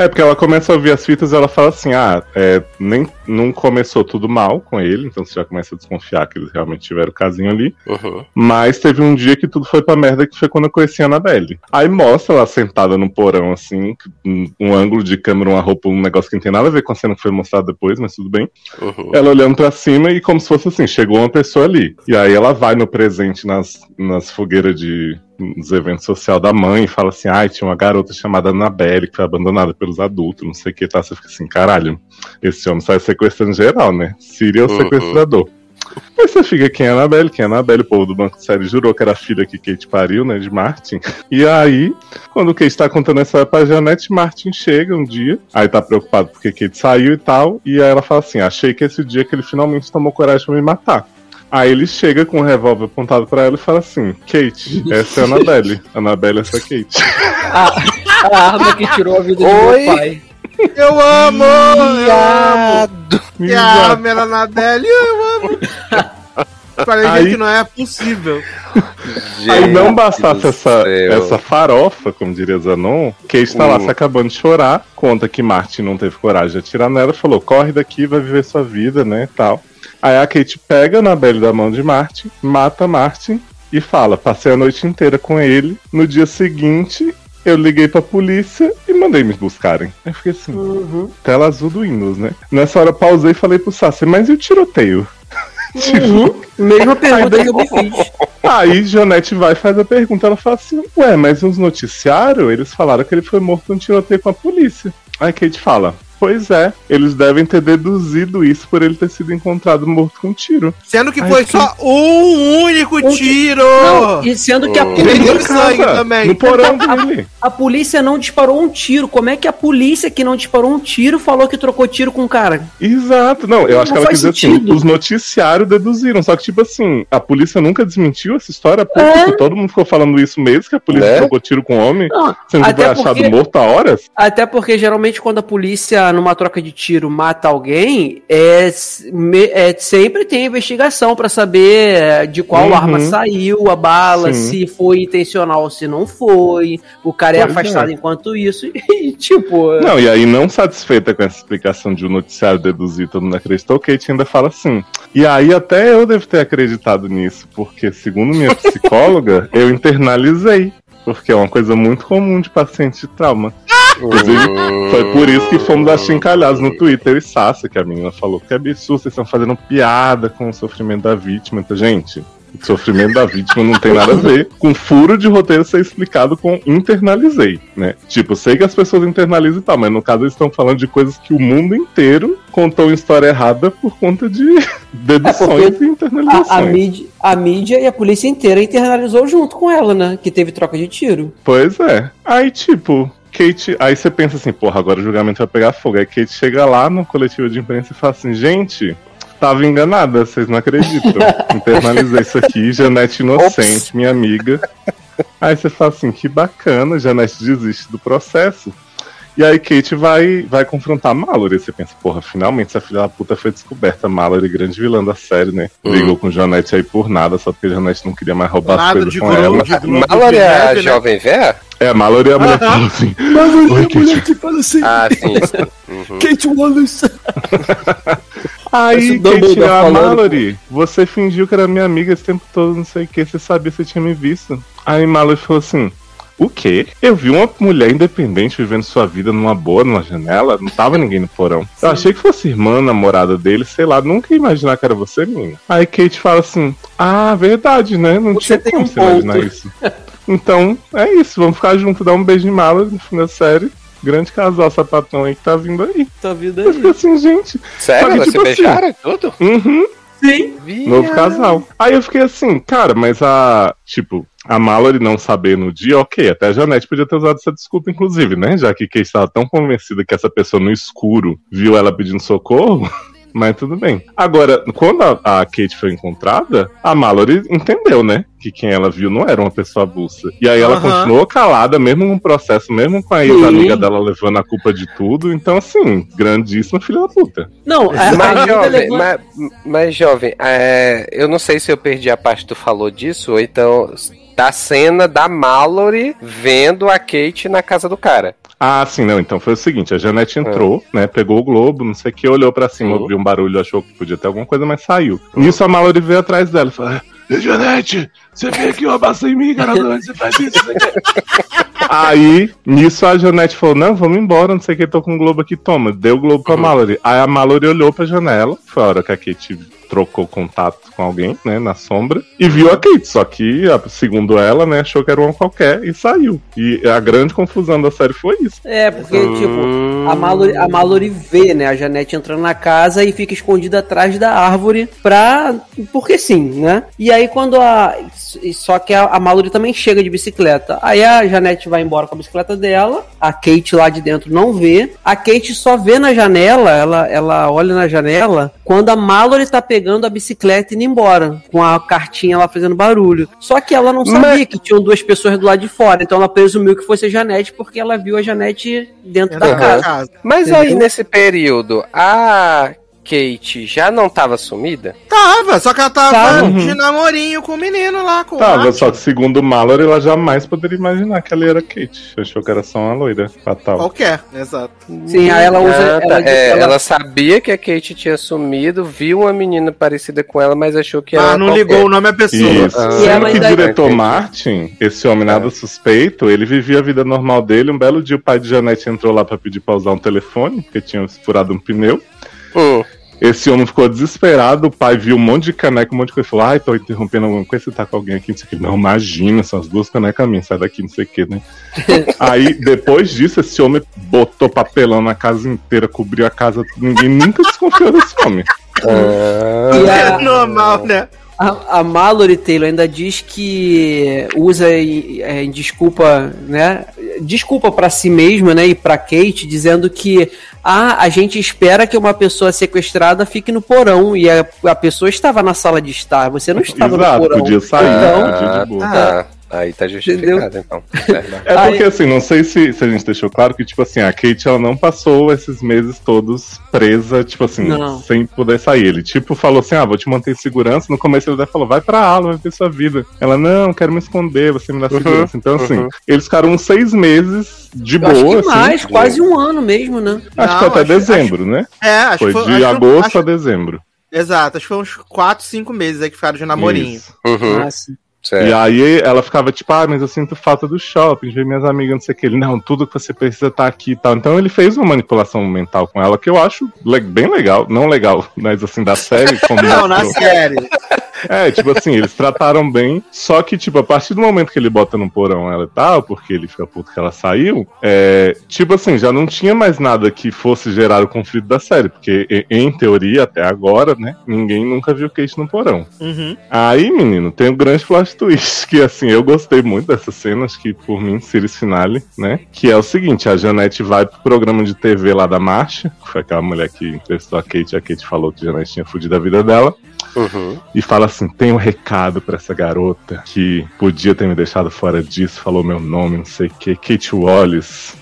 É, porque ela começa a ouvir as fitas e ela fala assim: ah, é, nem, não começou tudo mal com ele, então você já começa a desconfiar que eles realmente tiveram o casinho ali. Uhum. Mas teve um dia que tudo foi pra merda, que foi quando eu conheci a Annabelle. Aí mostra ela sentada no porão, assim, um, um, ângulo de câmera, uma roupa, um negócio que não tem nada a ver com a cena que foi mostrada depois, mas tudo bem. Uhum. Ela olhando pra cima e como se fosse assim: chegou uma pessoa ali. E aí ela vai no presente nas, nas fogueiras de nos eventos sociais da mãe e fala assim: ai, ah, tinha uma garota chamada Annabelle que foi abandonada pelos adultos, não sei o que, tá? Você fica assim, caralho, esse homem sai sequestrando geral, né? Síria é o uhum. sequestrador. Aí você fica, quem é Annabelle? Quem é Annabelle? O povo do Banco de Série jurou que era a filha que Kate pariu, né, de Martin. E aí, quando o Kate tá contando essa pra Janete, Martin chega um dia, aí tá preocupado porque Kate saiu e tal, e aí ela fala assim, achei que esse dia que ele finalmente tomou coragem pra me matar. Aí ele chega com o um revólver apontado pra ela e fala assim: Kate, essa é a Annabelle. Annabelle, essa é a Kate. A, a arma que tirou a vida Oi? do meu pai. Eu amo! Miado. Eu amo! a arma era Annabelle, eu amo! Falei, aí, que não é possível. Gente aí não bastasse essa, essa farofa, como diria Zanon, Kate tá uh. lá se acabando de chorar, conta que Martin não teve coragem de atirar nela, falou, corre daqui, vai viver sua vida, né, tal. Aí a Kate pega a Annabelle da mão de Martin, mata Martin e fala: passei a noite inteira com ele. No dia seguinte, eu liguei pra polícia e mandei me buscarem. Aí fiquei assim, uhum. tela azul do Windows, né? Nessa hora pausei e falei pro Sassi, mas e o tiroteio? tipo, uhum. Mesma pergunta que eu me fiz. Aí Janete vai e faz a pergunta. Ela fala assim: Ué, mas nos noticiários eles falaram que ele foi morto num tiroteio com a polícia. Aí Kate fala: Pois é, eles devem ter deduzido isso por ele ter sido encontrado morto com um tiro. Sendo que Ai, foi que... só um único um... tiro! Não, e sendo que a polícia. sangue também. No porão dele. A, a, polícia não disparou um tiro. Como é que a polícia que não disparou um tiro falou que trocou tiro com o cara? Exato, não, eu acho não que ela quis dizer assim: os noticiários deduziram. Só que, tipo assim, a polícia nunca desmentiu essa história pública. É. Todo mundo ficou falando isso mesmo, que a polícia é. trocou tiro com o homem, não, sendo que foi achado morto há horas. Até porque geralmente quando a polícia numa troca de tiro mata alguém, é, é sempre tem investigação para saber é, de qual uhum. arma saiu a bala, Sim. se foi intencional ou se não foi. O cara é pois é afastado é. enquanto isso e, tipo. Não, e aí, não satisfeita com essa explicação de um noticiário deduzir, todo mundo acreditou, Kate ainda fala assim. E aí, até eu devo ter acreditado nisso, porque, segundo minha psicóloga, eu internalizei. Porque é uma coisa muito comum de paciente de trauma. Inclusive, foi por isso que fomos achincalhados no Twitter e Sassa, que a menina falou que é absurdo, vocês estão fazendo piada com o sofrimento da vítima. Então, gente, o sofrimento da vítima não tem nada a ver com furo de roteiro ser explicado com internalizei, né? Tipo, sei que as pessoas internalizam e tal, mas no caso eles estão falando de coisas que o mundo inteiro contou uma história errada por conta de deduções é e internalizações. A, a, mídia, a mídia e a polícia inteira internalizou junto com ela, né? Que teve troca de tiro. Pois é. Aí, tipo, Kate, aí você pensa assim, porra, agora o julgamento vai pegar fogo. Aí Kate chega lá no coletivo de imprensa e fala assim, gente, tava enganada, vocês não acreditam. Internalizei isso aqui, Janete inocente, Ops. minha amiga. Aí você fala assim, que bacana, Janete desiste do processo. E aí Kate vai, vai confrontar Mallory. Você pensa, porra, finalmente essa filha da puta foi descoberta. Mallory, grande vilã da série, né? Hum. Brigou com Janete aí por nada, só porque Janete não queria mais roubar nada as coisas com Globo, ela. Mallory é a né? jovem véia? É, a Mallory é a mulher que fala assim. Mallory é a mulher que fala assim. Ah, sim. Uhum. Kate Wallace. Aí, Kate, a Mallory, você fingiu que era minha amiga esse tempo todo, não sei o que, você sabia que você tinha me visto. Aí Mallory falou assim, o quê? Eu vi uma mulher independente vivendo sua vida numa boa, numa janela, não tava ninguém no porão. Sim. Eu achei que fosse irmã, namorada dele, sei lá, nunca ia imaginar que era você, menina. Aí Kate fala assim, ah, verdade, né? Não você tinha como um você imaginar isso. Então, é isso, vamos ficar junto, dar um beijo em mala no fim da série. Grande casal sapatão aí que tá vindo aí. Tá vindo aí. Eu fiquei assim, gente. Sério? Que, tipo, assim, beijaram tudo? Uhum. Sim. Novo casal. Aí eu fiquei assim, cara, mas a. Tipo, a Mallory não saber no dia, ok. Até a Janete podia ter usado essa desculpa, inclusive, né? Já que Kate estava tão convencida que essa pessoa no escuro viu ela pedindo socorro. Mas tudo bem. Agora, quando a, a Kate foi encontrada, a Mallory entendeu, né? Que quem ela viu não era uma pessoa avulsa. E aí ela Aham. continuou calada, mesmo no processo, mesmo com a ex-amiga dela levando a culpa de tudo. Então, assim, grandíssima filha da puta. Não, a, a Mas, amiga jovem, levou- mas, mas, jovem, é, eu não sei se eu perdi a parte que tu falou disso, ou então da cena da Mallory vendo a Kate na casa do cara. Ah, sim, não. Então foi o seguinte: a Janete entrou, né? Pegou o globo, não sei o que, olhou pra cima, Sim. ouviu um barulho, achou que podia ter alguma coisa, mas saiu. Nisso a Mallory veio atrás dela e falou: "Ei, Janete, você veio aqui roubar sem mim, cara, você faz isso, aqui." Aí, nisso a Janete falou: Não, vamos embora, não sei o que, tô com o globo aqui, toma. Deu o globo pra Mallory. Aí a Mallory olhou pra janela, foi a hora que a Kate trocou contato com alguém, né, na sombra, e viu a Kate. Só que, segundo ela, né, achou que era uma qualquer e saiu. E a grande confusão da série foi isso. É, porque, tipo, Hum. a Mallory, a Mallory vê, né, a Janete entrando na casa e fica escondida atrás da árvore pra... porque sim, né? E aí quando a... só que a, a Mallory também chega de bicicleta. Aí a Janete vai embora com a bicicleta dela, a Kate lá de dentro não vê. A Kate só vê na janela, ela, ela olha na janela, quando a Mallory tá pegando a bicicleta e indo embora, com a cartinha lá fazendo barulho. Só que ela não sabia Mas- que tinham duas pessoas do lado de fora, então ela presumiu que fosse a Janete, porque ela viu a Janete dentro da Aham. casa. Mas aí, Entendeu? nesse período, a Kate já não tava sumida? Tava, só que ela tava Tava. de namorinho com o menino lá, com o Tava, Martin. só que segundo Mallory, ela jamais poderia imaginar que ela era Kate. Achou que era só uma loira fatal. Qualquer, exato. Sim, aí ela usa. Ah, tá. ela, É, ela- ela sabia que a Kate tinha sumido, viu uma menina parecida com ela, mas achou que era Mas não qualquer. ligou o nome à pessoa. Isso. Ah, Sendo ela que ainda- diretor Entendi. Martin, esse homem nada suspeito, ele vivia a vida normal dele. Um belo dia o pai de Janete entrou lá pra pedir pra usar um telefone, porque tinha furado um pneu. Hum. Esse homem ficou desesperado, o pai viu um monte de caneca, um monte de coisa, falou, ai, tô interrompendo alguma coisa, você tá com alguém aqui, não sei o que. Não, imagina, são as duas canecas minhas, sai daqui, não sei o que, né? Aí, depois disso, esse homem botou papelão na casa inteira, cobriu a casa, ninguém nunca desconfiou desse homem. É a- normal, né? A, a Mallory Taylor ainda diz que usa em, é, em desculpa, né? Desculpa pra si mesma, né? E pra Kate, dizendo que ah, a gente espera que uma pessoa sequestrada fique no porão e a, a pessoa estava na sala de estar, você não estava Exato, no porão. podia sair, Então, podia de boa. tá. Aí tá justificado, então. Verdade. É porque, assim, não sei se, se a gente deixou claro que, tipo assim, a Kate, ela não passou esses meses todos presa, tipo assim, Não. sem poder sair. Ele, tipo, falou assim, ah, vou te manter em segurança. No começo ele até falou, vai pra aula, vai ver sua vida. Ela, não, quero me esconder, você me dá Uhum, segurança. Então, assim, uhum. eles ficaram uns seis meses de eu acho boa, que assim. mais, quase um ano mesmo, né? Acho que Não, até acho- dezembro, né? É, acho Foi que foi. de acho, agosto acho- a dezembro. Exato, acho que foi uns 4, 5 meses aí que ficaram de namorinho. Isso. Uhum, Ah, sim. Certo. E aí ela ficava tipo, ah, mas eu sinto falta do shopping, de ver minhas amigas, não sei o que. Ele, não, tudo que você precisa tá aqui e tal. Então ele fez uma manipulação mental com ela que eu acho bem legal. Não legal, mas assim, da série, como Não, na série. É, tipo assim, eles trataram bem. Só que, tipo, a partir do momento que ele bota no porão ela e tal, porque ele fica puto que ela saiu, é, tipo assim, já não tinha mais nada que fosse gerar o conflito da série. Porque, em teoria, até agora, né, ninguém nunca viu Kate no porão. Uhum. Aí, menino, tem o grande plot twist, que assim, eu gostei muito dessa cena, acho que por mim, series finale, né? Que é o seguinte, a Janete vai pro programa de TV lá da Marcha, que foi aquela mulher que entrevistou a Kate, a Kate falou que a Janete tinha fudido a vida dela, Uhum. e fala assim, tem um recado pra essa garota que podia ter me deixado fora disso, falou meu nome, não sei o que, Kate Wallace.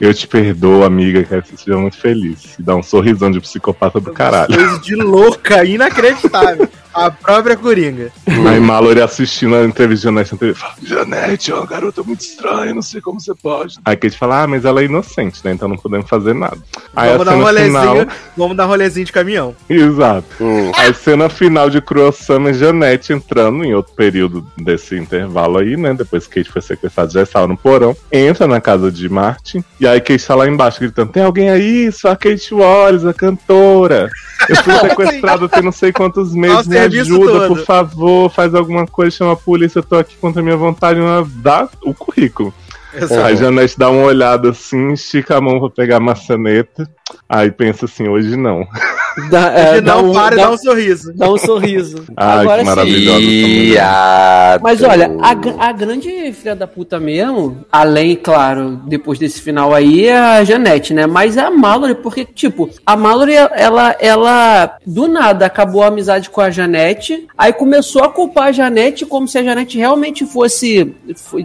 Eu te perdoo, amiga, quero que você seja muito feliz. E dá um sorrisão de psicopata do caralho. Coisa de louca, inacreditável. A própria Coringa. Aí Mallory assistindo a entrevista de Janete na TV fala: Janete, é uma garota muito estranha, não sei como você pode. Aí Kate fala: Ah, mas ela é inocente, né? Então não podemos fazer nada. Aí vamos a dar um cena rolezinho. final. Vamos dar um rolezinho de caminhão. Exato. Hum. A cena final de Cruel Summer, Janete entrando em outro período desse intervalo aí, né? Depois que Kate foi sequestrada, já estava no porão. Entra na casa de Martin. E aí Kate tá lá embaixo gritando: Tem alguém aí? Só a Kate Wallace, a cantora. Eu fui sequestrada tem não sei quantos meses. Nossa, Me serviço ajuda, todo. por favor. Faz alguma coisa, chama a polícia. Eu tô aqui contra a minha vontade. Ela dá o currículo. Exato. Aí Janete dá uma olhada assim, estica a mão pra pegar a maçaneta. Aí pensa assim: Hoje não. Dá, é, dá um, para dá, dá um sorriso. Dá um sorriso. Ai, Agora, que maravilhoso. Mas olha, a, a grande filha da puta mesmo, além, claro, depois desse final aí, é a Janete, né? Mas é a Mallory, porque, tipo, a Mallory, ela, ela do nada acabou a amizade com a Janete, aí começou a culpar a Janete como se a Janete realmente fosse,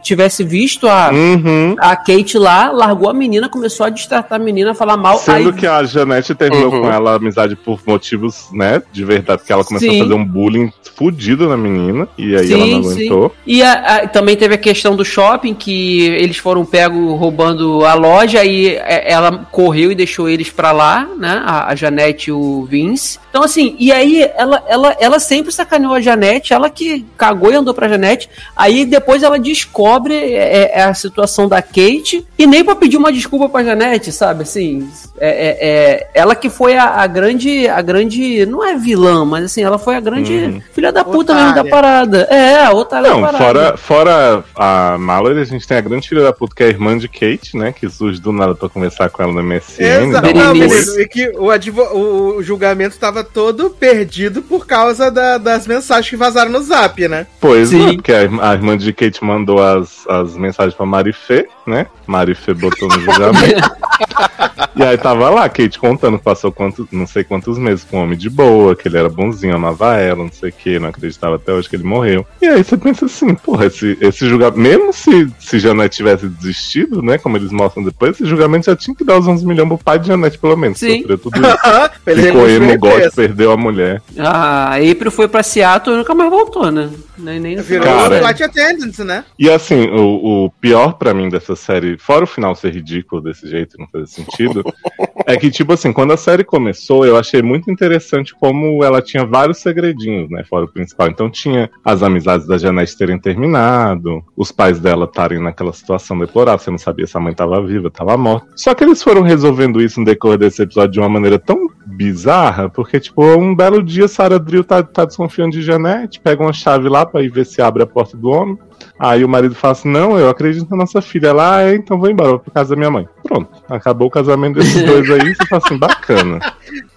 tivesse visto a, uhum. a Kate lá, largou a menina, começou a destratar a menina, falar mal. Sendo aí... que a Janete terminou uhum. com ela a amizade por motivos, né, de verdade, porque ela começou sim. a fazer um bullying fudido na menina, e aí sim, ela não aguentou. Sim. E a, a, também teve a questão do shopping, que eles foram pegos roubando a loja, e é, ela correu e deixou eles pra lá, né, a, a Janete e o Vince. Então, assim, e aí ela, ela, ela sempre sacaneou a Janete, ela que cagou e andou pra Janete, aí depois ela descobre é, é a situação da Kate, e nem pra pedir uma desculpa pra Janete, sabe, assim, é, é, é ela que foi a, a, grande, a grande, não é vilã, mas assim, ela foi a grande uhum. filha da puta otária. mesmo da parada. É, a otária não. Fora, fora a Mallory, a gente tem a grande filha da puta que é a irmã de Kate, né, que surge do nada pra conversar com ela no MSN. Exato, não, é que o, advo, o julgamento estava todo perdido por causa da, das mensagens que vazaram no Zap, né? Pois é, Sim. é, porque a, a, irmã de Kate mandou as, as mensagens pra Marifê, né? Marifê botou no julgamento. e aí tava lá, Kate contando, passou quantos, não sei quantos meses com um homem de boa, que ele era bonzinho, amava ela, não sei o que, não acreditava até hoje que ele morreu. E aí você pensa assim, porra, esse, esse julgamento, mesmo se, se Janete tivesse desistido, né, como eles mostram depois, esse julgamento já tinha que dar os 11 milhões pro pai de Janete, pelo menos. Sim. Tudo isso. Ficou emo, gosto, perdeu a mulher. Ah, a April foi pra Seattle e nunca mais voltou, né? Nem, nem Virou Cara, flight attendant, né? E assim, o, o pior para mim dessa série, fora o final ser ridículo desse jeito, não fazer sentido, é que, tipo assim, quando a série começou, eu achei muito interessante como ela tinha vários segredinhos, né? Fora o principal. Então tinha as amizades da Janete terem terminado, os pais dela estarem naquela situação deplorável, você não sabia se a mãe estava viva, estava morta. Só que eles foram resolvendo isso no decorrer desse episódio de uma maneira tão bizarra, porque, tipo, um belo dia Sarah Drill tá, tá desconfiando de Janete, pega uma chave lá pra ir ver se abre a porta do homem. Aí o marido fala assim: Não, eu acredito na nossa filha. Ela, ah, é, então vou embora, vou pra casa da minha mãe. Pronto, acabou o casamento desses dois aí. Você fala assim: bacana.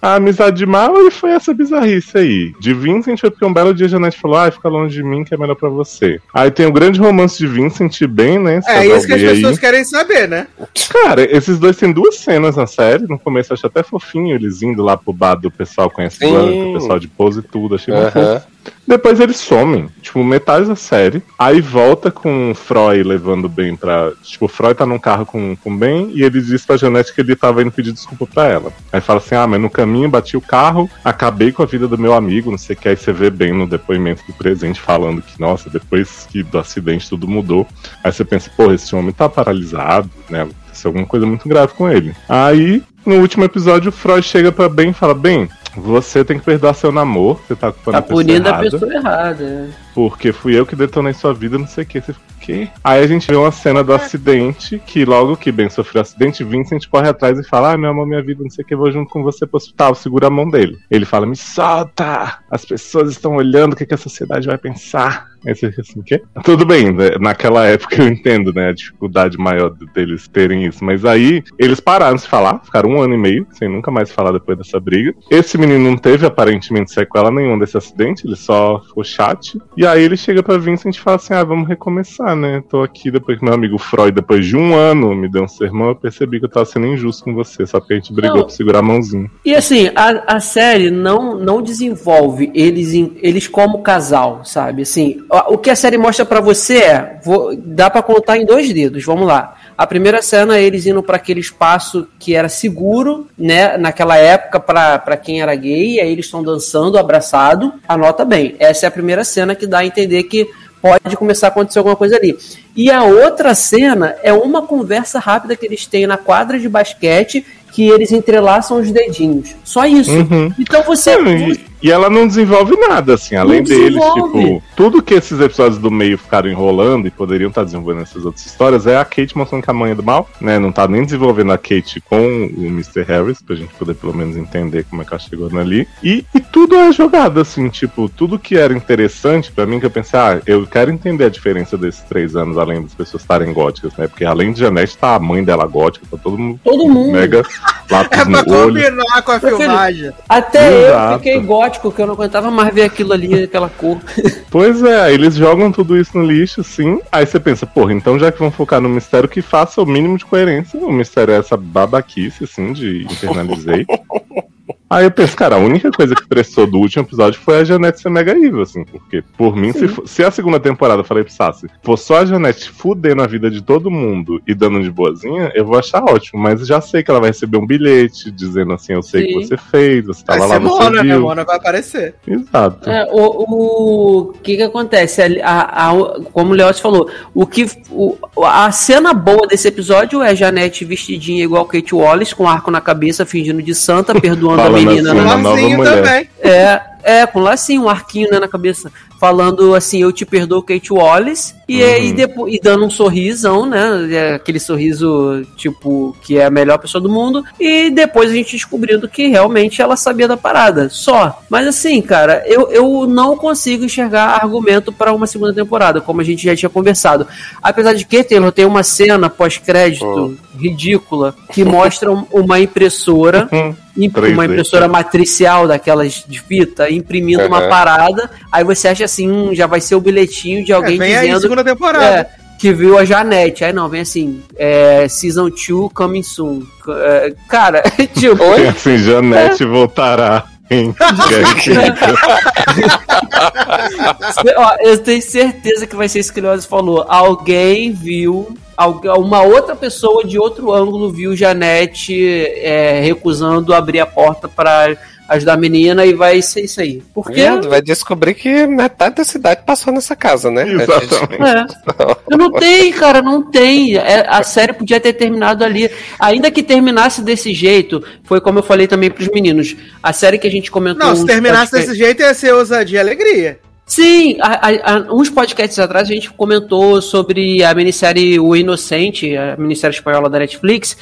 A amizade de Mallory foi essa bizarrice aí. De Vincent foi porque um belo dia a Janete falou: Ah, fica longe de mim que é melhor pra você. Aí tem o grande romance de Vincent bem, né? É isso que as pessoas aí. querem saber, né? Cara, esses dois têm duas cenas na série. No começo eu achei até fofinho eles indo lá pro bar do pessoal conhece o pessoal de pose e tudo. Achei muito fofo. Depois eles somem, tipo, metade da série. Aí volta com o Freud levando Ben pra. Tipo, o Freud tá num carro com o Ben e ele diz pra Janete que ele tava indo pedir desculpa pra ela. Aí fala assim: ah, mas no caminho bati o carro, acabei com a vida do meu amigo, não sei o que. Aí você vê bem no depoimento do presente falando que, nossa, depois que do acidente tudo mudou. Aí você pensa, pô, esse homem tá paralisado, né? Aconteceu alguma coisa muito grave com ele. Aí, no último episódio, o Freud chega pra Ben e fala: bem, você tem que perdoar seu namoro, você tá culpando tá a pessoa punindo errada. a pessoa errada. É. Porque fui eu que detonei sua vida, não sei o que. Você fica, quê? Aí a gente vê uma cena do acidente, que logo que Ben sofreu o acidente, Vincent corre atrás e fala: Ah, meu amor, minha vida, não sei o que, vou junto com você pro hospital, segura a mão dele. Ele fala: Me solta! As pessoas estão olhando, o que, que a sociedade vai pensar? Aí você fica assim, o quê? Tudo bem, né? naquela época eu entendo, né, a dificuldade maior deles terem isso. Mas aí eles pararam de falar, ficaram um ano e meio sem nunca mais falar depois dessa briga. Esse menino não teve aparentemente sequela nenhuma desse acidente, ele só ficou chat. E aí ele chega pra Vincent e fala assim: ah, vamos recomeçar, né? Tô aqui depois que meu amigo Freud, depois de um ano, me deu um sermão, eu percebi que eu tava sendo injusto com você, só porque a gente brigou não. pra segurar a mãozinha. E assim, a, a série não, não desenvolve eles, eles como casal, sabe? Assim, o que a série mostra para você é, vou, dá para contar em dois dedos, vamos lá. A primeira cena é eles indo para aquele espaço que era seguro, né, naquela época para quem era gay, aí eles estão dançando abraçado. Anota bem, essa é a primeira cena que dá a entender que pode começar a acontecer alguma coisa ali. E a outra cena é uma conversa rápida que eles têm na quadra de basquete que eles entrelaçam os dedinhos. Só isso. Uhum. Então você, e ela não desenvolve nada, assim, além deles, tipo, tudo que esses episódios do meio ficaram enrolando e poderiam estar desenvolvendo essas outras histórias é a Kate mostrando que a mãe é do mal, né? Não tá nem desenvolvendo a Kate com o Mr. Harris, pra gente poder pelo menos entender como é que ela chegou ali. E, e tudo é jogado, assim, tipo, tudo que era interessante para mim, que eu pensei, ah, eu quero entender a diferença desses três anos, além das pessoas estarem góticas, né? Porque além de Janete, tá a mãe dela gótica, tá todo mundo. Todo mundo. Mega lápis É pra no olho. combinar com a Meu filho, filmagem. Até Exato. eu fiquei gótico, que eu não aguentava mais ver aquilo ali, aquela cor. Pois é, aí eles jogam tudo isso no lixo, sim. Aí você pensa, porra, então já que vão focar no mistério, que faça o mínimo de coerência. O mistério é essa babaquice, assim, de internalizei. Aí eu penso, cara, a única coisa que prestou do último episódio foi a Janete ser mega evil, assim, porque por mim, se, fo- se a segunda temporada, eu falei pro Sassi, for só a Janete fudendo a vida de todo mundo e dando de boazinha, eu vou achar ótimo, mas já sei que ela vai receber um bilhete dizendo assim, eu sei Sim. que você fez, você Vai tava lá, ser você Mona, né? viu. Mona vai aparecer. Exato. É, o, o que que acontece? A, a- a- como o Leoz falou, o que, o, a cena boa desse episódio é a Janete vestidinha igual Kate Wallace, com arco na cabeça, fingindo de santa, perdoando a Falando menina. assim, na- uma nova mulher. também. É, é, com lacinho, um arquinho né, na cabeça, falando assim, eu te perdoo, Kate Wallace, e Uhum. aí depois, e dando um sorrisão, né, é aquele sorriso, tipo, que é a melhor pessoa do mundo, e depois a gente descobrindo que realmente ela sabia da parada, só. Mas assim, cara, eu, eu não consigo enxergar argumento para uma segunda temporada, como a gente já tinha conversado. Apesar de que, Taylor, tem uma cena pós-crédito ridícula, que mostra um- uma impressora Hum. imp- 3D, uma impressora matricial daquelas de fita, imprimindo uma Aham. parada, aí você acha assim, hum, já vai ser o bilhetinho de É, alguém vem aí, dizendo segunda temporada. é, que viu a Janete. Aí não, vem assim, é, Season 2 coming soon. É, cara, tipo, Tem assim, Janete voltará. Ó, eu tenho certeza que vai ser isso que Leoz falou. Alguém viu, uma outra pessoa de outro ângulo viu Janete é, recusando abrir a porta para ajudar a menina e vai ser isso aí. Porque Viado, Vai descobrir que metade da cidade passou nessa casa, né? Exatamente. É. Eu não tem, cara, não tem. É, a série podia ter terminado ali. Ainda que terminasse desse jeito, foi como eu falei também pros meninos. A série que a gente comentou. Não, se terminasse desse jeito ia ser ousadia e alegria. Sim, a- a- a- uns podcasts atrás a gente comentou sobre a minissérie O Inocente, a minissérie espanhola da Netflix,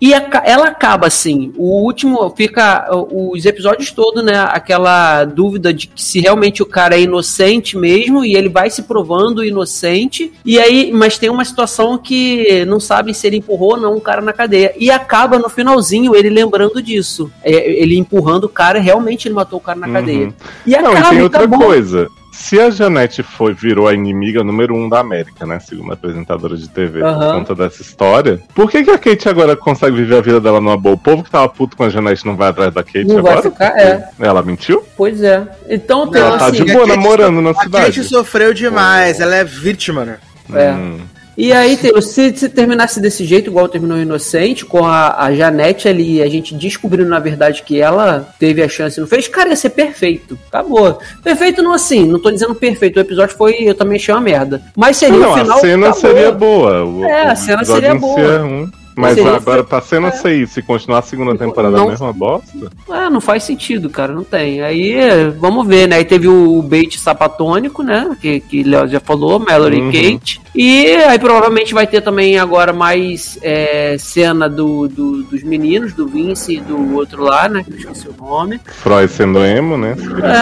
e aca- ela acaba assim. O último fica os episódios todos, né? Aquela dúvida de que se realmente o cara é inocente mesmo e ele vai se provando inocente. E aí, mas tem uma situação que não sabe se ele empurrou ou não um cara na cadeia e acaba no finalzinho ele lembrando disso, É, ele empurrando o cara, realmente ele matou o cara na Uhum. cadeia. E Não, e acaba, tem e outra acabou. coisa. Se a Janete foi, virou a inimiga número um da América, né? Segundo a apresentadora de TV, por Aham. conta dessa história, por que, que a Kate agora consegue viver a vida dela numa boa? O povo que tava puto com a Janete não vai atrás da Kate Não vai agora? ficar, é. Ela mentiu? Pois é. Então, tem Ela tá assim, de boa a Kate namorando na A cidade. Kate sofreu demais, ela é vítima, né? É. Hum. E aí, se, se terminasse desse jeito, igual terminou Inocente, com a, a Janete ali, a gente descobrindo na verdade que ela teve a chance e não fez, cara, ia ser perfeito. Acabou. Perfeito não assim, não tô dizendo perfeito. O episódio foi, eu também achei uma merda. Mas seria Não, o final. a cena acabou. seria boa. O, É, a o cena episódio seria boa. é ruim. Mas Seria- agora, pra cena ser isso e continuar a segunda temporada Não- a mesma bosta? É, não faz sentido, cara, não tem. Aí, vamos ver, né? Aí teve o bait sapatônico, né? Que, que Léo já falou, Mallory Uhum. Kate. E aí provavelmente vai ter também agora mais é, cena do, do- dos meninos, do Vince e do outro lá, né? Que eu esqueci o nome. Freud sendo emo, né?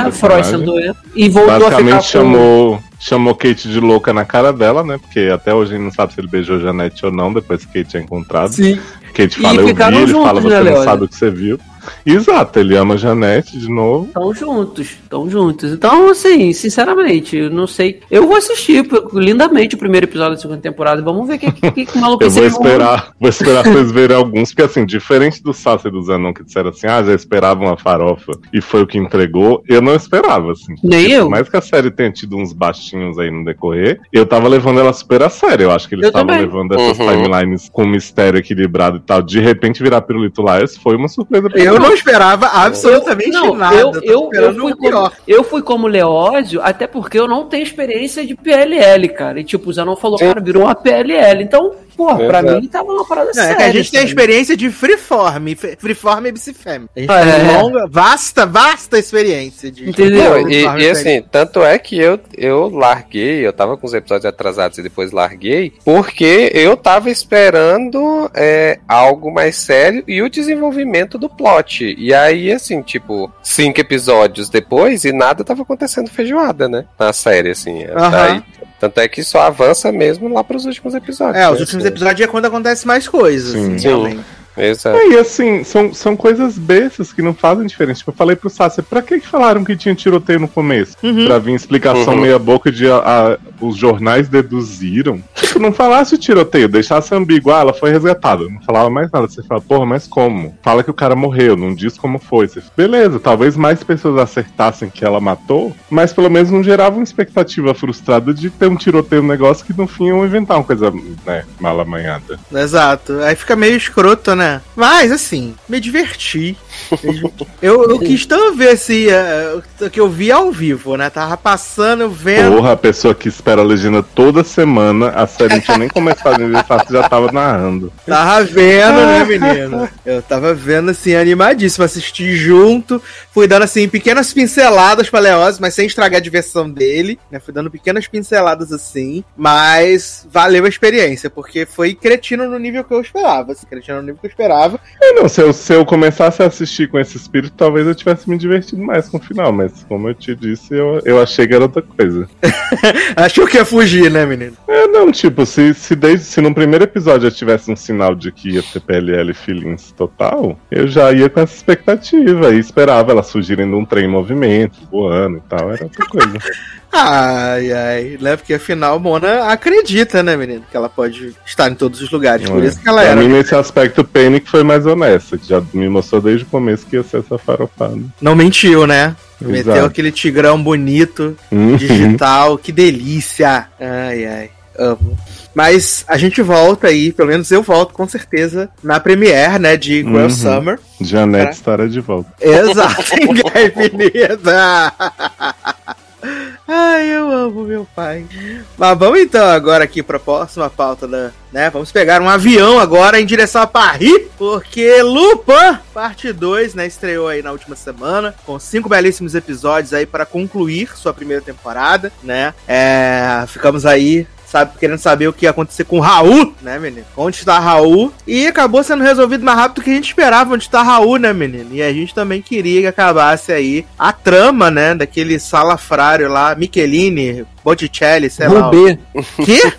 É, Freud sendo ele. E voltou a ficar com... chamou, chamou Kate de louca na cara dela, né? Porque até hoje a gente não sabe se ele beijou Janete ou não, depois que Kate é encontrado. Sim. Kate E fala, eu vi, ele fala, né, você não Leózio? sabe o que você viu. Exato, ele ama Janete de novo. Estão juntos, estão juntos. Então, assim, sinceramente, eu não sei. Eu vou assistir lindamente o primeiro episódio da segunda temporada. e Vamos ver o que, que, que, que maluco Eu esse vou vão- esperar, vou esperar vocês verem alguns, porque assim, diferente do Sassi e do Zanon que disseram assim, ah, já esperavam a farofa e foi o que entregou, eu não esperava, assim. Nem eu. Por mais que a série tenha tido uns baixinhos aí no decorrer, eu tava levando ela super a sério. Eu acho que eles estavam levando essas Uhum. timelines com mistério equilibrado e tal. De repente virar pirulito lá, esse foi uma surpresa pra Eu mim. não esperava absolutamente Não, nada. eu, eu, eu, fui como, eu fui como Leózio, até porque eu não tenho experiência de PLL, cara. E tipo, o Zanon falou, cara, virou uma PLL. Então, pô, pra mim tava uma parada não, séria. É que a gente tem a experiência de freeform, freeform e bicifem. A gente ah, tem é. longa, vasta, vasta experiência de. Entendeu? E, e, assim, tanto é que eu, eu larguei, eu tava com os episódios atrasados e depois larguei, porque eu tava esperando é, algo mais sério e o desenvolvimento do plot. E aí, assim, tipo, cinco episódios depois e nada tava acontecendo feijoada, né? Na série, assim. Uhum. Aí, tanto é que só avança mesmo lá pros últimos episódios. É, os né? últimos episódios é quando acontece mais coisas. Sim. Assim, Sim. Exato. É, e assim, são, são coisas bestas que não fazem diferença. Tipo, eu falei pro Sácia, pra que, que falaram que tinha tiroteio no começo? Uhum. Pra vir explicação uhum. meia boca de a, a, os jornais deduziram. Tipo, não falasse o tiroteio, deixasse ambíguo, ah, ela foi resgatada. Não falava mais nada. Você fala, porra, mas como? Fala que o cara morreu, não diz como foi. Você, Beleza, talvez mais pessoas acertassem que ela matou, mas pelo menos não gerava uma expectativa frustrada de ter um tiroteio no negócio que no fim iam inventar uma coisa, né, mal amanhada. Exato. Aí fica meio escroto, né? Né? Mas, assim, me diverti. eu, eu quis tanto ver se uh, que eu vi ao vivo, né? Tava passando, vendo. Porra, a pessoa que espera a legenda toda semana, a série não tinha nem começado a ver, já tava narrando. Tava vendo, né, menino? Eu tava vendo, assim, animadíssimo, assisti junto, fui dando, assim, pequenas pinceladas pra Leoz, mas sem estragar a diversão dele, né? Fui dando pequenas pinceladas assim, mas valeu a experiência, porque foi cretino no nível que eu esperava, assim, cretino no nível que eu esperava. É, não, se eu, se eu começasse a assistir com esse espírito, talvez eu tivesse me divertido mais com o final, mas como eu te disse, eu, eu achei que era outra coisa. Achou que ia fugir, né, menino? É, não, tipo, se, se, desde, se no primeiro episódio eu tivesse um sinal de que ia ter PLL feelings total, eu já ia com essa expectativa e esperava elas fugirem de um trem em movimento, voando e tal, era outra coisa. Ai, ai, né? Porque afinal Mona acredita, né, menino? Que ela pode estar em todos os lugares. Por é. isso que ela era. Pra mim, nesse aspecto, Penny que foi mais honesta, que já me mostrou desde o começo que ia ser essa farofada. Não mentiu, né? Exato. Meteu aquele tigrão bonito, uhum. digital, que delícia! Ai, ai, amo. Mas a gente volta aí, pelo menos eu volto com certeza, na Premiere, né, de Girl uhum. Summer. Janete pra... estará de volta. Exato, infinita! Ai, eu amo meu pai. Mas vamos então agora aqui para a próxima pauta da, né? Vamos pegar um avião agora em direção a Paris, porque Lupin, parte 2, né, estreou aí na última semana, com cinco belíssimos episódios aí para concluir sua primeira temporada, né? É, ficamos aí sabe, querendo saber o que ia acontecer com o Raul, né, menino? Onde está Raul? E acabou sendo resolvido mais rápido do que a gente esperava onde está Raul, né, menino? E a gente também queria que acabasse aí a trama, né, daquele salafrário lá, Michelini, Botticelli, sei Rubê. lá. Quê?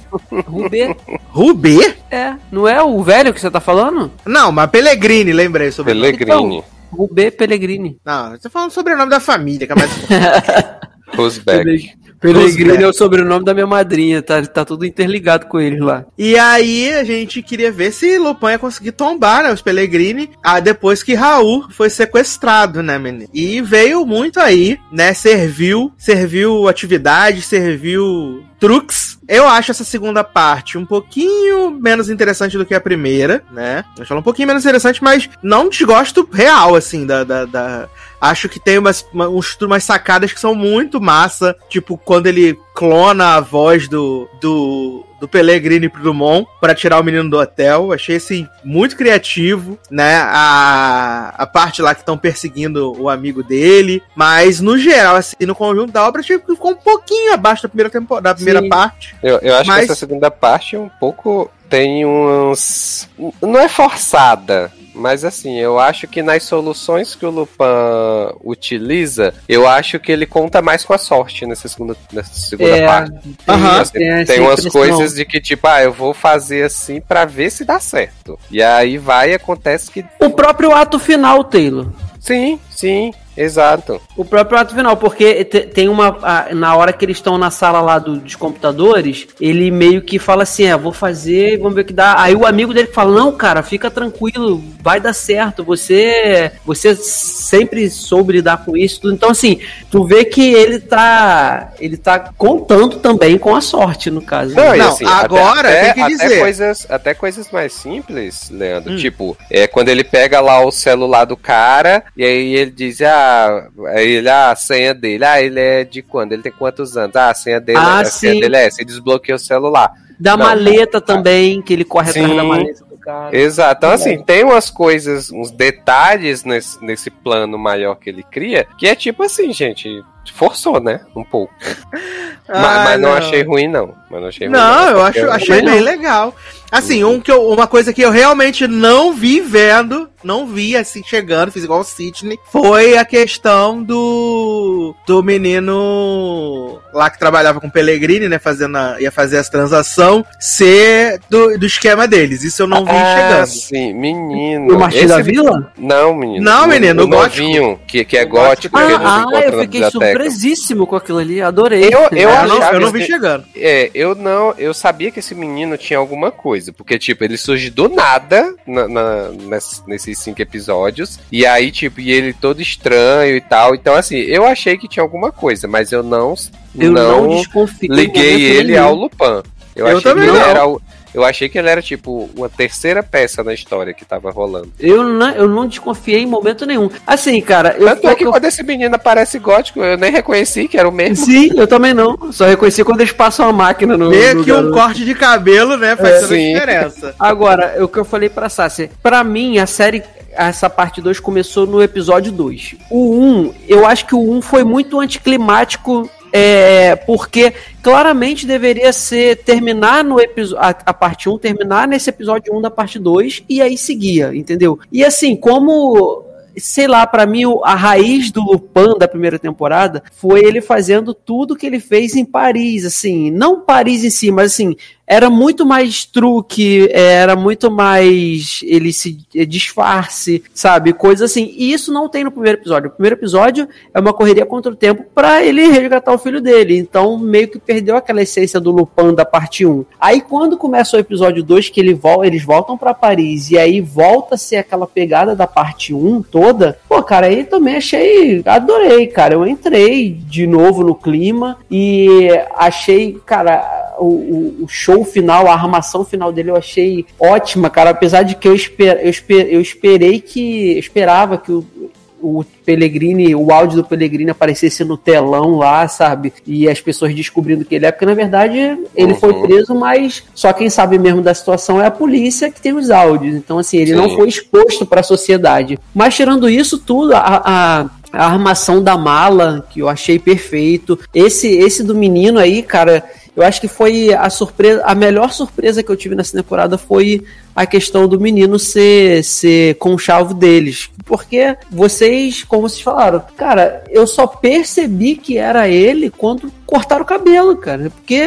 Rubê. Rubê? É, não é o velho que você tá falando? Não, mas Pellegrini, lembrei sobre Pellegrini. Então, Rubê Pellegrini. Não, você tá falando sobre o nome da família, que é mais... Rosberg. Pellegrini é o sobrenome da minha madrinha, tá, tá tudo interligado com eles lá. E aí a gente queria ver se Lupin ia conseguir tombar, né, os Pellegrini, ah, depois que Raul foi sequestrado, né, menino? E veio muito aí, né, serviu, serviu atividade, serviu truques. Eu acho essa segunda parte um pouquinho menos interessante do que a primeira, né? Eu acho ela um pouquinho menos interessante, mas não desgosto real, assim, da, da, da Acho que tem umas, uns, umas sacadas que são muito massa. Tipo, quando ele clona a voz do, do, do Pellegrini pro Dumont para tirar o menino do hotel. Achei assim muito criativo, né? A, a parte lá que estão perseguindo o amigo dele, mas no geral assim, no conjunto da obra achei que ficou um pouquinho abaixo da primeira temporada, da primeira Sim. parte. Eu, eu acho mas... que essa segunda parte é um pouco tem uns não é forçada, mas assim, eu acho que nas soluções que o Lupin utiliza, eu acho que ele conta mais com a sorte nessa segunda, nessa segunda é, parte. Uhum, assim, tem, tem umas coisas de que, tipo, ah, eu vou fazer assim para ver se dá certo. E aí vai e acontece que. O próprio ato final, Taylor. Sim, sim. Exato. O próprio ato final, porque tem uma. Na hora que eles estão na sala lá do, dos computadores, ele meio que fala assim: é, vou fazer, vamos ver o que dá. Aí o amigo dele fala: não, cara, fica tranquilo, vai dar certo. Você você sempre soube lidar com isso. Então, assim, tu vê que ele tá. Ele tá contando também com a sorte, no caso. Não, não assim, agora até, tem que dizer. Até coisas, até coisas mais simples, Leandro. Hum. Tipo, é quando ele pega lá o celular do cara e aí ele diz: ah, ele, ah, a senha dele, ah, ele é de quando? Ele tem quantos anos? Ah, a senha dele, ah, a senha dele é essa, e desbloqueia o celular. Da não, maleta também, que ele corre Sim. atrás da maleta do cara. Exato. Então, assim, tem umas coisas, uns detalhes nesse, nesse plano maior que ele cria, que é tipo assim, gente, forçou, né? Um pouco. Ah, mas, mas não. não. achei ruim, não. Mas não achei ruim. Não, não eu acho, achei bem legal. Assim, um que eu, uma coisa que eu realmente não vi vendo, não vi assim chegando, fiz igual o Sidney, foi a questão do do menino lá que trabalhava com o Pellegrini, né, fazendo a, ia fazer as transação, ser do, do esquema deles. Isso eu não vi ah, chegando. sim, menino. O Martins da Vila? Não, menino. Não, menino, o, o novinho, que, que é gótico. Ah, que ah eu fiquei surpresíssimo com aquilo ali, adorei. Eu, eu, eu, não, eu não vi chegando. É, eu não, eu sabia que esse menino tinha alguma coisa, porque, tipo, ele surge do nada na, na, nesses cinco episódios, e aí, tipo, e ele todo estranho e tal, então, assim, eu achei que tinha alguma coisa, mas eu não, eu não, não liguei ele ao Lupin. Eu, eu achei que ele era o, eu achei que ele era, tipo, uma terceira peça na história que tava rolando. Eu não, eu não desconfiei em momento nenhum. Assim, cara, eu. Tanto é que eu... quando esse menino aparece gótico, eu nem reconheci que era o mesmo. Sim, eu também não. Só reconheci quando eles passam a máquina no. Meio que um corte de cabelo, né? Faz é, toda a diferença. Agora, o que eu falei pra Sassi, pra mim, a série essa parte 2 começou no episódio 2. O 1, um, eu acho que o 1 um foi muito anticlimático é, porque claramente deveria ser terminar no episódio a, a, parte 1, terminar nesse episódio 1 da parte 2 e aí seguia, entendeu? E assim, como sei lá, para mim a raiz do Lupin da primeira temporada foi ele fazendo tudo que ele fez em Paris, assim, não Paris em si, mas assim, era muito mais truque, era muito mais ele se eh, disfarce, sabe? Coisa assim. E isso não tem no primeiro episódio. O primeiro episódio é uma correria contra o tempo para ele resgatar o filho dele. Então, meio que perdeu aquela essência do Lupin da parte 1. Aí, quando começa o episódio 2, que ele vol eles voltam para Paris e aí volta a ser aquela pegada da parte 1 toda, pô, cara, aí também achei. Adorei, cara. Eu entrei de novo no clima e achei, cara, o, o show final, a armação final dele eu achei ótima, cara. Apesar de que eu, esper, eu, esper, eu esperei que. Eu esperava que o, o Pellegrini, o áudio do Pellegrini aparecesse no telão lá, sabe? E as pessoas descobrindo que ele é, porque na verdade ele uhum. foi preso, mas só quem sabe mesmo da situação é a polícia que tem os áudios. Então, assim, ele Sim. não foi exposto para a sociedade. Mas tirando isso tudo, a, a a armação da mala, que eu achei perfeito. Esse esse do menino aí, cara, eu acho que foi a surpresa, a melhor surpresa que eu tive nessa temporada foi a questão do menino ser, ser conchavo deles. Porque vocês, como vocês falaram, cara, eu só percebi que era ele quando cortaram o cabelo, cara. Porque,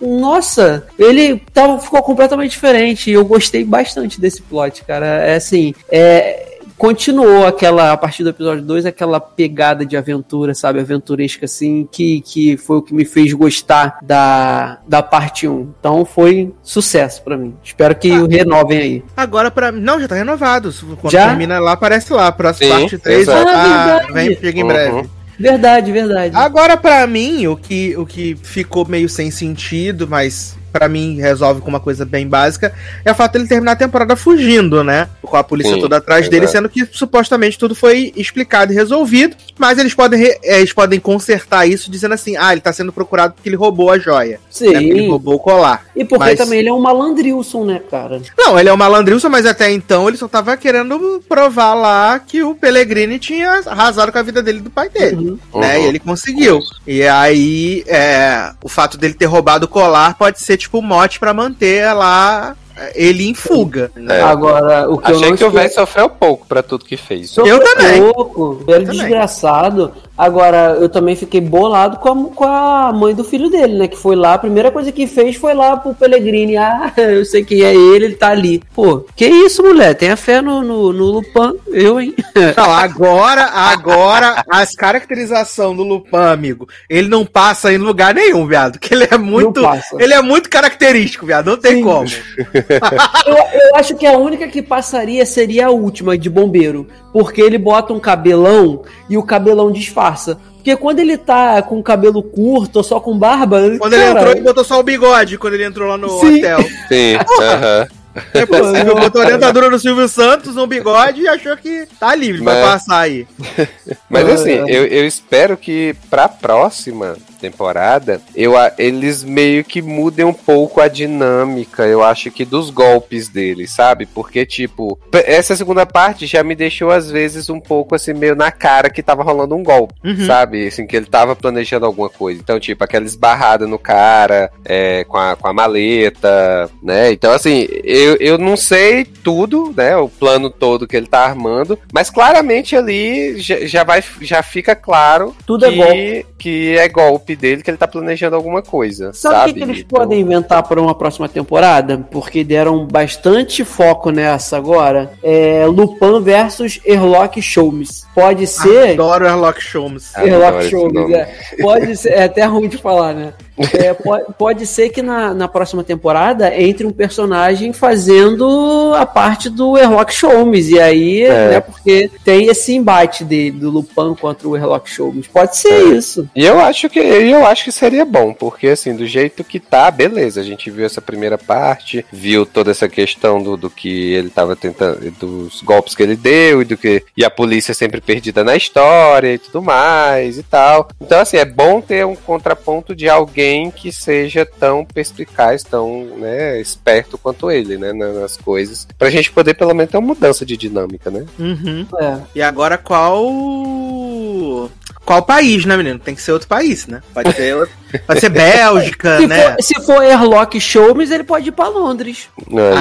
nossa, ele tava, ficou completamente diferente. E eu gostei bastante desse plot, cara. É assim, é continuou aquela, a partir do episódio 2, aquela pegada de aventura, sabe? Aventuresca, assim, que, que foi o que me fez gostar da, da parte 1. Então foi sucesso para mim. Espero que ah, o renovem aí. Agora, para Não, já tá renovado. Quando já? termina lá, aparece lá. Próxima parte 3 ah, vem, chega em uhum. breve. Verdade, verdade. Agora, para mim, o que, o que ficou meio sem sentido, mas para mim resolve com uma coisa bem básica, é o fato dele terminar a temporada fugindo, né? Com a polícia Sim, toda atrás é dele, sendo que supostamente tudo foi explicado e resolvido, mas eles podem, é, eles podem consertar isso dizendo assim: ah, ele tá sendo procurado porque ele roubou a joia. Sim. Né? Ele roubou o colar. E porque mas... também ele é um malandrilson, né, cara? Não, ele é um malandrilson, mas até então ele só tava querendo provar lá que o Pellegrini tinha arrasado com a vida dele do pai dele. Uhum. Né? Uhum. E ele conseguiu. E aí, é, o fato dele ter roubado o colar pode ser tipo mote para manter lá ele em fuga. É. Agora, o que Achei eu que o velho sofreu pouco para tudo que fez. Sofreu eu também. Pouco, velho desgraçado. Agora, eu também fiquei bolado com a, com a mãe do filho dele, né? Que foi lá, a primeira coisa que fez foi lá pro Pellegrini. Ah, eu sei quem é ele, ele tá ali. Pô, que isso, mulher? Tenha fé no, no, no Lupin, eu, hein? Não, agora, agora, as caracterização do Lupin, amigo, ele não passa em lugar nenhum, viado. Que ele é muito. Ele é muito característico, viado. Não tem Sim. como. eu, eu acho que a única que passaria seria a última, de bombeiro. Porque ele bota um cabelão e o cabelão disfarça. Porque quando ele tá com cabelo curto ou só com barba. Quando cara... ele entrou, ele botou só o bigode quando ele entrou lá no Sim. hotel. Sim, aham. Uh -huh. É possível, botou a dentadura no Silvio Santos, um bigode e achou que tá livre, Mas... vai passar aí. Mas assim, eu, eu espero que pra próxima temporada, eu, eles meio que mudem um pouco a dinâmica, eu acho que dos golpes deles, sabe? Porque, tipo, essa segunda parte já me deixou, às vezes, um pouco assim, meio na cara que tava rolando um golpe, uhum. sabe? Assim, que ele tava planejando alguma coisa. Então, tipo, aquela esbarrada no cara, é, com, a, com a maleta, né? Então, assim, eu, eu não sei tudo, né? O plano todo que ele tá armando, mas claramente ali já, já vai, já fica claro tudo é que, é golpe. que é golpe dele, que ele tá planejando alguma coisa. Sabe, sabe? o que, que eles então... podem inventar para uma próxima temporada? Porque deram bastante foco nessa agora. É Lupin versus Erlock Sholmes. Pode ser. Adoro Erlock Sholmes. Erlock Sholmes, é. Pode ser. É até ruim de falar, né? É, pode, pode, ser que na, na próxima temporada entre um personagem fazendo a parte do Erlock Sholmes. E aí, é. né, porque tem esse embate dele, do Lupin contra o Erlock Sholmes. Pode ser é. isso. E eu acho que eu acho que seria bom, porque assim, do jeito que tá, beleza. A gente viu essa primeira parte, viu toda essa questão do, do que ele tava tentando, dos golpes que ele deu e do que. E a polícia sempre perdida na história e tudo mais e tal. Então, assim, é bom ter um contraponto de alguém alguém que seja tão perspicaz, tão né, esperto quanto ele, né, nas coisas, pra gente poder pelo menos ter uma mudança de dinâmica, né? Uhum. É. E agora qual qual país, né, menino? Tem que ser outro país, né? Pode ser, pode ser Bélgica, se né? For, se for Airlock Showmes, ele pode ir pra Londres.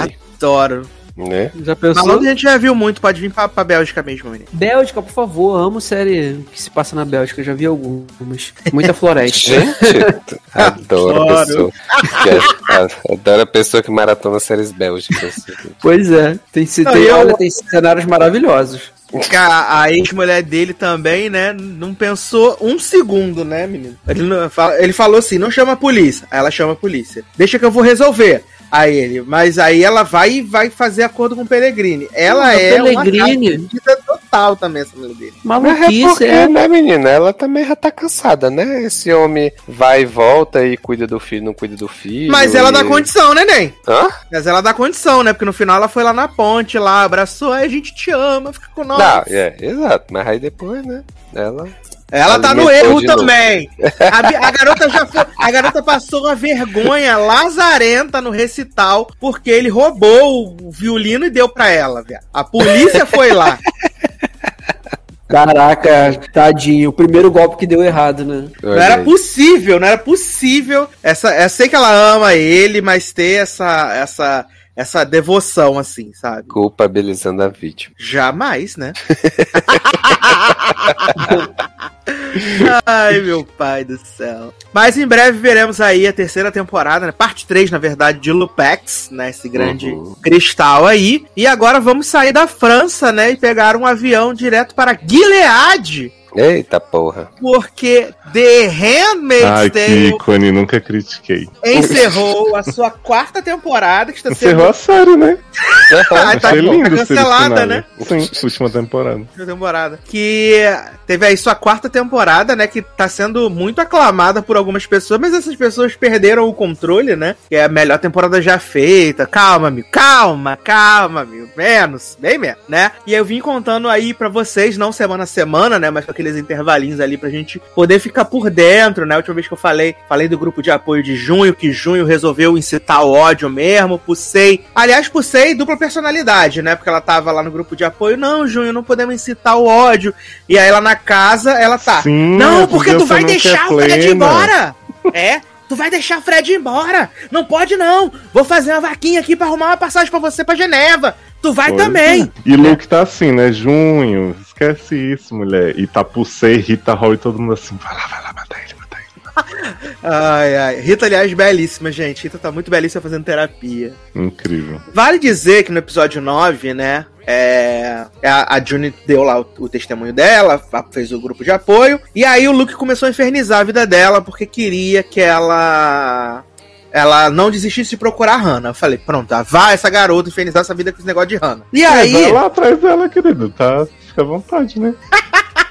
Aí. Adoro. Né? Já pensou? Falando, a gente já viu muito, pode vir pra, pra Bélgica mesmo, menino. Bélgica, por favor, amo série que se passa na Bélgica, já vi algumas. Muita floresta. gente, adoro a pessoa. Que, adoro a pessoa que maratona séries bélgicas. Pois é, tem, tem, tem, olha, tem cenários maravilhosos. A, a ex-mulher dele também, né? Não pensou um segundo, né, menino? Ele, não, ele falou assim: não chama a polícia. Aí ela chama a polícia. Deixa que eu vou resolver a ele. Mas aí ela vai e vai fazer acordo com o Pellegrini. Ela é Pellegrini. uma total também, essa mulher dele. Maluquice, é, porque, é. né, menina? Ela também já tá cansada, né? Esse homem vai e volta e cuida do filho, não cuida do filho. Mas ela e... dá condição, né, Nen? Hã? Mas ela dá condição, né? Porque no final ela foi lá na ponte, lá, abraçou, a gente te ama, fica com nós. Não, é, exato. Mas aí depois, né? Ela ela tá no erro também. A, a, garota já foi, a garota passou uma vergonha lazarenta no recital porque ele roubou o violino e deu pra ela, viado. A polícia foi lá. Caraca, tadinho. O primeiro golpe que deu errado, né? Não era possível, não era possível. Essa, eu sei que ela ama ele, mas ter essa, essa essa devoção, assim, sabe? Culpabilizando a vítima. Jamais, né? Ai, meu pai do céu. Mas em breve veremos aí a terceira temporada, né? Parte 3, na verdade, de Lupex, né? Esse grande uhum. cristal aí. E agora vamos sair da França, né? E pegar um avião direto para Gilead Eita porra. Porque The Handmaid's Ai, Tale... que ícone, nunca critiquei. Encerrou a sua quarta temporada, que está Encerrou sendo... a série, né? Ai, tá, lindo tá cancelada, né? Sim, última temporada. Última temporada. Que teve aí sua quarta temporada, né? Que tá sendo muito aclamada por algumas pessoas, mas essas pessoas perderam o controle, né? Que é a melhor temporada já feita. Calma, amigo. Calma, calma, amigo. Menos, bem menos, né? E eu vim contando aí para vocês, não semana a semana, né? Mas com aqueles intervalinhos ali pra gente poder ficar por dentro, né? A última vez que eu falei, falei do grupo de apoio de junho, que junho resolveu incitar o ódio mesmo. Pussei. Aliás, Pussei dupla personalidade, né? Porque ela tava lá no grupo de apoio. Não, junho, não podemos incitar o ódio. E aí ela na casa, ela tá. Sim, não, porque tu vai deixar o Fred embora. É. Tu vai deixar o Fred embora. Não pode não. Vou fazer uma vaquinha aqui para arrumar uma passagem para você para Geneva. Tu vai pois também. É. E Luke tá assim, né? Junho, esquece isso, mulher. E tá Pulsei, Rita Hall e todo mundo assim, vai lá, vai lá, mata ele, mata ele. ai, ai. Rita, aliás, belíssima, gente. Rita tá muito belíssima fazendo terapia. Incrível. Vale dizer que no episódio 9, né? É, a, a Juni deu lá o, o, testemunho dela, fez o grupo de apoio, e aí o Luke começou a infernizar a vida dela porque queria que ela ela não desistisse de procurar a Hannah. Eu falei, pronto, vá essa garota infernizar essa vida com esse negócio de Hannah. E é, aí. Vai lá atrás dela, querido, tá? Fica à vontade, né?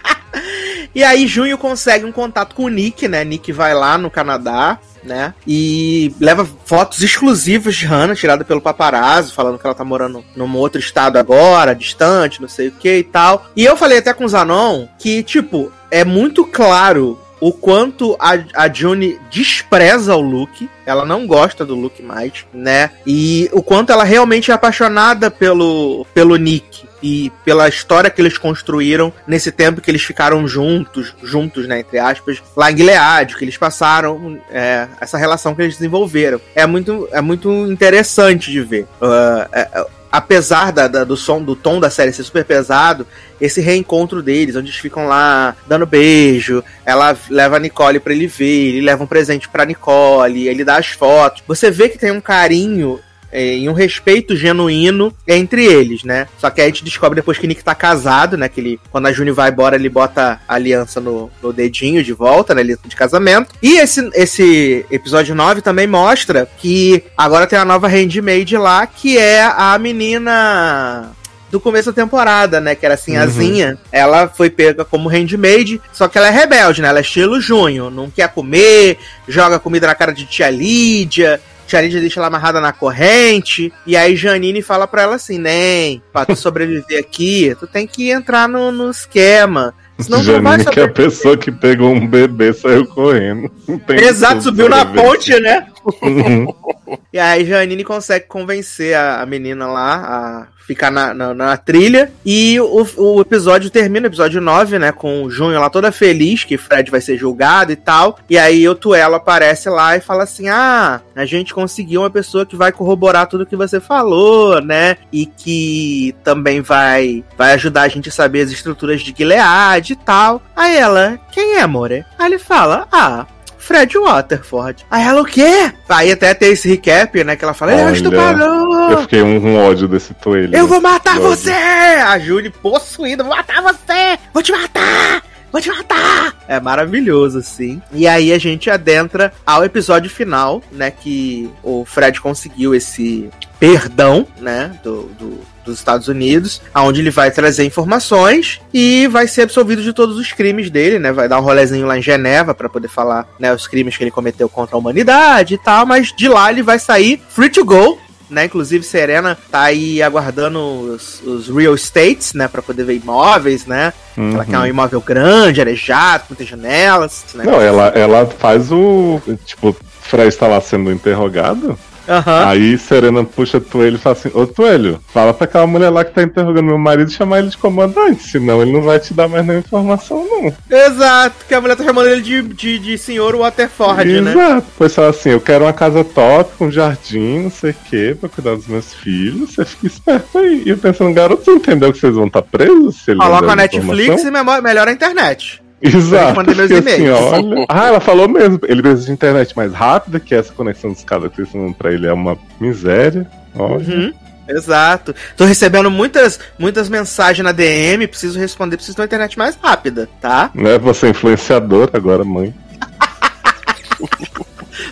e aí, Junho consegue um contato com o Nick, né? Nick vai lá no Canadá né? E leva fotos exclusivas de Hannah, tirada pelo paparazzo, falando que ela tá morando num outro estado agora, distante, não sei o que e tal. E eu falei até com o Zanon que, tipo, é muito claro o quanto a, a June despreza o Luke. Ela não gosta do Luke mais, né? E o quanto ela realmente é apaixonada pelo, pelo Nick e pela história que eles construíram nesse tempo que eles ficaram juntos, juntos, né, entre aspas, lá em Gilead, que eles passaram, é, essa relação que eles desenvolveram. É muito, é muito interessante de ver. Uh, é, apesar da, da, do som, do tom da série ser super pesado, esse reencontro deles, onde eles ficam lá dando beijo, ela leva a Nicole para ele ver, ele leva um presente para Nicole, ele dá as fotos. Você vê que tem um carinho em um respeito genuíno entre eles, né? Só que aí a gente descobre depois que Nick tá casado, né? Que ele, quando a Juni vai embora, ele bota a aliança no, no dedinho de volta, né? Aliança de casamento. E esse, esse episódio 9 também mostra que agora tem a nova handmaid lá, que é a menina do começo da temporada, né? Que era assim, uhum. azinha. Ela foi pega como handmaid, só que ela é rebelde, né? Ela é estilo junho, não quer comer, joga comida na cara de tia Lídia, Lídia deixa ela amarrada na corrente. E aí Janine fala pra ela assim: Nem, pra tu sobreviver aqui, tu tem que entrar no, no esquema. Senão Janine que é a pessoa que pegou um bebê saiu correndo. Exato, subiu na ponte, né? E aí Janine consegue convencer a, a menina lá a ficar na, na, na trilha. E o, o, episódio termina, episódio 9, né? Com o Junho lá toda feliz que Fred vai ser julgado e tal. E aí o Tuelo aparece lá e fala assim: Ah, a gente conseguiu uma pessoa que vai corroborar tudo que você falou, né? E que também vai, vai ajudar a gente a saber as estruturas de Gilead e tal. Aí ela, quem é, amore? Aí ele fala: Ah, Fred Waterford. Aí ela, o quê? Aí até tem esse recap, né? Que ela fala, ele é um estuprador. Eu fiquei um, um ódio desse toelho. Eu vou matar você! A Julie possuída, vou matar você! Vou te matar! Vou te matar! É maravilhoso, assim. E aí a gente adentra ao episódio final, né? Que o Fred conseguiu esse perdão, né? Do, do, dos Estados Unidos, aonde ele vai trazer informações e vai ser absolvido de todos os crimes dele, né? Vai dar um rolezinho lá em Geneva para poder falar, né, os crimes que ele cometeu contra a humanidade e tal, mas de lá ele vai sair free to go, né? Inclusive, Serena tá aí aguardando os, os real estates, né? Pra poder ver imóveis, né? Uhum. Ela quer um imóvel grande, arejado, com muitas janelas. Né? Não, ela, ela faz o. Tipo, Fred está lá sendo interrogado. Uhum. Aí Serena puxa Tuelho e fala assim: Ô Tuelho, fala pra aquela mulher lá que tá interrogando meu marido chamar ele de comandante, senão ele não vai te dar mais nenhuma informação, não. Exato, que a mulher tá chamando ele de, de, de senhor Waterford, Exato. né? Exato, pois fala assim: eu quero uma casa top, com jardim, não sei o quê, pra cuidar dos meus filhos. Você fica esperto aí. E eu pensando, garoto, você entendeu que vocês vão estar tá presos? Se ele Coloca a Netflix e melhora a internet. Exato. Meus assim, olha... Ah, ela falou mesmo. Ele precisa de internet mais rápida, que essa conexão dos caras que estão pra ele é uma miséria. Olha. Uhum. Exato. Tô recebendo muitas, muitas mensagens na DM, preciso responder, preciso de uma internet mais rápida, tá? Né? Você é influenciador agora, mãe.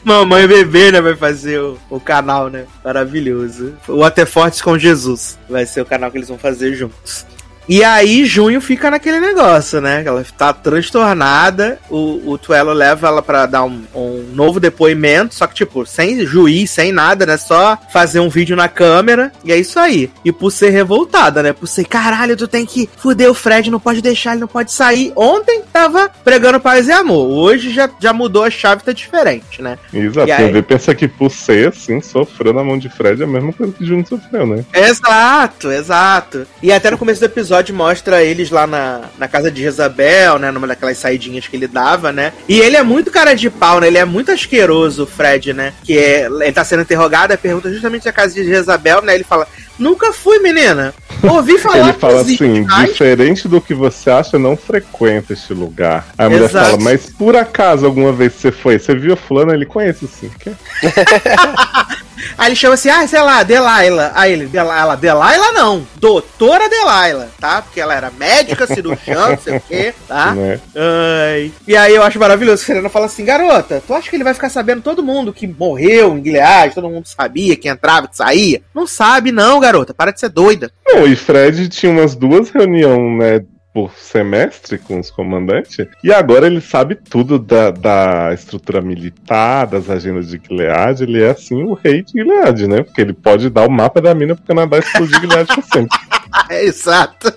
Mamãe bebê, né? Vai fazer o, o canal, né? Maravilhoso. O Até Fortes com Jesus. Vai ser o canal que eles vão fazer juntos. E aí, junho fica naquele negócio, né? Ela tá transtornada. O, o Tuelo leva ela para dar um, um, novo depoimento. Só que, tipo, sem juiz, sem nada, né? Só fazer um vídeo na câmera. E é isso aí. E por ser revoltada, né? Por ser, caralho, tu tem que fuder o Fred, não pode deixar, ele não pode sair. Ontem tava pregando paz e amor. Hoje já, já mudou a chave, tá diferente, né? Exato. E aí... pensa que por ser, assim, sofreu na mão de Fred é a mesma coisa que Junho sofreu, né? Exato, exato. E até no começo do episódio episódio mostra eles lá na, na casa de Jezabel, né? Numa daquelas saidinhas que ele dava, né? E ele é muito cara de pau, né? Ele é muito asqueroso, o Fred, né? Que é, ele tá sendo interrogado, pergunta justamente a casa de Jezabel, né? Ele fala: Nunca fui, menina. Ouvi falar Ele fala assim: diferente do que você acha, não frequenta este lugar. Aí a mulher Exato. fala: Mas por acaso alguma vez você foi? Você viu fulano? Ele conhece sim. Aí ele chama assim, ah, sei lá, Delaila. Aí ele, Delaila, Delaila não, doutora Delaila, tá? Porque ela era médica, cirurgiã, não sei o quê, tá? É. Ai. E aí eu acho maravilhoso que a Serena fala assim, garota, tu acha que ele vai ficar sabendo todo mundo que morreu em Gilead, todo mundo sabia que entrava, que saía? Não sabe não, garota, para de ser doida. Não, e Fred tinha umas duas reuniões, né, por semestre com os comandantes. E agora ele sabe tudo da, da estrutura militar, das agendas de Gilead. Ele é assim o rei de Gilead, né? Porque ele pode dar o mapa da mina pro Canadá explodir Gilead pra sempre. é, exato.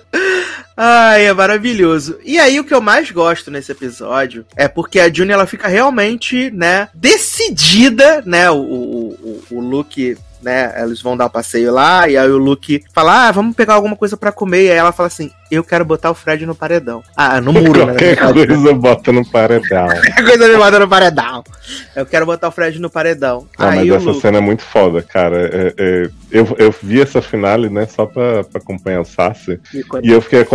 Ai, é maravilhoso. E aí, o que eu mais gosto nesse episódio é porque a June ela fica realmente, né, decidida, né? O, o, o, o Luke né? Eles vão dar um passeio lá, e aí o Luke fala: Ah, vamos pegar alguma coisa para comer. E aí ela fala assim: Eu quero botar o Fred no paredão. Ah, no muro, né? Qualquer coisa bota no paredão. Qualquer coisa me bota no paredão. Eu quero botar o Fred no paredão. Ah, aí mas essa Luke... cena é muito foda, cara. É, é, eu, eu vi essa finale, né, só pra, pra acompanhar o Sassi. E, e eu fiquei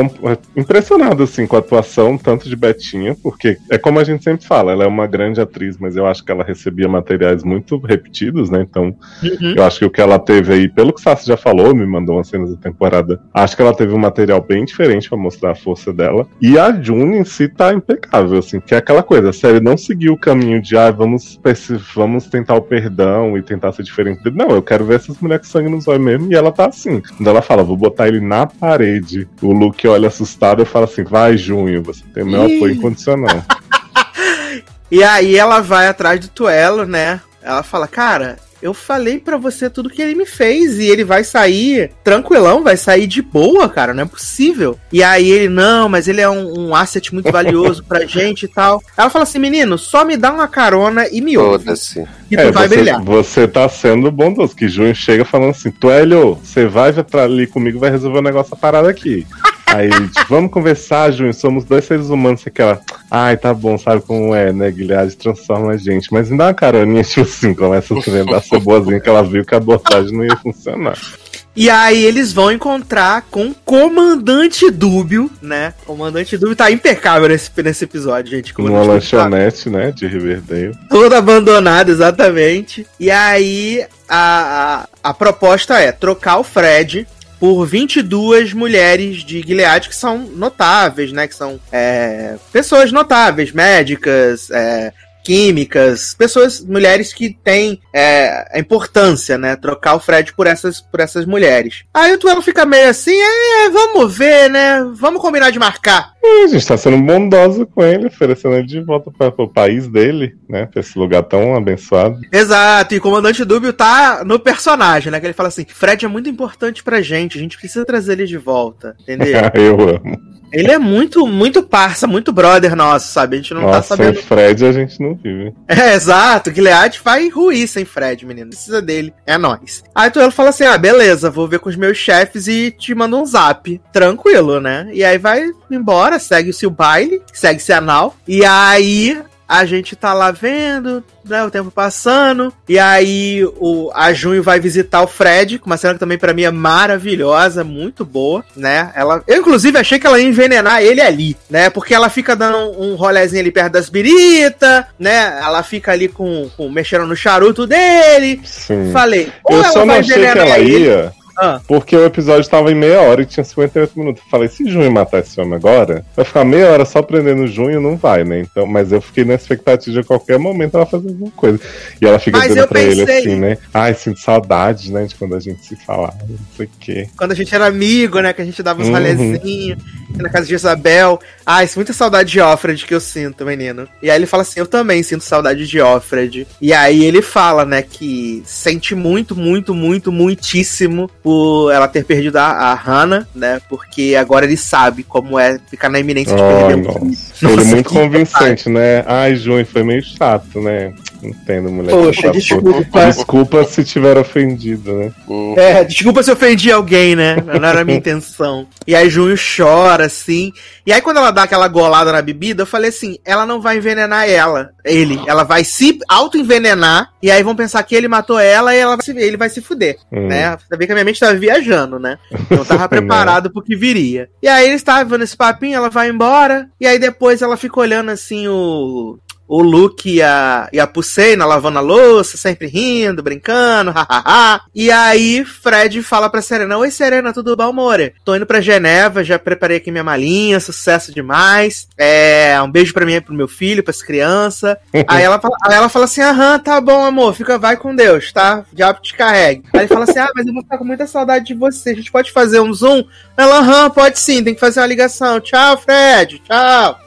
impressionado, assim, com a atuação tanto de Betinha, porque é como a gente sempre fala, ela é uma grande atriz, mas eu acho que ela recebia materiais muito repetidos, né? Então, uhum. eu acho que o que ela teve aí, pelo que o Sassi já falou, me mandou umas cenas da temporada, acho que ela teve um material bem diferente para mostrar a força dela. E a June em si tá impecável, assim, que é aquela coisa, a série não seguiu o caminho de, ah, vamos, vamos tentar o perdão e tentar ser diferente. Não, eu quero ver essas mulheres com sangue nos olhos mesmo, e ela tá assim. Quando ela fala, vou botar ele na parede, o Luke olha assustado e fala assim, vai, Junho, você tem meu apoio incondicional. e aí ela vai atrás do Tuelo, né? Ela fala, cara, eu falei para você tudo que ele me fez e ele vai sair tranquilão, vai sair de boa, cara, não é possível. E aí ele, não, mas ele é um, um asset muito valioso pra gente e tal. Ela fala assim, menino, só me dá uma carona e me ouve. Foda-se. E tu é, vai você, brilhar. Você tá sendo bondoso, que Junho chega falando assim, Tuélio, você vai pra ali comigo, vai resolver o um negócio a parada aqui. Aí, tipo, vamos conversar, Júnior. Somos dois seres humanos. Aquela, ai, tá bom, sabe como é, né? Guilherme transforma a gente. Mas me dá uma caroninha, tipo assim, começa a tentar ser boazinha que ela viu que a abordagem não ia funcionar. E aí eles vão encontrar com o Comandante Dúbio, né? O Comandante Dúbio tá impecável nesse, nesse episódio, gente. Numa tá lanchonete, né? De Riverdale. Todo abandonado, exatamente. E aí a, a, a proposta é trocar o Fred por 22 mulheres de Gilead que são notáveis, né? Que são é, pessoas notáveis, médicas, é, químicas, pessoas, mulheres que têm é, a importância, né? Trocar o Fred por essas, por essas mulheres. Aí o Tuelo fica meio assim, é, vamos ver, né? Vamos combinar de marcar. É, a gente tá sendo bondoso com ele, oferecendo ele de volta para o país dele, né? Pra esse lugar tão abençoado. Exato, e o comandante Dúbio tá no personagem, né? Que ele fala assim: Fred é muito importante pra gente, a gente precisa trazer ele de volta, entendeu? Eu amo. Ele é muito, muito parça, muito brother nosso, sabe? A gente não tá Nossa, tá sabendo. Sem Fred a gente não É, exato. Gilead vai ruir sem Fred, menino. Precisa dele. É nós. Aí tu fala assim: ah, beleza, vou ver com os meus chefes e te mando um zap. Tranquilo, né? E aí vai embora, segue-se o baile, segue-se a nau. E aí a gente tá lá vendo, né, o tempo passando, e aí o, a Junho vai visitar o Fred, uma cena que também para mim é maravilhosa, muito boa, né? Ela, eu inclusive achei que ela ia envenenar ele ali, né? Porque ela fica dando um rolezinho ali perto das biritas, né? Ela fica ali com, com mexendo no charuto dele. Sim. Falei, ou eu ela só não achei que ela ele, ia ah. Porque o episódio tava em meia hora e tinha 58 minutos. Eu falei, se Junho matar esse homem agora, vai ficar meia hora só prendendo Junho, não vai, né? Então, mas eu fiquei na expectativa de a qualquer momento ela fazer alguma coisa. E ela fica mas dizendo pra pensei... ele assim, né? Ai, sinto saudade, né? De quando a gente se falava, não sei o quê. Quando a gente era amigo, né? Que a gente dava uns uhum. rolezinhos na casa de Isabel. Ai, muita saudade de Offred que eu sinto, menino. E aí ele fala assim: Eu também sinto saudade de Offred. E aí ele fala, né, que sente muito, muito, muito, muitíssimo por ela ter perdido a, a Hannah, né? Porque agora ele sabe como é ficar na iminência de oh, perder nossa. um Ele é muito convincente, né? Ai, Jun, foi meio chato, né? Entendo, mulher. Poxa, desculpa. Desculpa se tiver ofendido, né? É, desculpa se ofendi alguém, né? Não era a minha intenção. E aí Junho chora, assim. E aí quando ela dá aquela golada na bebida, eu falei assim, ela não vai envenenar ela, ele. Ela vai se auto-envenenar, e aí vão pensar que ele matou ela e ela vai se, ele vai se fuder, hum. né? Você vê que a minha mente tava viajando, né? Então tava preparado pro que viria. E aí eles estavam vendo esse papinho, ela vai embora, e aí depois ela fica olhando assim o o Luke e a, e a Pusseina lavando a louça, sempre rindo, brincando, hahaha. e aí Fred fala pra Serena: Oi, Serena, tudo bom, amore? Tô indo pra Geneva, já preparei aqui minha malinha, sucesso demais. É, um beijo pra mim e pro meu filho, pras crianças. aí, ela, aí ela fala assim: Aham, tá bom, amor, fica, vai com Deus, tá? Diabo te carregue. Aí ele fala assim: Ah, mas eu vou ficar com muita saudade de você, a gente pode fazer um zoom? Ela, aham, pode sim, tem que fazer uma ligação. Tchau, Fred, tchau.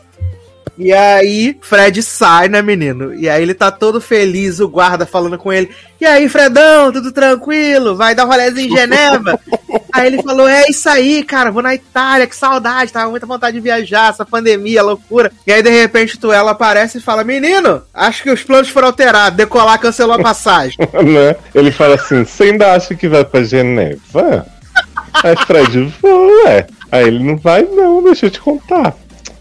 E aí, Fred sai, né, menino? E aí ele tá todo feliz, o guarda falando com ele. E aí, Fredão, tudo tranquilo? Vai dar rolézinho em Geneva? aí ele falou: É isso aí, cara, vou na Itália, que saudade, tava muita vontade de viajar, essa pandemia, loucura. E aí, de repente, tu ela aparece e fala: Menino, acho que os planos foram alterados, decolar cancelou a passagem. né? Ele fala assim: Você ainda acha que vai pra Geneva? Aí Fred, ué. Aí ele não vai, não, deixa eu te contar.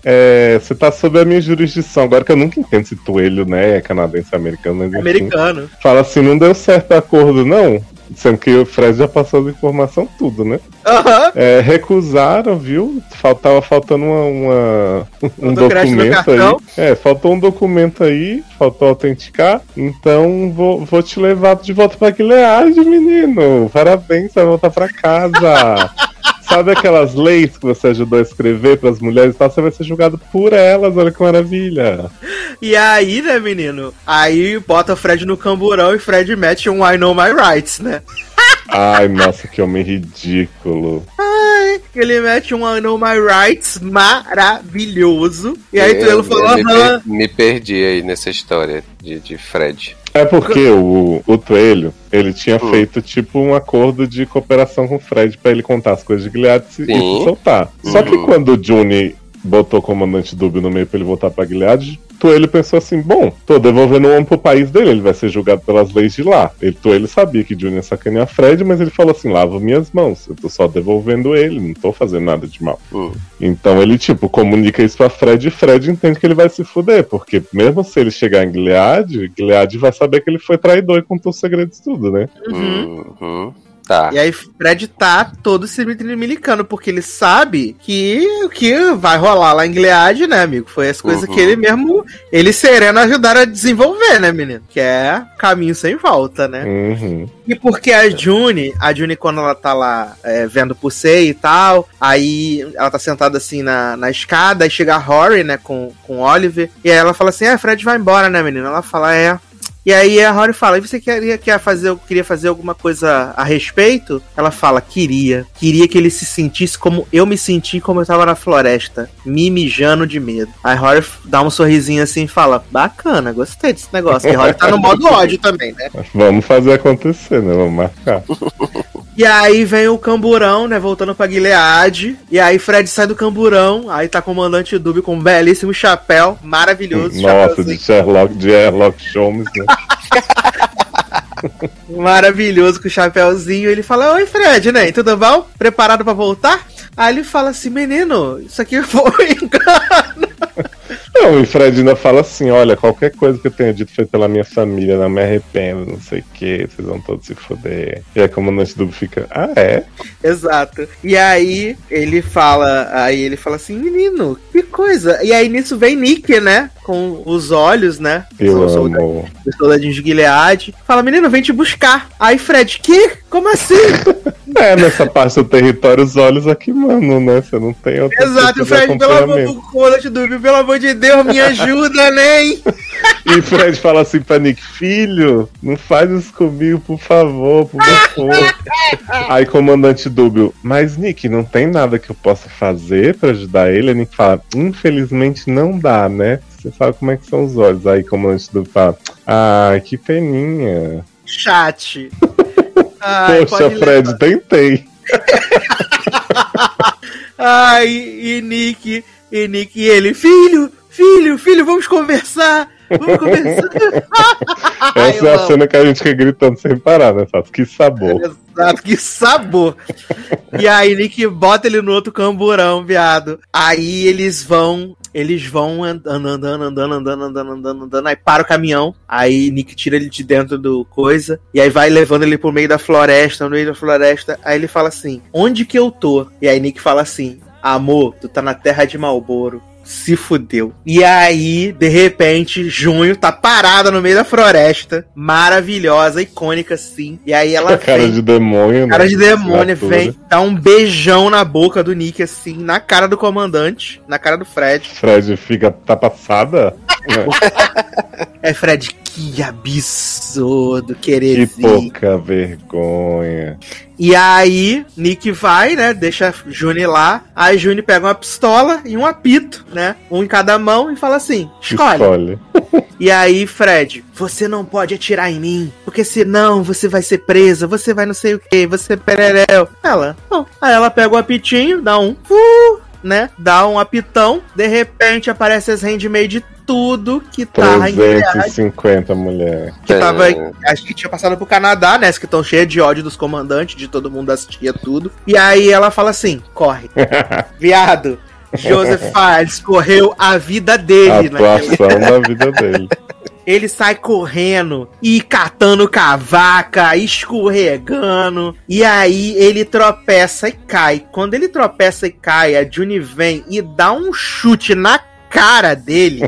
É, você tá sob a minha jurisdição. Agora que eu nunca entendo se Toelho, né, é canadense americano. Mas, americano. Fala assim, não deu certo o acordo, não. Sendo que o Fred já passou as informações tudo, né? Uhum. É, recusaram, viu? Faltava faltando uma, uma um documento aí. É, faltou um documento aí, faltou autenticar. Então vou, vou te levar de volta pra Gilead, menino. Parabéns, vai voltar pra casa. Sabe aquelas leis que você ajudou a escrever para as mulheres e tal? Você vai ser julgado por elas, olha que maravilha. E aí, né, menino? Aí bota o Fred no camburão e Fred mete um I know my rights, né? Ai, nossa, que homem ridículo. Ai, ele mete um I know my rights maravilhoso. E aí tu ele falou, me, per me perdi aí nessa história de, de Fred. É porque o, o Coelho, ele tinha hum. feito tipo um acordo de cooperação com o Fred para ele contar as coisas de Gilead e se soltar. Só que uhum. quando o Juni botou o comandante Dúbio no meio para ele voltar para Gilead, ele pensou assim: bom, tô devolvendo o homem pro país dele, ele vai ser julgado pelas leis de lá. Ele, ele sabia que Junior sacaneia Fred, mas ele falou assim: lava minhas mãos, eu tô só devolvendo ele, não tô fazendo nada de mal. Uhum. Então ele, tipo, comunica isso pra Fred e Fred entende que ele vai se fuder, porque mesmo se ele chegar em Gilead, Gilead vai saber que ele foi traidor e contou os segredos tudo, né? Uhum. uhum. Tá. E aí Fred tá todo se milicando, porque ele sabe que o que vai rolar lá em Gilead, né, amigo? Foi as coisas uhum. que ele mesmo, ele sereno ajudaram a desenvolver, né, menino? Que é caminho sem volta, né? Uhum. E porque a June, a June quando ela tá lá é, vendo por e tal, aí ela tá sentada assim na, na escada, aí chega a Rory, né, com, com Oliver, e aí ela fala assim, é, Fred vai embora, né, menino? Ela fala, é, e aí a Rory fala: e você queria, queria, fazer, queria fazer alguma coisa a respeito? Ela fala: queria. Queria que ele se sentisse como eu me senti como eu tava na floresta, me mijando de medo. Aí a Rory dá um sorrisinho assim e fala: bacana, gostei desse negócio. E a Rory tá no modo ódio também, né? Vamos fazer acontecer, né? Vamos marcar. E aí vem o camburão, né? Voltando pra Gilead. E aí Fred sai do camburão. Aí tá o comandante Dub com um belíssimo chapéu. Maravilhoso. Nossa, de Sherlock, de Sherlock Holmes, né? Maravilhoso com o chapéuzinho. Ele fala: Oi, Fred, né? Tudo bom? Preparado para voltar? Aí ele fala assim: Menino, isso aqui foi engano. Não, e Fred ainda fala assim: olha, qualquer coisa que eu tenha dito foi pela minha família, não me arrependo, não sei o que, vocês vão todos se foder. E aí, como o comandante Dubbo fica: ah, é? Exato. E aí ele fala: aí ele fala assim: menino, que coisa. E aí nisso vem Nick, né? Com os olhos, né? Eu os amo. Os soldadinhos de Gilead. Fala: menino, vem te buscar. Aí Fred: que? Como assim? é, nessa parte do território, os olhos aqui, mano, né? Você não tem outra Exato, Fred, pelo amor, do, pelo amor de Deus me ajuda, nem. E Fred fala assim pra Nick, filho, não faz isso comigo, por favor, por favor. Aí comandante Dúbio, mas Nick, não tem nada que eu possa fazer para ajudar ele? A Nick fala, infelizmente não dá, né? Você sabe como é que são os olhos. Aí comandante Dúbio fala, ah, que peninha. Chat. Ai, Poxa, Fred, levar. tentei. Ai, e Nick, e Nick e ele, filho, Filho, filho, vamos conversar. Vamos conversar. Essa é a cena que a gente fica gritando sem parar, né, Sato? Que sabor. Exato, que sabor. e aí, Nick bota ele no outro camburão, viado. Aí eles vão. Eles vão andando, andando, andando, andando, andando, andando, andando. Aí para o caminhão. Aí Nick tira ele de dentro do coisa. E aí vai levando ele pro meio da floresta, no meio da floresta. Aí ele fala assim: Onde que eu tô? E aí Nick fala assim: Amor, tu tá na terra de Malboro se fudeu. E aí, de repente, Junho tá parada no meio da floresta, maravilhosa, icônica assim. E aí ela cara vem, de demônio, né? cara de demônio, Criatura. vem, dá um beijão na boca do Nick assim, na cara do comandante, na cara do Fred. Fred fica, tá passada? É, Fred, que absurdo, que querer pouca vergonha. E aí, Nick vai, né? Deixa Juni lá. Aí Juni pega uma pistola e um apito, né? Um em cada mão e fala assim: escolhe. Escolhe. E aí, Fred, você não pode atirar em mim, porque senão você vai ser presa, você vai não sei o que, você é pereréu. Ela, não. Aí ela pega o apitinho, dá um. Uh, né? Dá um apitão. De repente aparece as handmade tudo que tá em Gilead. 350 mulher. que tava. Acho que tinha passado pro Canadá, né? Que estão cheias de ódio dos comandantes, de todo mundo assistia tudo. E aí ela fala assim: corre. Viado. Joseph Files correu a vida A dele, né? atuação da vida dele. Ele sai correndo e catando cavaca, escorregando. E aí ele tropeça e cai. Quando ele tropeça e cai, a Juni vem e dá um chute na cara dele.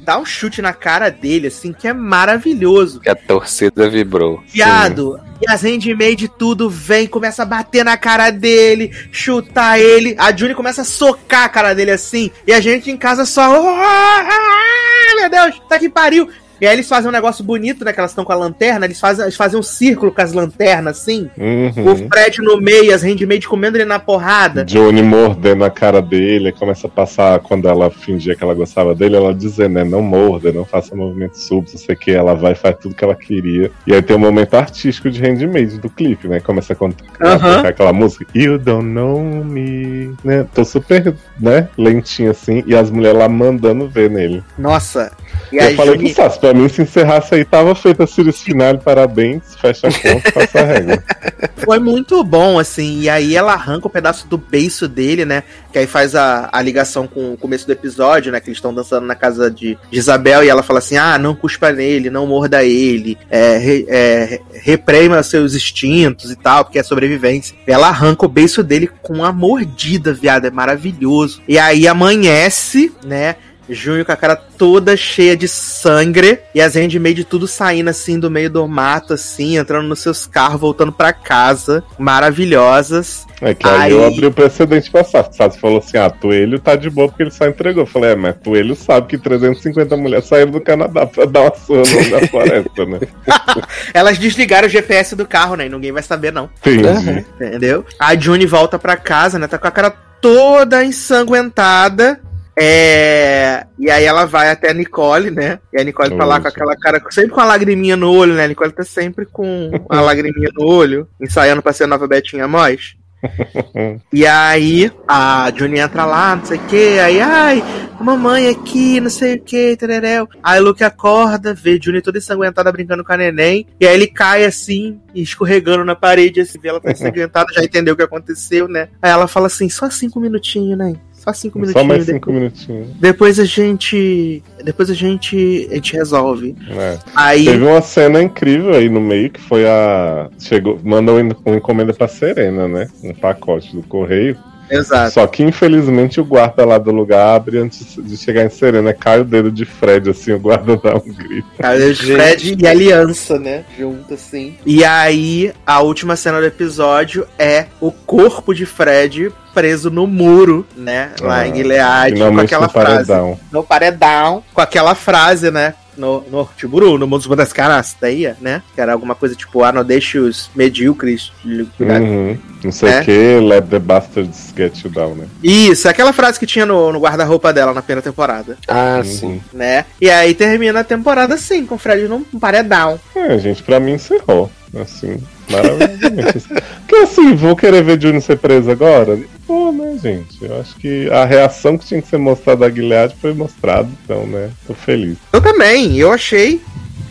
dá um chute na cara dele, assim, que é maravilhoso. Que a torcida vibrou. Viado. E as handmade tudo vem, começa a bater na cara dele, chutar ele. A Juni começa a socar a cara dele assim. E a gente em casa só. "Ah, meu Deus, tá que pariu. E aí eles fazem um negócio bonito, né? Que elas estão com a lanterna, eles fazem, eles fazem um círculo com as lanternas, assim. Uhum. O Fred no meio, as handmade comendo ele na porrada. Johnny mordendo a cara dele, começa a passar quando ela fingia que ela gostava dele, ela dizendo, né, não morda, não faça movimentos súbitos, não sei o que, ela vai e faz tudo que ela queria. E aí tem um momento artístico de handmade do clipe, né? Começa a contar Aham. aquela música, You don't know me, né? Tô super, né, lentinho assim, e as mulheres lá mandando ver nele. Nossa. E eu falei pro Sassi, pra mim se encerrasse aí, tava feita a Sirius Finale, parabéns, fecha a conta, passa a regra. Foi muito bom, assim. E aí ela arranca um pedaço do beiço dele, né? Que aí faz a, a ligação com o começo do episódio, né? Que eles estão dançando na casa de, de Isabel e ela fala assim: ah, não cuspa nele, não morda ele, é, re- é, reprima seus instintos e tal, porque é sobrevivência. Ela arranca o beiço dele com uma mordida, viado. É maravilhoso. E aí amanhece, né? Junho com a cara toda cheia de sangue e as handmade tudo saindo assim do meio do mato, assim, entrando nos seus carros, voltando pra casa, maravilhosas. É que aí, Aí- eu abri o precedente pra Sassi. Sassi falou assim: ah, Toelho tá de boa porque ele só entregou. Eu falei, é, mas Toelho sabe que 350 mulheres saíram do Canadá pra dar uma surra da floresta, né? Elas desligaram o GPS do carro, né? E ninguém vai saber, não. Entendi. Entendeu? A June volta pra casa, né? Tá com a cara toda ensanguentada. É... E aí ela vai até a Nicole, né? E a Nicole tá lá com Nossa. aquela cara, sempre com a lagriminha no olho, né? A Nicole tá sempre com a lagriminha no olho, ensaiando pra ser a nova Betinha Moz. E aí a Juni entra lá, não sei o que, aí, ai, mamãe aqui, não sei o que, tereréu. Aí o Luke acorda, vê Juni toda ensanguentada brincando com a neném, e aí ele cai assim, escorregando na parede, assim, vê ela tá ensanguentada, já entendeu o que aconteceu, né? Aí ela fala assim, só cinco minutinhos, né? Só cinco Só minutinhos. mais depois, cinco minutinhos. depois a gente. Depois a gente. A gente resolve. É. Aí. Teve uma cena incrível aí no meio que foi a. Chegou, mandou um- uma encomenda pra Serena, né? Um pacote do correio. Exato. Só que infelizmente o guarda lá do lugar abre antes de chegar em Serena. Cai o dedo de Fred, assim, o guarda dá um grito. Cara, Fred e Aliança, né? Junto, assim. E aí, a última cena do episódio é o corpo de Fred preso no muro, né? Lá Ah, em Gilead, com aquela no frase. paredão. No paredão, com aquela frase, né? No, no Tiburu, no mundo das canasteia, né? Que era alguma coisa tipo, ah, não deixe os medíocres. Uhum. Não sei É. o que, let the bastards get you down, né? Isso, aquela frase que tinha no, no guarda-roupa dela na primeira temporada, Ah, Uhum. sim. né? E aí termina a temporada assim, com o Fred num paredão. É, gente, pra mim encerrou. Assim, maravilhosamente. Porque assim, vou querer ver Juni ser preso agora? Pô, né, gente? Eu acho que a reação que tinha que ser mostrada da Gilead foi mostrada, então, né? Tô feliz. Eu também, eu achei.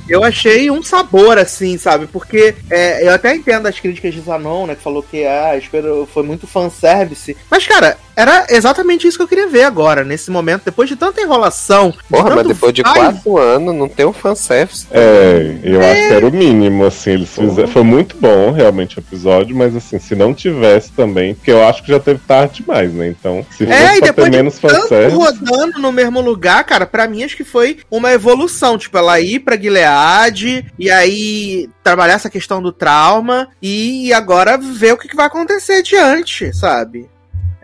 Eu achei um sabor, assim, sabe? Porque é, eu até entendo as críticas de Zanon, né? Que falou que ah, espero, foi muito fanservice. Mas, cara, era exatamente isso que eu queria ver agora, nesse momento, depois de tanta enrolação. Porra, de mas depois de quatro anos não tem um fanservice. É, eu é... acho que era o mínimo, assim, eles fizeram. Foi muito bom, realmente, o episódio, mas assim, se não tivesse também, porque eu acho que já teve tarde demais, né? Então, se é, fosse é, pra ter menos fanservice. rodando no mesmo lugar, cara, pra mim acho que foi uma evolução. Tipo, ela ir pra Gilead e aí trabalhar essa questão do trauma e agora ver o que, que vai acontecer diante, sabe?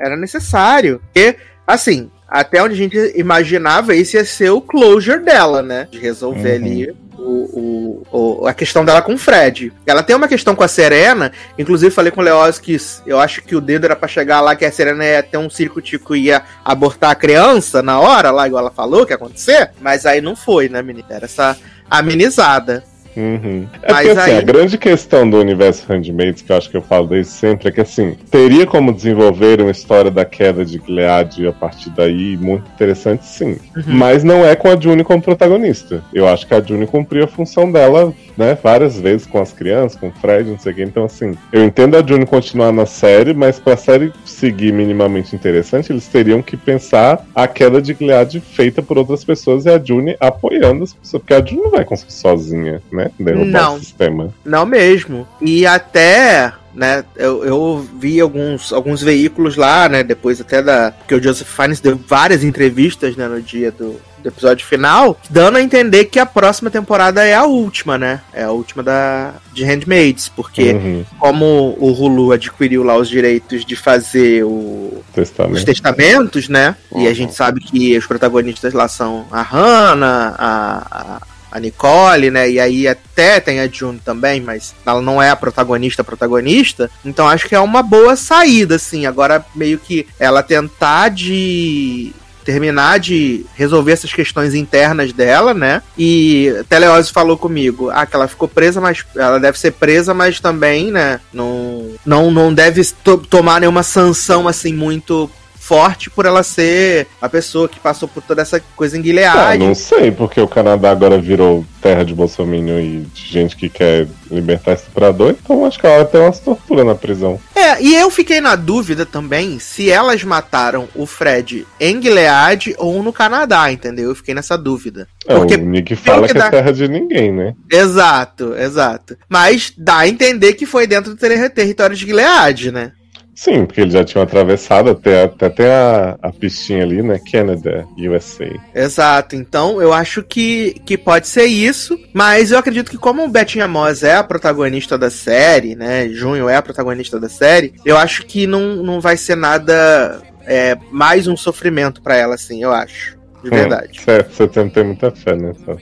Era necessário. E, assim, até onde a gente imaginava, esse ia ser o closure dela, né? De resolver uhum. ali o, o, a questão dela com o Fred. Ela tem uma questão com a Serena, inclusive falei com o Leoz que eu acho que o dedo era para chegar lá que a Serena ia ter um circo-tico e ia abortar a criança na hora, lá, igual ela falou que ia acontecer, mas aí não foi, né, menina? Era essa amenizada. Uhum. É Mas porque, assim, aí... a grande questão do universo Handmaids, que eu acho que eu falo desde sempre, é que assim, teria como desenvolver uma história da queda de Gilead a partir daí, muito interessante, sim. Uhum. Mas não é com a June como protagonista. Eu acho que a June cumpriu a função dela, né, várias vezes com as crianças, com o Fred, não sei o que. Então, assim, eu entendo a June continuar na série, mas pra série seguir minimamente interessante, eles teriam que pensar a queda de Gilead feita por outras pessoas e a June apoiando as pessoas, porque a June não vai conseguir sozinha, né? Né? Derrubar não, o sistema. Não mesmo. E até né? Eu, eu vi alguns, alguns veículos lá, né? Depois até da. Porque o Joseph Fiennes deu várias entrevistas né, no dia do, do episódio final, dando a entender que a próxima temporada é a última, né? É a última da de Handmaids, porque uhum. como o Hulu adquiriu lá os direitos de fazer o, Testamento. os testamentos, né? Uhum. E a uhum. gente sabe que os protagonistas lá são a Hannah, a, a a Nicole, né? E aí até tem a June também, mas ela não é a protagonista protagonista. Então acho que é uma boa saída, assim. Agora meio que ela tentar de terminar de resolver essas questões internas dela, né? E Teleose falou comigo, ah, que ela ficou presa, mas ela deve ser presa, mas também, né? Não, não, não deve to tomar nenhuma sanção assim muito forte por ela ser a pessoa que passou por toda essa coisa em Gilead. Ah, não sei, porque o Canadá agora virou terra de Bolsonaro e de gente que quer libertar estuprador, então acho que ela tem umas torturas na prisão. É, e eu fiquei na dúvida também se elas mataram o Fred em Gilead ou no Canadá, entendeu? Eu fiquei nessa dúvida. É, Porque, o Nick fala que, que dá... é terra de ninguém, né? Exato, exato. Mas dá a entender que foi dentro do território de Gilead, né? Sim, porque eles já tinham atravessado até, até, até a, a pistinha ali, né? Canada, USA. Exato, então eu acho que, que pode ser isso, mas eu acredito que como o Betinha Moss é a protagonista da série, né? Junho é a protagonista da série, eu acho que não, não vai ser nada é, mais um sofrimento para ela, assim, eu acho de verdade. Hum, você tem, tem muita fé nessa.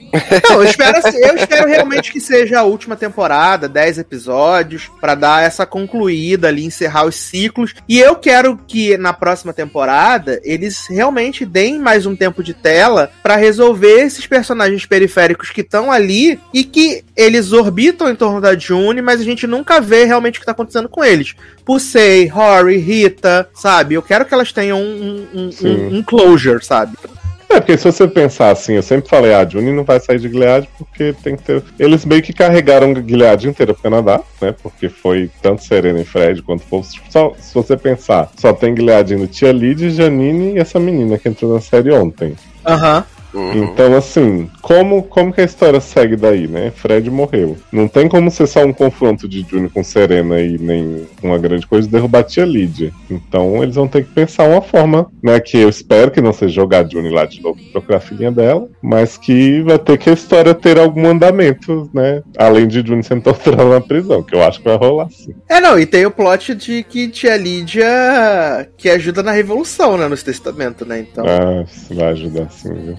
Não, eu espero, eu espero realmente que seja a última temporada, 10 episódios, para dar essa concluída ali, encerrar os ciclos. E eu quero que na próxima temporada eles realmente deem mais um tempo de tela para resolver esses personagens periféricos que estão ali e que eles orbitam em torno da June, mas a gente nunca vê realmente o que tá acontecendo com eles. Pusei, Rory, Rita, sabe? Eu quero que elas tenham um, um, um, um closure, sabe? É, porque se você pensar assim, eu sempre falei, ah, a Juni não vai sair de Gilead porque tem que ter. Eles meio que carregaram Gilead inteira pro Canadá, né? Porque foi tanto Serena e Fred quanto o Só, se você pensar, só tem Gilead indo Tia Lid, Janine e essa menina que entrou na série ontem. Aham. Uhum. Uhum. Então, assim, como, como que a história segue daí, né? Fred morreu. Não tem como ser só um confronto de Juni com Serena e nem uma grande coisa derrubar a tia Lídia. Então, eles vão ter que pensar uma forma, né? Que eu espero que não seja jogar Juni lá de novo pra procurar a filhinha dela, mas que vai ter que a história ter algum andamento, né? Além de Juni sendo torturada na prisão, que eu acho que vai rolar sim. É, não, e tem o plot de que tia Lídia que ajuda na revolução, né? Nos testamentos, né? Então. Ah, vai ajudar sim, viu?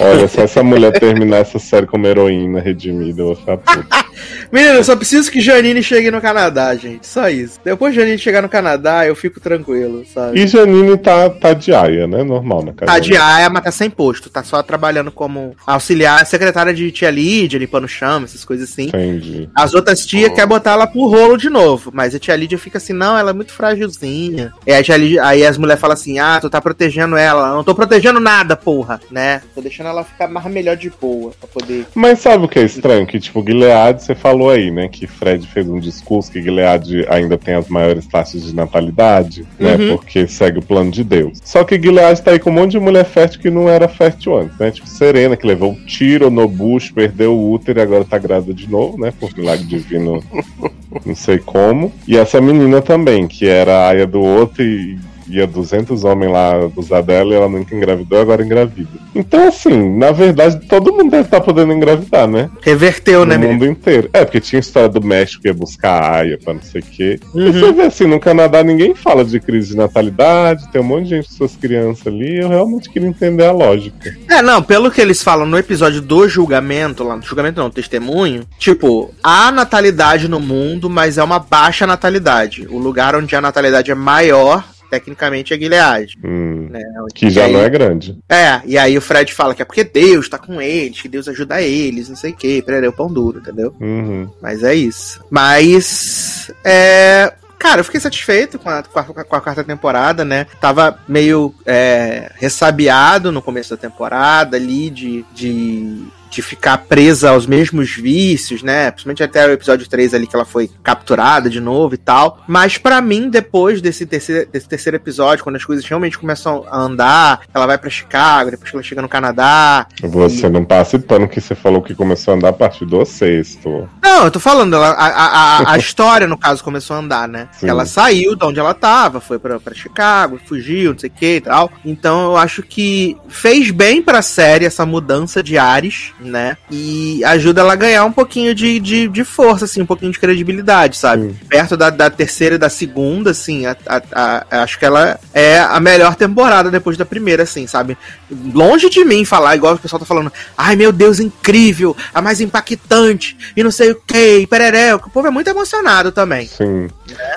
Olha, se essa mulher terminar essa série como heroína redimida, eu vou ficar puto. Menino, eu só preciso que Janine chegue no Canadá, gente. Só isso. Depois de Janine chegar no Canadá, eu fico tranquilo, sabe? E Janine tá, tá de aia, né? Normal na casa. Tá de aia, mas tá sem posto. Tá só trabalhando como auxiliar, secretária de tia Lídia, limpando chama, essas coisas assim. Entendi. As outras tias oh. querem botar ela pro rolo de novo. Mas a tia Lídia fica assim, não, ela é muito frágilzinha. E a tia Lídia, aí as mulheres falam assim, ah, tu tá protegendo ela. Não tô protegendo nada, porra, né? Tô deixando ela ficar mais melhor de boa pra poder. Mas sabe o que é estranho? Que, tipo, Gilead, você falou aí, né? Que Fred fez um discurso que Gilead ainda tem as maiores taxas de natalidade, né? Uhum. Porque segue o plano de Deus. Só que Gilead tá aí com um monte de mulher fértil que não era fértil antes, né? Tipo, Serena, que levou um tiro no bucho, perdeu o útero e agora tá grávida de novo, né? Por milagre divino, não sei como. E essa menina também, que era a aia do outro e ia 200 homens lá abusar dela e ela nunca engravidou, agora engravida. Então, assim, na verdade, todo mundo deve estar podendo engravidar, né? Reverteu, no né, menino? mundo inteiro. É, porque tinha história do México que ia buscar a aia pra não sei o quê. E Uhum. você vê assim, no Canadá ninguém fala de crise de natalidade, tem um monte de gente com suas crianças ali, eu realmente queria entender a lógica. É, não, pelo que eles falam no episódio do julgamento, lá no julgamento não, testemunho, tipo, há natalidade no mundo, mas é uma baixa natalidade. O lugar onde a natalidade é maior, tecnicamente, é Gilead. Hum, Né? que já E não aí- é grande. É, e aí o Fred fala que é porque Deus tá com eles, que Deus ajuda eles, não sei o que, perereu pão duro, entendeu? Uhum. Mas é isso. Mas. É. Cara, eu fiquei satisfeito com a, com a, com a quarta temporada, né? Tava meio é, ressabiado no começo da temporada ali de, de, de ficar presa aos mesmos vícios, né? Principalmente até o episódio 3 ali que ela foi capturada de novo e tal. Mas pra mim, depois desse terceiro, desse terceiro episódio, quando as coisas realmente começam a andar, ela vai pra Chicago, depois que ela chega no Canadá, Você não passe pano que você falou que começou a andar a partir do sexto. Não, eu tô falando, ela- a, a, a, história, no caso, começou a andar, né? Sim. Ela saiu de onde ela tava, foi pra Chicago, fugiu, não sei o que e tal. Então eu acho que fez bem pra série essa mudança de ares, né? E ajuda ela a ganhar um pouquinho de, de, de força, assim, um pouquinho de credibilidade, sabe? Sim. Perto da, da terceira e da segunda, assim, a, a- a- acho que ela é a melhor temporada depois da primeira, assim, sabe? Longe de mim falar, igual o pessoal tá falando, ai meu Deus, incrível, a mais impactante, e não sei o que, e pereré, o povo é muito emocionado também. Sim.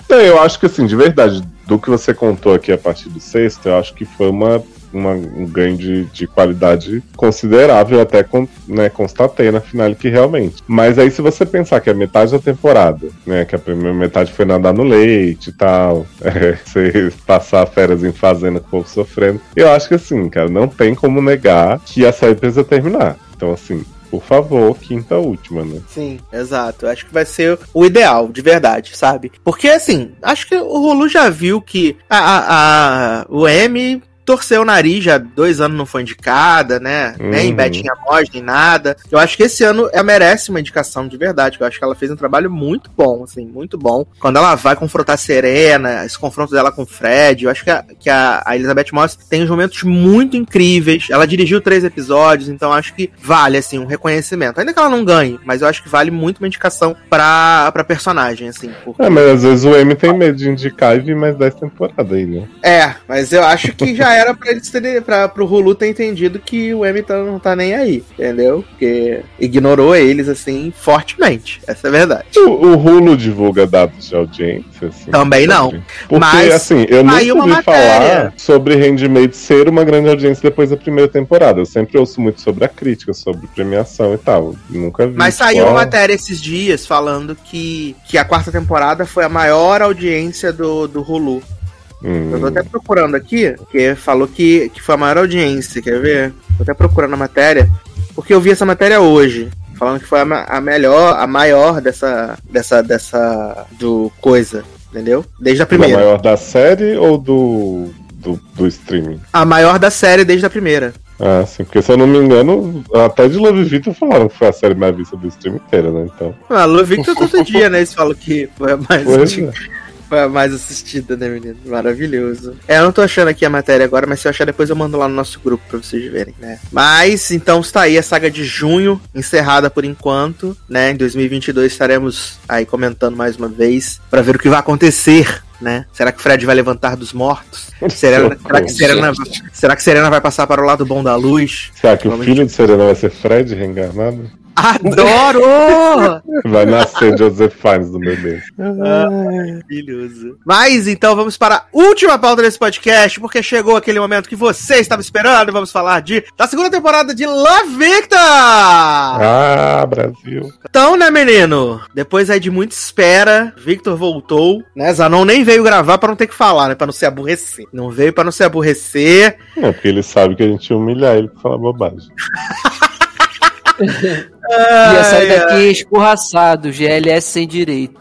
Não, eu acho que assim, de verdade, do que você contou aqui a partir do sexto, eu acho que foi uma, uma- um ganho de, de qualidade considerável, até con, né, constatei na final que realmente. Mas aí se você pensar que é metade da temporada, né? Que a primeira metade foi nadar no leite e tal, é, você passar férias em fazenda com o povo sofrendo. Eu acho que assim, cara, não tem como negar que a série precisa terminar. Então, assim, por favor, quinta última, né? Sim, exato. Acho que vai ser o ideal, de verdade, sabe? Porque, assim, acho que o Rolu já viu que a, a- a- o M torceu o nariz, já dois anos não foi indicada, né? Nem Uhum. Betinha Mós, nem nada. Eu acho que esse ano ela merece uma indicação de verdade, eu acho que ela fez um trabalho muito bom, assim, muito bom. Quando ela vai confrontar a Serena, esse confronto dela com o Fred, eu acho que a, que a, a Elizabeth Moss tem uns momentos muito incríveis. Ela dirigiu três episódios, então acho que vale, assim, um reconhecimento. Ainda que ela não ganhe, mas eu acho que vale muito uma indicação pra, pra personagem, assim. porque- É, mas às vezes o M tem medo de indicar e vir mais 10 temporadas aí, né? É, mas eu acho que já era pra eles terem, pra, pro Hulu ter entendido que o M tá, não tá nem aí, entendeu? Porque ignorou eles, assim, fortemente. Essa é a verdade. O, o Hulu divulga dados de audiência, assim. Também não. sobre- Porque, Mas assim, eu nunca uma ouvi matéria. falar sobre Handmaid ser uma grande audiência depois da primeira temporada. Eu sempre ouço muito sobre a crítica, sobre premiação e tal. Nunca vi. Mas saiu uma ah, matéria esses dias falando que, que a quarta temporada foi a maior audiência do, do Hulu. Hum, Eu tô até procurando aqui, que falou que, que foi a maior audiência, quer ver? Tô até procurando a matéria, porque eu vi essa matéria hoje, falando que foi a, a melhor, a maior dessa, dessa, dessa, do coisa, entendeu? Desde a primeira. maior da série ou do, do, do streaming? A maior da série desde a primeira. Ah, sim, porque se eu não me engano, até de Love Victor falaram que foi a série mais vista do stream inteira, né? Então. Ah, Lu Victor todo dia, né? Eles falam que foi a mais Pois é. Foi a mais assistida, né, menino? Maravilhoso. É, eu não tô achando aqui a matéria agora, mas se eu achar depois eu mando lá no nosso grupo pra vocês verem, né? Mas, então está aí a saga de junho, encerrada por enquanto, né? Em 2022 estaremos aí comentando mais uma vez pra ver o que vai acontecer, né? Será que Fred vai levantar dos mortos? Serena, será, que Serena, será que Serena vai passar para o lado bom da luz? Será que o Vamos- filho de Serena vai ser Fred reencarnado? Adoro! Vai nascer Joseph Fiennes do meu Deus. Maravilhoso. Mas então vamos para a última pauta desse podcast, porque chegou aquele momento que você estava esperando. Vamos falar de da segunda temporada de Love Victor! Ah, Brasil. Então, né, menino? Depois aí de muita espera, Victor voltou, né? Zanon nem veio gravar pra não ter que falar, né? Pra não se aborrecer. Não veio pra não se aborrecer. É, porque ele sabe que a gente ia humilhar ele pra falar bobagem. Ia sair daqui escorraçado, GLS sem direito.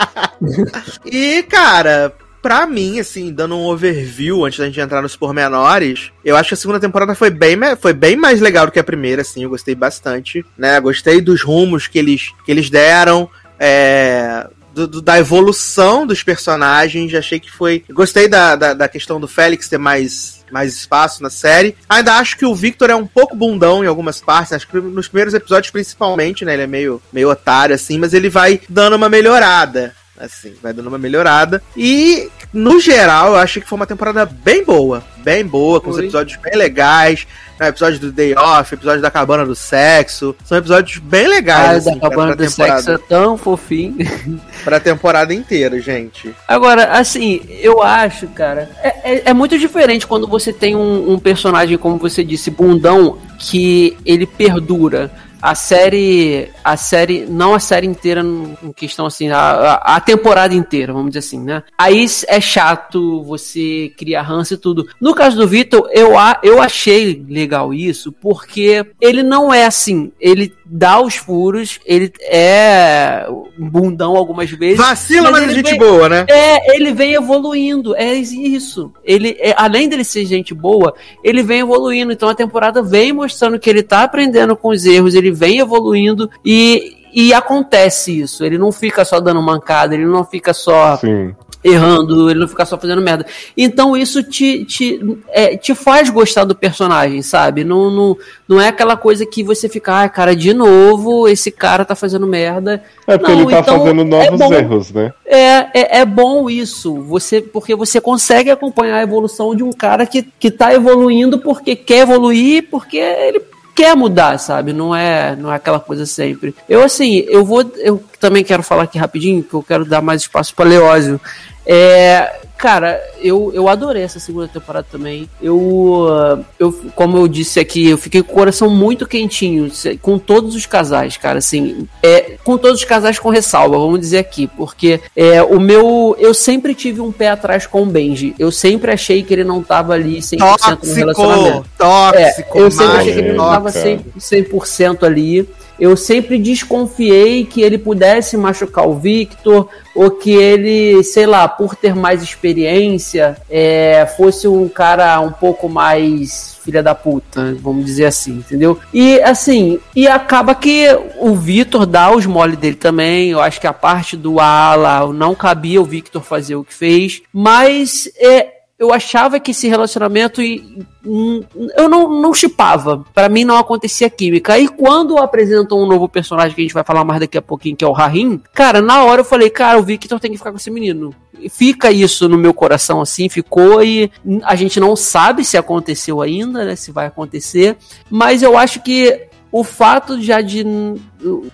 e, cara, pra mim, assim, dando um overview antes da gente entrar nos pormenores, eu acho que a segunda temporada foi bem, foi bem mais legal do que a primeira, assim, eu gostei bastante, né? Gostei dos rumos que eles, que eles deram, é, do, do, da evolução dos personagens, achei que foi... Gostei da, da, da questão do Félix ter mais mais espaço na série. Ainda acho que o Victor é um pouco bundão em algumas partes, acho que nos primeiros episódios principalmente, né? Ele é meio, meio otário, assim, mas ele vai dando uma melhorada. Assim, vai dando uma melhorada. E, no geral, eu acho que foi uma temporada bem boa. Bem boa, com os episódios bem legais. Né, episódio do Day Off, episódio da Cabana do Sexo. São episódios bem legais. Ah, assim, da Cabana pra, do temporada. Sexo é tão fofinho. pra temporada inteira, gente. Agora, assim, eu acho, cara, é, é, é muito diferente quando você tem um, um personagem, como você disse, bundão, que ele perdura a série, a série, não a série inteira em questão assim, a, a, temporada inteira, vamos dizer assim, né? Aí é chato você criar ranço e tudo. No caso do Vitor, eu, eu achei legal isso, porque ele não é assim, ele dá os furos, ele é bundão algumas vezes. Vacila, mas, mas é gente vem, boa, né? É, ele vem evoluindo, é isso. Ele, é, além dele ser gente boa, ele vem evoluindo, então a temporada vem mostrando que ele tá aprendendo com os erros, ele vem evoluindo e, e acontece isso. Ele não fica só dando mancada, ele não fica só Sim errando, ele não ficar só fazendo merda. Então isso te, te, é, te faz gostar do personagem, sabe? Não, não, não é aquela coisa que você fica, ah, cara, de novo, esse cara tá fazendo merda. É porque não, ele tá então, fazendo novos é erros, né? É, é, é, bom isso, você porque você consegue acompanhar a evolução de um cara que, que tá evoluindo porque quer evoluir, porque ele quer mudar, sabe? Não é, não é aquela coisa sempre. Eu assim, eu vou, eu também quero falar aqui rapidinho, que eu quero dar mais espaço para Leózio. É, cara, eu, eu adorei essa segunda temporada também. Eu, eu, como eu disse aqui, eu fiquei com o coração muito quentinho com todos os casais, cara. Assim, é, com todos os casais com ressalva, vamos dizer aqui, porque é, o meu, eu sempre tive um pé atrás com o Benji. Eu sempre achei que ele não tava ali 100% tóxico, no relacionamento. Tóxico, é, eu sempre achei que ele não tava 100%, 100 ali eu sempre desconfiei que ele pudesse machucar o Victor ou que ele, sei lá, por ter mais experiência, é, fosse um cara um pouco mais filha da puta, vamos dizer assim, entendeu? E assim, e acaba que o Victor dá os mole dele também. Eu acho que a parte do ala não cabia o Victor fazer o que fez, mas é, eu achava que esse relacionamento eu não, não chipava. Para mim não acontecia química. E quando apresentam um novo personagem que a gente vai falar mais daqui a pouquinho, que é o Rahim, cara, na hora eu falei, cara, o Victor tem que ficar com esse menino. Fica isso no meu coração assim, ficou e a gente não sabe se aconteceu ainda, né, se vai acontecer, mas eu acho que o fato já de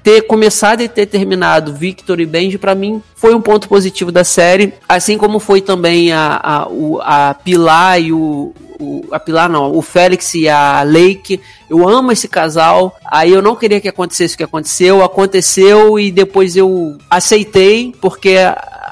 ter começado e ter terminado Victor e Benji, para mim, foi um ponto positivo da série. Assim como foi também a, a, o, a Pilar e o, o. A Pilar não, o Félix e a Lake. Eu amo esse casal. Aí eu não queria que acontecesse o que aconteceu. Aconteceu e depois eu aceitei, porque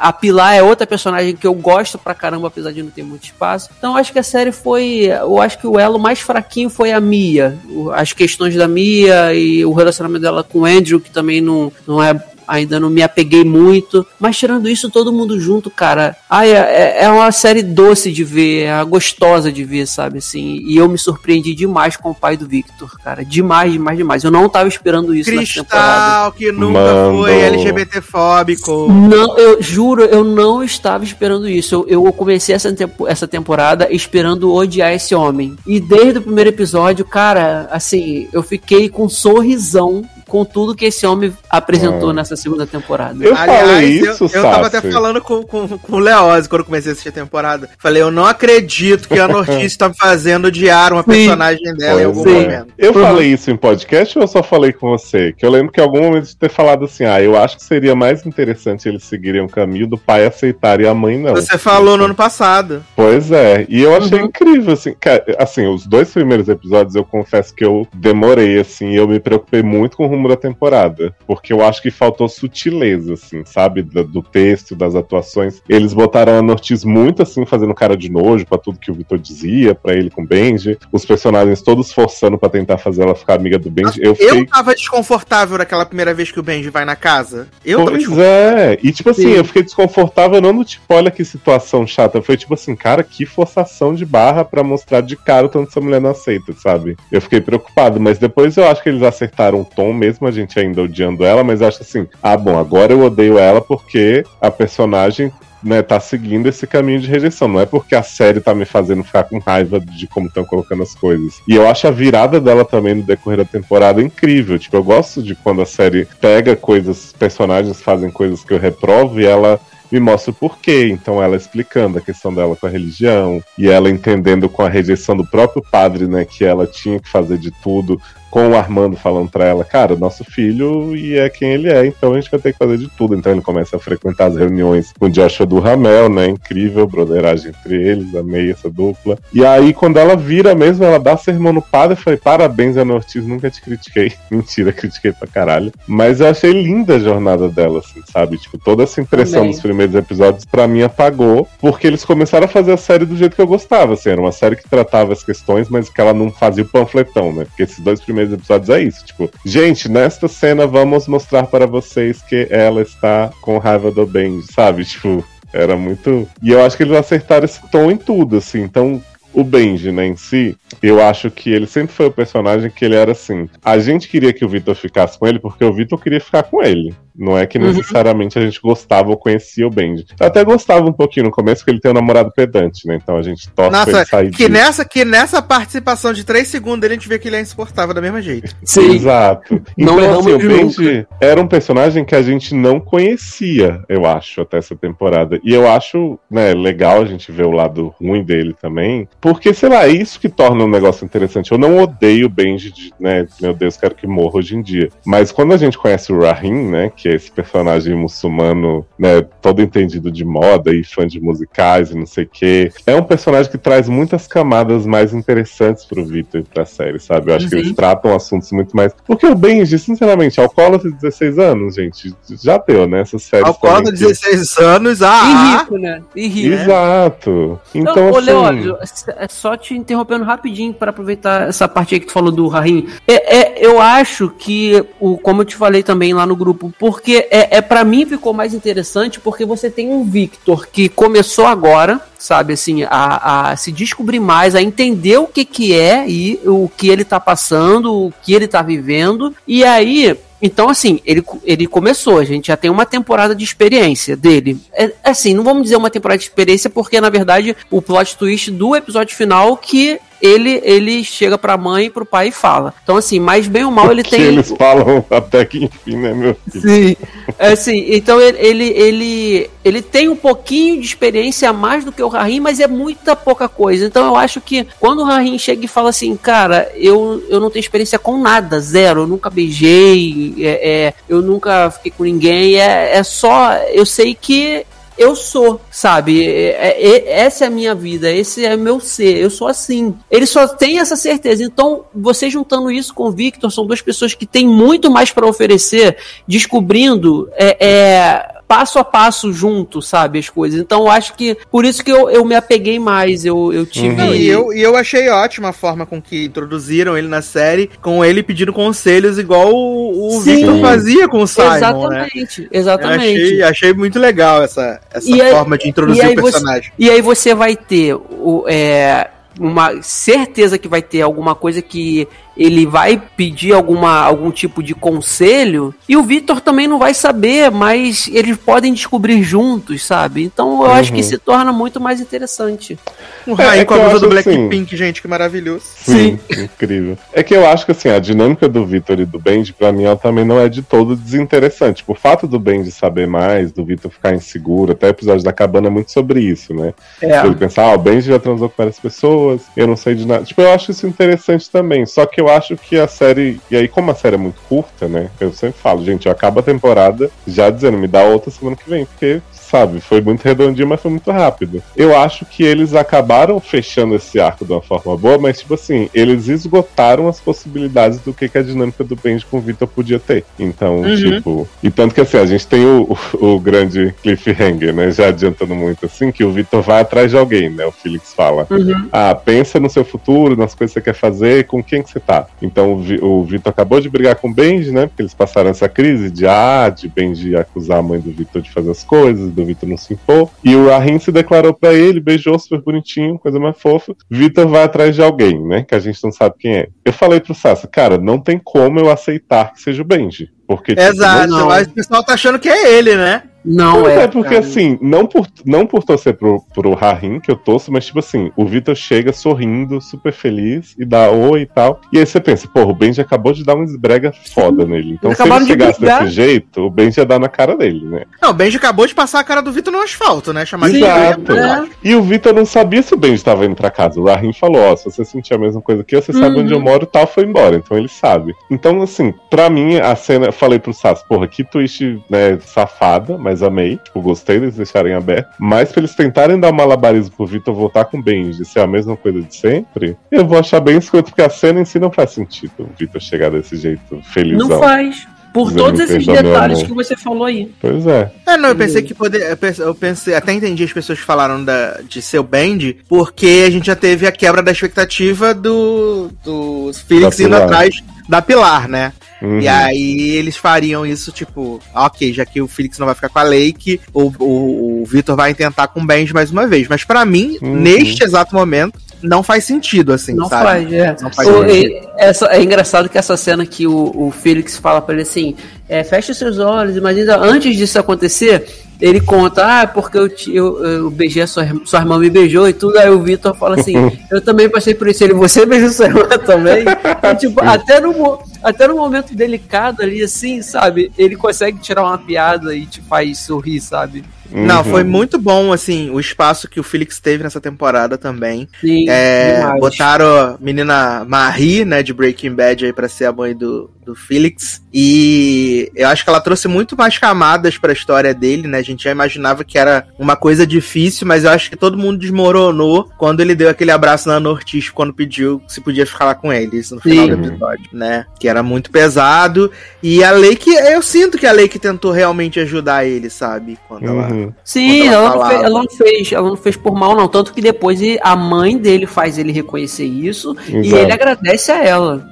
a Pilar é outra personagem que eu gosto pra caramba, apesar de não ter muito espaço. Então acho que a série foi. Eu acho que o elo mais fraquinho foi a Mia. As questões da Mia e o relacionamento dela com o Andrew, que também não, não é ainda não me apeguei muito. Mas tirando isso, todo mundo junto, cara. Ai, é, é uma série doce de ver, é gostosa de ver, sabe? Assim, e eu me surpreendi demais com o pai do Victor, cara. Demais, demais, demais. Eu não tava esperando isso Cristal, temporada. que nunca Mano. foi LGBTfóbico. Não, eu juro, eu não estava esperando isso. Eu, eu comecei essa, essa temporada esperando odiar esse homem. E desde o primeiro episódio, cara, assim, eu fiquei com um sorrisão com tudo que esse homem apresentou ah. nessa segunda temporada. Eu Aliás, falei isso, Eu, eu tava até falando com, com, com o Leoz quando comecei a assistir a temporada. Falei, eu não acredito que a Nortis tá fazendo odiar uma personagem dela pois em algum é. momento. Eu uhum. falei isso em podcast ou eu só falei com você? Que eu lembro que em algum momento de ter falado assim, ah, eu acho que seria mais interessante eles seguirem o caminho do pai aceitar e a mãe não. Você falou no ano passado. Pois é, e eu achei uhum. incrível, assim, que, assim, os dois primeiros episódios eu confesso que eu demorei, assim, eu me preocupei muito com o rumo da temporada. Porque eu acho que faltou sutileza, assim, sabe? Do, do texto, das atuações. Eles botaram a Ortiz muito assim, fazendo cara de nojo pra tudo que o Vitor dizia, pra ele com o Benji. Os personagens todos forçando pra tentar fazer ela ficar amiga do Benji. Eu, fiquei... eu tava desconfortável naquela primeira vez que o Benji vai na casa. Eu pois é. E tipo assim, Sim. eu fiquei desconfortável não no tipo, olha que situação chata. Foi tipo assim, cara, que forçação de barra pra mostrar de cara o tanto essa mulher não aceita, sabe? Eu fiquei preocupado, mas depois eu acho que eles acertaram o tom, mesmo a gente ainda odiando ela, mas acho assim, ah, bom, agora eu odeio ela porque a personagem né, tá seguindo esse caminho de rejeição. Não é porque a série tá me fazendo ficar com raiva de como estão colocando as coisas. E eu acho a virada dela também no decorrer da temporada incrível. Tipo, eu gosto de quando a série pega coisas, personagens fazem coisas que eu reprovo e ela me mostra o porquê. Então ela explicando a questão dela com a religião e ela entendendo com a rejeição do próprio padre, né, que ela tinha que fazer de tudo com o Armando falando pra ela, cara, nosso filho e é quem ele é, então a gente vai ter que fazer de tudo. Então ele começa a frequentar as reuniões com o Joshua do Ramel, né? Incrível, broderagem entre eles, amei essa dupla. E aí, quando ela vira mesmo, ela dá sermão no padre, eu falei, parabéns, Ana Ortiz, nunca te critiquei. Mentira, critiquei pra caralho. Mas eu achei linda a jornada dela, assim, sabe? Tipo, toda essa impressão dos primeiros episódios, pra mim, apagou, porque eles começaram a fazer a série do jeito que eu gostava, assim, era uma série que tratava as questões, mas que ela não fazia o panfletão, né? Porque esses dois primeiros primeiros episódios é isso. Tipo, gente, nesta cena vamos mostrar para vocês que ela está com raiva do Benji, sabe? Tipo, era muito. E eu acho que eles acertaram esse tom em tudo, assim. Então, o Benji, né, em si, eu acho que ele sempre foi o personagem que ele era assim. A gente queria que o Vitor ficasse com ele porque o Vitor queria ficar com ele. Não é que uhum. necessariamente uhum. a gente gostava ou conhecia o Benji. Eu até gostava um pouquinho no começo, porque ele tem um namorado pedante, né? Então a gente torce Nossa, pra ele sair que nessa Que nessa participação de 3 segundos a gente vê que ele é insuportável da mesma jeito. Sim. Exato. Então, não assim, o Benji era um personagem que a gente não conhecia, eu acho, até essa temporada. E eu acho, né, legal a gente ver o lado ruim dele também. Porque, sei lá, é isso que torna um negócio interessante. Eu não odeio o Benji, de, né? Meu Deus, quero que morra hoje em dia. Mas quando a gente conhece o Rahim, né? Que é esse personagem muçulmano, né? Todo entendido de moda e fã de musicais e não sei o quê. É um personagem que traz muitas camadas mais interessantes pro Victor e pra série, sabe? Eu acho uhum. que eles uhum. tratam assuntos muito mais. Porque o Benji, sinceramente, alcoólatra de 16 anos, gente, já deu, né? Essas séries. Alcoólatra de 16 anos, ah! E rico, né? E rico. Exato. Então, então assim... É só te interrompendo rapidinho para aproveitar essa parte aí que tu falou do Rahim. É, é, eu acho que, o, como eu te falei também lá no grupo, porque é, é para mim ficou mais interessante porque você tem um Victor que começou agora, sabe, assim, a, a se descobrir mais, a entender o que que é e o que ele tá passando, o que ele tá vivendo, e aí então, assim, ele, ele começou, a gente já tem uma temporada de experiência dele. É, assim, não vamos dizer uma temporada de experiência, porque na verdade o plot twist do episódio final que ele ele chega pra mãe e pro pai e fala. Então, assim, mais bem ou mal ele tem. Eles falam até que enfim, né, meu filho? Sim. É, assim, então ele, ele, ele, ele tem um pouquinho de experiência a mais do que o Rahim, mas é muita pouca coisa. Então eu acho que quando o Rahim chega e fala assim, cara, eu, eu não tenho experiência com nada, zero, eu nunca beijei, é, é eu nunca fiquei com ninguém, é, é só. Eu sei que eu sou, sabe? É, é, é, essa é a minha vida, esse é meu ser, eu sou assim. Ele só tem essa certeza. Então, você juntando isso com o Victor, são duas pessoas que têm muito mais para oferecer, descobrindo é, é passo a passo junto, sabe, as coisas. Então eu acho que por isso que eu, eu me apeguei mais, eu, eu tive... Uhum. E, eu, e eu achei ótima a forma com que introduziram ele na série, com ele pedindo conselhos igual o, o Victor fazia com o Simon, Exatamente, né? exatamente. Achei, achei, muito legal essa, essa forma aí, de introduzir o personagem. Você, e aí você vai ter o... É, uma certeza que vai ter alguma coisa que ele vai pedir alguma, algum tipo de conselho e o Victor também não vai saber, mas eles podem descobrir juntos, sabe? Então eu uhum. acho que uhum. se torna muito mais interessante. O é, é com a blusa do Blackpink, assim, gente, que maravilhoso. Sim. Sim. Incrível. É que eu acho que assim, a dinâmica do Victor e do Benji, pra mim, ela também não é de todo desinteressante. Por fato do Benji saber mais, do Victor ficar inseguro, até o episódio da cabana é muito sobre isso, né? É. Ele pensar, ah, o Benji já transou com várias pessoas, eu não sei de nada. Tipo, eu acho isso interessante também. Só que eu acho que a série. E aí, como a série é muito curta, né? Eu sempre falo, gente, eu acabo a temporada já dizendo, me dá outra semana que vem, porque sabe? Foi muito redondinho, mas foi muito rápido. Eu acho que eles acabaram fechando esse arco de uma forma boa, mas, tipo assim, eles esgotaram as possibilidades do que, que a dinâmica do Benji com o Vitor podia ter. Então, uhum. tipo. E tanto que, assim, a gente tem o, o, o, grande cliffhanger, né? Já adiantando muito, assim, que o Vitor vai atrás de alguém, né? O Felix fala. Uhum. Ah, pensa no seu futuro, nas coisas que você quer fazer, com quem que você tá. Então, o, o Vitor acabou de brigar com o Benji, né? Porque eles passaram essa crise de, ah, de Benji acusar a mãe do Vitor de fazer as coisas, do Vitor não se impor. E o Rahim se declarou para ele, beijou super bonitinho, coisa mais fofa. Vitor vai atrás de alguém, né? Que a gente não sabe quem é. Eu falei pro Sassa, cara, não tem como eu aceitar que seja o Benji. Porque, tipo, Exato, não, mas o pessoal tá achando que é ele, né? Não é. É porque cara. assim, não por, não por torcer pro, pro Rahim, que eu torço, mas tipo assim, o Vitor chega sorrindo, super feliz, e dá oi e tal. E aí você pensa, pô, o Benji acabou de dar um esbrega foda nele. Então se ele chegasse de desse jeito, o Benji ia dar na cara dele, né? Não, o Benji acabou de passar a cara do Vitor no asfalto, né? Chamar Exato. de é. E o Vitor não sabia se o Benji tava indo pra casa. O Rahim falou, ó, se você sentir a mesma coisa que eu, você uhum. sabe onde eu moro e tal, foi embora. Então ele sabe. Então, assim, pra mim, a cena, falei pro Sass, porra, que twist, né, safada, mas amei. Tipo, gostei deles deixarem aberto. Mas pra eles tentarem dar malabarismo pro Vitor voltar com o Benji ser a mesma coisa de sempre, eu vou achar bem escroto, porque a cena em si não faz sentido. O Vitor chegar desse jeito feliz. Não faz. Por todos esses detalhes que você falou aí. Pois é. É, não, eu pensei que poder. Eu pensei, até entendi as pessoas que falaram da, de seu band, porque a gente já teve a quebra da expectativa do, do Felix indo atrás da Pilar, né? Uhum. E aí eles fariam isso, tipo, ok, já que o Felix não vai ficar com a Lake, o, o, o Victor vai tentar com o Benji mais uma vez. Mas para mim, uhum. neste exato momento, não faz sentido, assim, não sabe? Faz, é. Não faz, o, sentido. É, é, engraçado que essa cena que o, o Felix fala pra ele assim, é, fecha os seus olhos, imagina, antes disso acontecer, ele conta, ah, porque eu, eu, eu beijei a sua, sua irmã me beijou e tudo, aí o Vitor fala assim, eu também passei por isso, ele, você beijou sua irmã também? E, tipo, até no, até no momento delicado ali, assim, sabe, ele consegue tirar uma piada e te faz sorrir, sabe? Uhum. Não, foi muito bom, assim, o espaço que o Felix teve nessa temporada também. Sim, é, botaram a menina Marie, né, de Breaking Bad aí pra ser a mãe do, do Felix. E eu acho que ela trouxe muito mais camadas para a história dele, né? A gente já imaginava que era uma coisa difícil, mas eu acho que todo mundo desmoronou quando ele deu aquele abraço na Nortis quando pediu se podia ficar lá com ele, isso no final Sim. do episódio, né? Que era muito pesado. E a Lake, eu sinto que a Lake tentou realmente ajudar ele, sabe? Quando uhum. ela, Sim, quando ela, ela, não fez, ela, não fez, ela não fez por mal, não. Tanto que depois a mãe dele faz ele reconhecer isso Exato. e ele agradece a ela.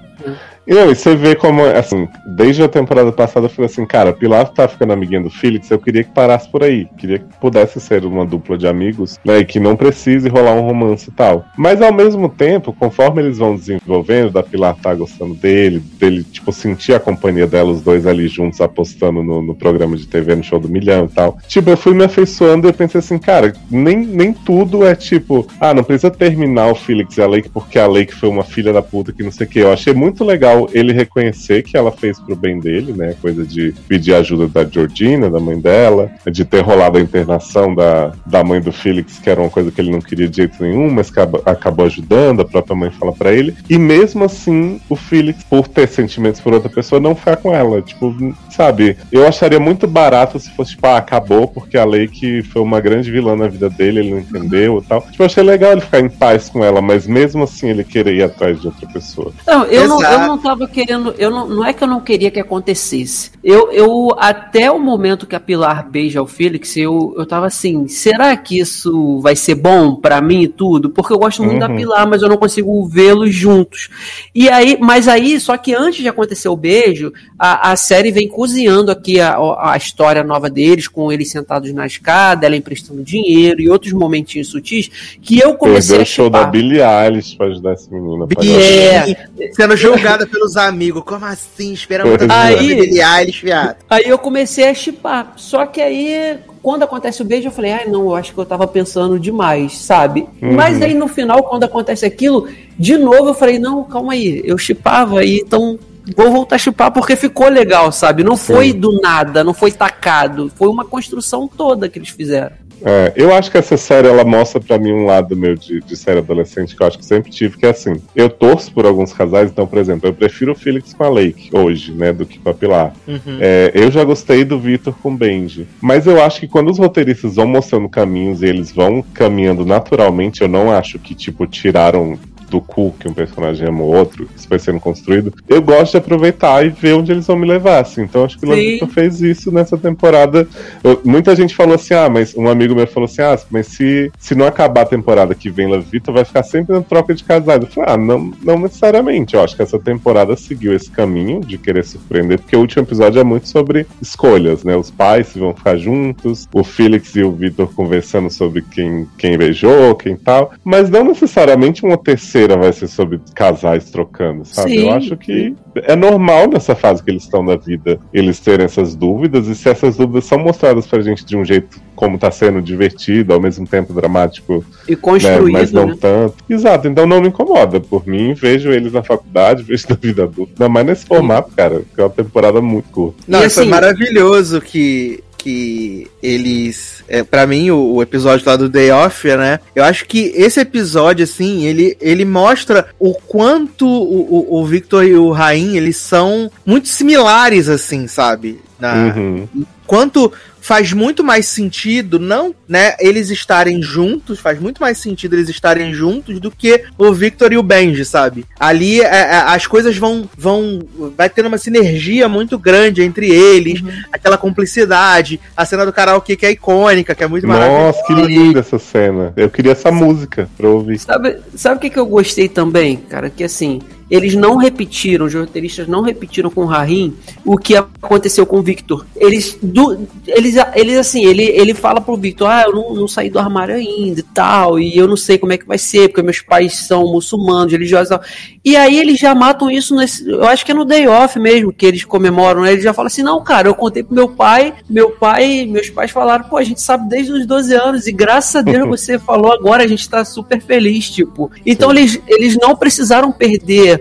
E, e você vê como, assim, desde a temporada passada eu falei assim, cara, Pilar tá ficando amiguinha do Felix, eu queria que parasse por aí. Queria que pudesse ser uma dupla de amigos, né? E que não precise rolar um romance e tal. Mas ao mesmo tempo, conforme eles vão desenvolvendo, da Pilar tá gostando dele, dele, tipo, sentir a companhia dela, os dois ali juntos, apostando no, no programa de TV, no show do milhão e tal. Tipo, eu fui me afeiçoando e eu pensei assim, cara, nem, nem tudo é tipo, ah, não precisa terminar o Felix e a Lake porque a Lake foi uma filha da puta que não sei o que. Eu achei muito legal legal ele reconhecer que ela fez pro bem dele, né? Coisa de pedir ajuda da Georgina, da mãe dela, de ter rolado a internação da, da mãe do Felix, que era uma coisa que ele não queria de jeito nenhum, mas que acabou ajudando, a própria mãe fala para ele. E mesmo assim, o Felix, por ter sentimentos por outra pessoa, não ficar com ela. Tipo, sabe? Eu acharia muito barato se fosse, tipo, ah, acabou porque a Lake foi uma grande vilã na vida dele, ele não entendeu e tal. Tipo, eu achei legal ele ficar em paz com ela, mas mesmo assim ele querer ir atrás de outra pessoa. Não, eu, não, eu não tava querendo. Eu não, não é que eu não queria que acontecesse. Eu, eu até o momento que a Pilar beija o Felix, eu, eu tava assim, será que isso vai ser bom para mim e tudo? Porque eu gosto muito uhum. da Pilar, mas eu não consigo vê-los juntos. E aí, mas aí, só que antes de acontecer o beijo, a, a série vem cozinhando aqui a, a história nova deles, com eles sentados na escada, ela emprestando dinheiro e outros momentinhos sutis, que eu comecei Perdeu a o show da Billie Eilish pra ajudar essa menina. É, sendo julgada pelos amigos. Como assim? Esperamos tanto aí, Billie Eilish, viado. Aí eu comecei a chipar. Só que aí, quando acontece o beijo, eu falei, ai, não, eu acho que eu tava pensando demais, sabe? Uhum. Mas aí no final, quando acontece aquilo, de novo eu falei, não, calma aí, eu chipava aí, então vou voltar a chupar porque ficou legal, sabe? Não foi Sim. do nada, não foi tacado. Foi uma construção toda que eles fizeram. É, eu acho que essa série ela mostra para mim um lado meu de, de série adolescente que eu acho que sempre tive, que é assim. Eu torço por alguns casais, então, por exemplo, eu prefiro o Felix com a Lake hoje, né, do que com a Pilar. Uhum. É, eu já gostei do Victor com o Benji. Mas eu acho que quando os roteiristas vão mostrando caminhos e eles vão caminhando naturalmente, eu não acho que, tipo, tiraram do cu que um personagem ama o outro, isso vai sendo construído, eu gosto de aproveitar e ver onde eles vão me levar, assim. Então acho que o Lamento fez isso nessa temporada. Eu, muita gente falou assim, ah, mas um amigo meu falou assim, ah, mas se, se não acabar a temporada que vem La Vita, vai ficar sempre na troca de casais. Eu falei, ah, não, não necessariamente. Eu acho que essa temporada seguiu esse caminho de querer surpreender, porque o último episódio é muito sobre escolhas, né? Os pais se vão ficar juntos, o Felix e o Vitor conversando sobre quem, quem beijou, quem tal, mas não necessariamente uma terceira terceira vai ser sobre casais trocando, sabe? Sim. Eu acho que é normal nessa fase que eles estão da vida eles terem essas dúvidas, e se essas dúvidas são mostradas pra gente de um jeito como tá sendo divertido, ao mesmo tempo dramático. E construído. Né? Mas não né? tanto. Exato, então não me incomoda. Por mim, vejo eles na faculdade, vejo na vida adulta. Ainda mais nesse formato, cara, que é uma temporada muito curta. Não, e assim, foi maravilhoso que que eles. É, para mim, o, o, episódio lá do Day Off, né? Eu acho que esse episódio, assim, ele, ele mostra o quanto o, o, o Victor e o Rain eles são muito similares, assim, sabe? Na, uhum. Quanto faz muito mais sentido não, né, eles estarem juntos, faz muito mais sentido eles estarem juntos do que o Victor e o Benji, sabe? Ali é, é, as coisas vão vão vai tendo uma sinergia muito grande entre eles, uhum. aquela cumplicidade, a cena do karaokê que é icônica, que é muito maravilhosa. Nossa, que linda essa cena. Eu queria essa música pra ouvir. Sabe, sabe o que, que eu gostei também, cara? Que assim, eles não repetiram, os roteiristas não repetiram com o Rahim o que aconteceu com o Victor. Eles, do, eles, eles assim, ele, ele fala pro Victor, ah, eu não, não, saí do armário ainda e tal, e eu não sei como é que vai ser, porque meus pais são muçulmanos, religiosos e tal. E aí eles já matam isso nesse, eu acho que é no day off mesmo, que eles comemoram, né? Eles já falam assim, não, cara, eu contei pro meu pai, meu pai, meus pais falaram, pô, a gente sabe desde os 12 anos, e graças a Deus você falou agora, a gente tá super feliz, tipo. Então eles, eles não precisaram perder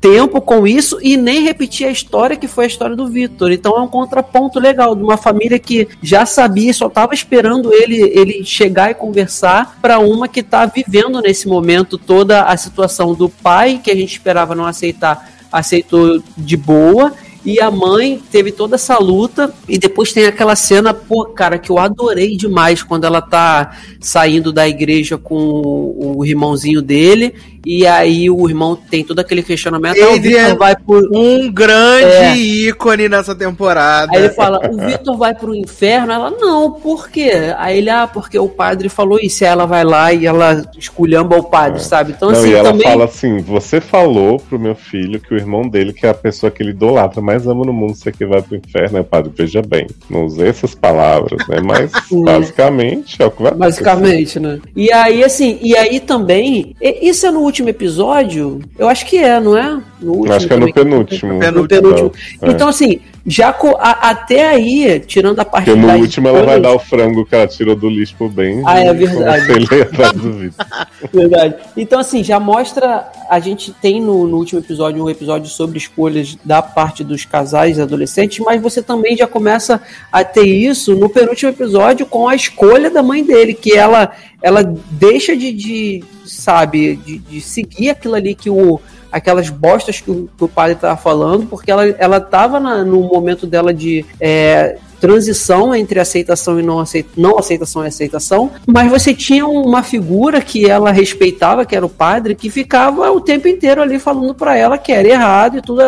tempo com isso e nem repetir a história que foi a história do Victor. Então é um contraponto legal de uma família que já sabia, só estava esperando ele ele chegar e conversar para uma que está vivendo nesse momento toda a situação do pai que a gente esperava não aceitar, aceitou de boa e a mãe teve toda essa luta. E depois tem aquela cena, pô, cara, que eu adorei demais quando ela tá saindo da igreja com o irmãozinho dele e aí o irmão tem todo aquele questionamento. Ah, ele é vai por um grande é. ícone nessa temporada. Aí ele fala: o Vitor vai pro inferno? Ela, não, por quê? Aí ele, ah, porque o padre falou isso. Aí ela vai lá e ela esculhamba o padre, é. sabe? Então, não, assim, e ela também... fala assim: você falou pro meu filho que o irmão dele, que é a pessoa que ele idolatra, mais ama no mundo, você que vai pro inferno, né, padre? Veja bem, não usei essas palavras, né? Mas basicamente é o que vai Basicamente, né? E aí, assim, e aí também, isso é no último último episódio? Eu acho que é, não é? No último, acho que é no penúltimo. No penúltimo. É. Então, assim, já a, até aí, tirando a parte Porque no último ela vai dar o frango que ela tirou do lixo pro bem. Ah, é verdade. verdade. Então, assim, já mostra. A gente tem no, no, último episódio um episódio sobre escolhas da parte dos casais adolescentes, mas você também já começa a ter isso no penúltimo episódio com a escolha da mãe dele, que ela, ela deixa de, de sabe, de, de seguir aquilo ali que o aquelas bostas que o, que o padre estava falando, porque ela, ela tava na, no momento dela de é, transição entre aceitação e não, aceita, não aceitação e aceitação, mas você tinha uma figura que ela respeitava, que era o padre, que ficava o tempo inteiro ali falando para ela que era errado e tudo,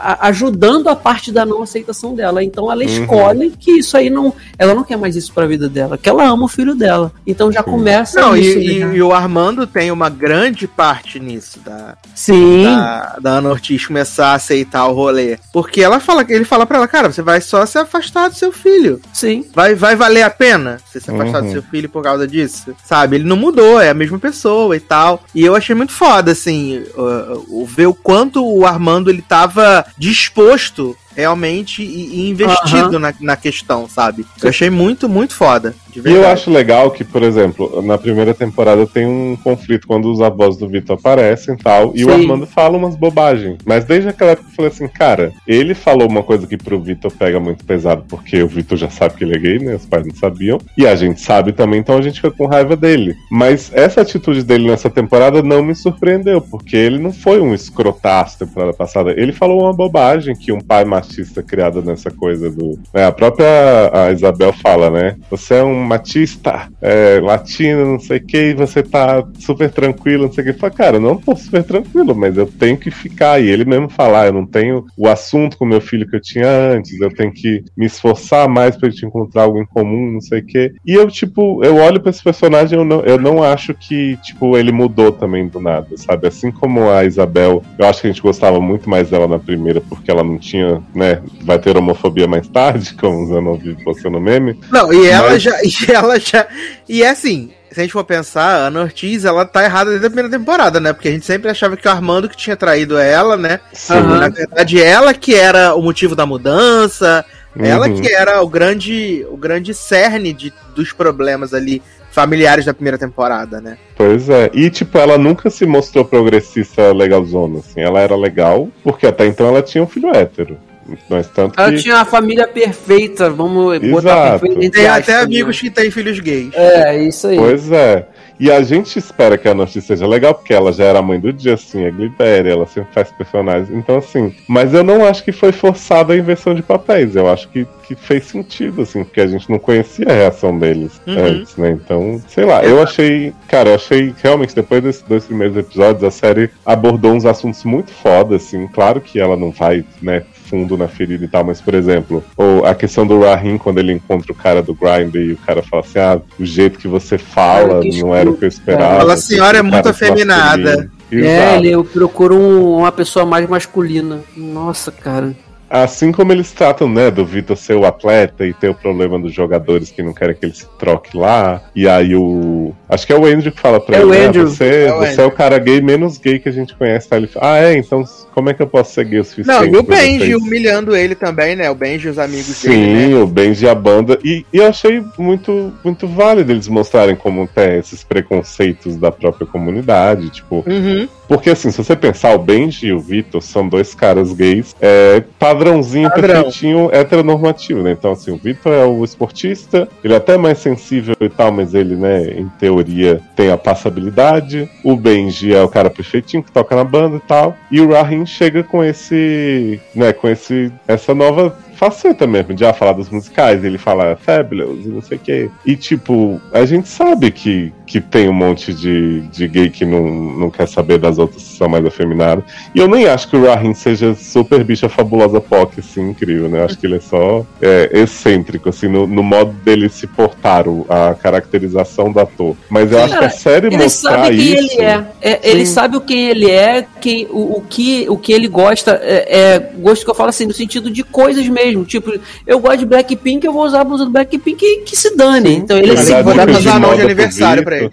ajudando a parte da não aceitação dela. Então ela uhum. escolhe que isso aí não. Ela não quer mais isso pra vida dela, que ela ama o filho dela. Então já começa não, isso, e, né? e, o Armando tem uma grande parte nisso da, Sim. da, da Ana Ortiz começar a aceitar o rolê. Porque ela fala, ele fala pra ela, cara, você vai só se afastar do seu filho. Sim. Vai, vai valer a pena você se afastar uhum. do seu filho por causa disso? Sabe? Ele não mudou, é a mesma pessoa e tal. E eu achei muito foda, assim, uh, uh, ver o quanto o Armando ele tava disposto realmente e, e investido uhum. na, na questão, sabe? Eu achei muito, muito foda. e eu acho legal que, por exemplo, na primeira temporada tem um conflito quando os avós do Vitor aparecem e tal, e Sim. o Armando fala umas bobagens. Mas desde aquela época eu falei assim, cara, ele falou uma coisa que pro Vitor pega muito pesado, porque o Vitor já sabe que ele é gay, né? Os pais não sabiam. E a gente sabe também, então a gente fica com raiva dele. Mas essa atitude dele nessa temporada não me surpreendeu, porque ele não foi um escrotaço temporada passada. Ele falou uma bobagem que um pai machista criado nessa coisa do. Né, a própria a Isabel fala, né? Você é um machista é, latino, não sei o que, e você tá super tranquilo, não sei o que. Fala, cara, eu não tô super tranquilo, mas eu tenho que ficar. E ele mesmo falar, eu não tenho o assunto com meu filho que eu tinha antes, eu tenho que me esforçar mais pra gente encontrar algo em comum, não sei o que. E eu, tipo, eu olho pra esse personagem, eu não, eu não acho que, tipo, ele mudou também do nada, sabe? Assim como a Isabel, eu acho que a gente gostava muito mais dela na primeira, porque ela não tinha, né? Vai ter homofobia mais tarde, como o Zanon vive postando meme. Não, e ela mas... já. E ela já. E é assim, se a gente for pensar, a Ana Ortiz, ela tá errada desde a primeira temporada, né? Porque a gente sempre achava que o Armando que tinha traído ela, né? Uhum. Na verdade, ela que era o motivo da mudança, uhum. ela que era o grande, o grande cerne de, dos problemas ali familiares da primeira temporada, né? Pois é. E, tipo, ela nunca se mostrou progressista legalzona, assim. Ela era legal, porque até então ela tinha um filho hétero. Mas tanto Ela que... tinha a família perfeita, vamos Exato. botar perfeita. Tem até amigos que têm filhos gays. É, isso aí. Pois é. E a gente espera que a notícia seja legal, porque ela já era a mãe do Justin, a Glibéria, ela sempre faz personagens. Então, assim. Mas eu não acho que foi forçada a inversão de papéis. Eu acho que, que fez sentido, assim, porque a gente não conhecia a reação deles uhum. antes, né? Então, sei lá, eu achei. Cara, eu achei realmente, depois desses dois primeiros episódios, a série abordou uns assuntos muito foda, assim. Claro que ela não vai, né, fundo na ferida e tal, mas, por exemplo, ou a questão do Rahim, quando ele encontra o cara do Grind e o cara fala assim: ah, o jeito que você fala não era o que eu esperava. Fala, a senhora é muito afeminada. É, ele procura um, uma pessoa mais masculina. Nossa, cara. Assim como eles tratam, né, do Vitor ser o atleta e ter o problema dos jogadores que não querem que ele se troque lá. E aí o. Acho que é o Andrew que fala pra é ele, né, você, é o você é o cara gay menos gay que a gente conhece. Tá? Ele fala, ah, é, então como é que eu posso ser gay o suficiente? Não, e o Benji humilhando ele também, né? O Benji e os amigos Sim, dele. Sim, né? o Benji e a banda. E, e eu achei muito, muito válido eles mostrarem como tem esses preconceitos da própria comunidade, tipo. Uhum. Porque assim, se você pensar, o Benji e o Vitor são dois caras gays é, padrãozinho, Padrão. perfeitinho, heteronormativo, né? Então, assim, o Vitor é o esportista, ele é até mais sensível e tal, mas ele, né, em teoria, tem a passabilidade. O Benji é o cara perfeitinho que toca na banda e tal. E o Rahim chega com esse, né, com esse, essa nova faceta mesmo, de ah, falar dos musicais, ele fala Fabulous e não sei o quê. E, tipo, a gente sabe que, que tem um monte de, de gay que não, não quer saber das outras que são mais afeminadas. E eu nem acho que o Rahim seja super bicha fabulosa POC, assim, incrível, né? Eu acho que ele é só é, excêntrico, assim, no, no modo dele se portar, o, a caracterização do ator. Mas eu Sim, acho que a série ele mostrar sabe quem isso... Ele, é. é ele sabe o quem ele é, quem, o, o, que, o que ele gosta, é, é gosto que eu falo assim, no sentido de coisas mesmo mesmo. Tipo, eu gosto de Blackpink, eu vou usar a blusa do Blackpink e que se dane. Então ele é seguro. Vou dar meus anão de aniversário pra ele.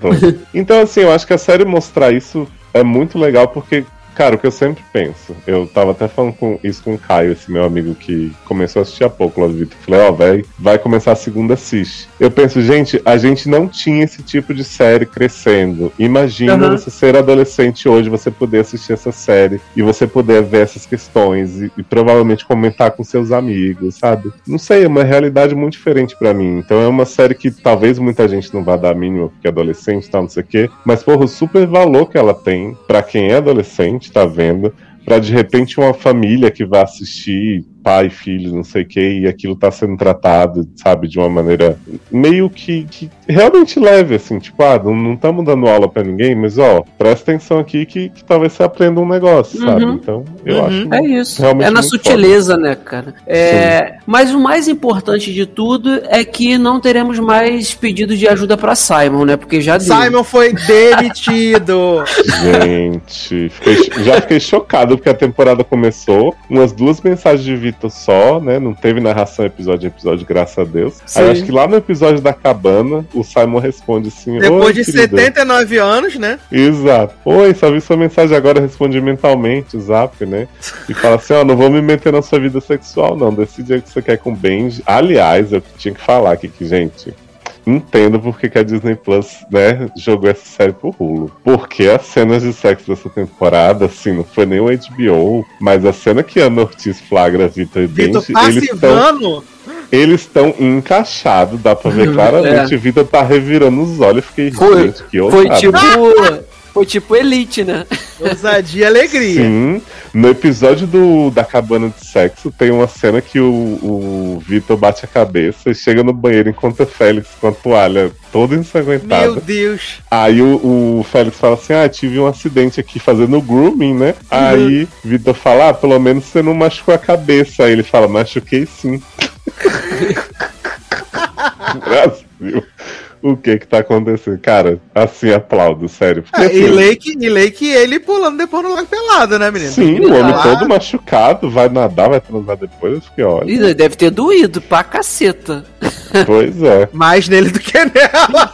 então, assim, eu acho que a série mostrar isso é muito legal porque Cara, o que eu sempre penso, eu tava até falando com isso com o Caio, esse meu amigo que começou a assistir há pouco lá do Vitor. Falei, ó, oh, velho, vai começar a segunda assiste. Eu penso, gente, a gente não tinha esse tipo de série crescendo. Imagina uhum. você ser adolescente hoje, você poder assistir essa série e você poder ver essas questões e, e provavelmente comentar com seus amigos, sabe? Não sei, é uma realidade muito diferente para mim. Então é uma série que talvez muita gente não vá dar mínimo porque é adolescente e tal, não sei o quê. Mas, porra, o super valor que ela tem para quem é adolescente gente está vendo, para de repente uma família que vai assistir pai, filho, não sei o que, e aquilo tá sendo tratado, sabe, de uma maneira meio que, que realmente leve, assim, tipo, ah, não estamos dando aula para ninguém, mas ó, presta atenção aqui que, que talvez você aprenda um negócio, uhum. sabe? Então, eu uhum. acho. É isso. É na sutileza, foda. né, cara? É, mas o mais importante de tudo é que não teremos mais pedidos de ajuda para Simon, né? Porque já deu. Simon foi demitido! Gente, fiquei, já fiquei chocado porque a temporada começou, umas duas mensagens de Vitor só, né? Não teve narração episódio a episódio, graças a Deus. Sim. Aí acho que lá no episódio da cabana, o Simon responde assim: Depois de querida. 79 anos, né? Exato. Oi, só vi sua mensagem agora, respondi mentalmente o zap, né? E fala assim: ó, não vou me meter na sua vida sexual, não. Decide o que você quer com o Benji. Aliás, eu tinha que falar aqui que, gente, entendo porque que a Disney Plus, né, jogou essa série pro Hulu. Porque as cenas de sexo dessa temporada, assim, não foi nem o HBO, mas a cena que Ana Ortiz flagra Vitor e Benji, eles estão eles estão encaixados, dá pra ver claramente. É. Vitor tá revirando os olhos. Fiquei, foi, gente, que Foi tipo. Foi tipo Elite, né? Ousadia e alegria. Sim. No episódio do, da cabana de sexo, tem uma cena que o, o Vitor bate a cabeça e chega no banheiro enquanto o Félix com a toalha toda ensanguentada. Meu Deus! Aí o, o Félix fala assim: Ah, tive um acidente aqui fazendo grooming, né? Uhum. Aí Vitor fala: Ah, pelo menos você não machucou a cabeça. Aí ele fala: Machuquei sim. Brasil o que que tá acontecendo. Cara, assim, aplaudo, sério. Porque, ah, assim, e, Lake, e Lake ele pulando depois no lago pelado, né, menino? Sim, o homem lá. todo machucado, vai nadar, vai transar depois, eu fiquei, olha. Deve ter doído pra caceta. Pois é. Mais nele do que nela.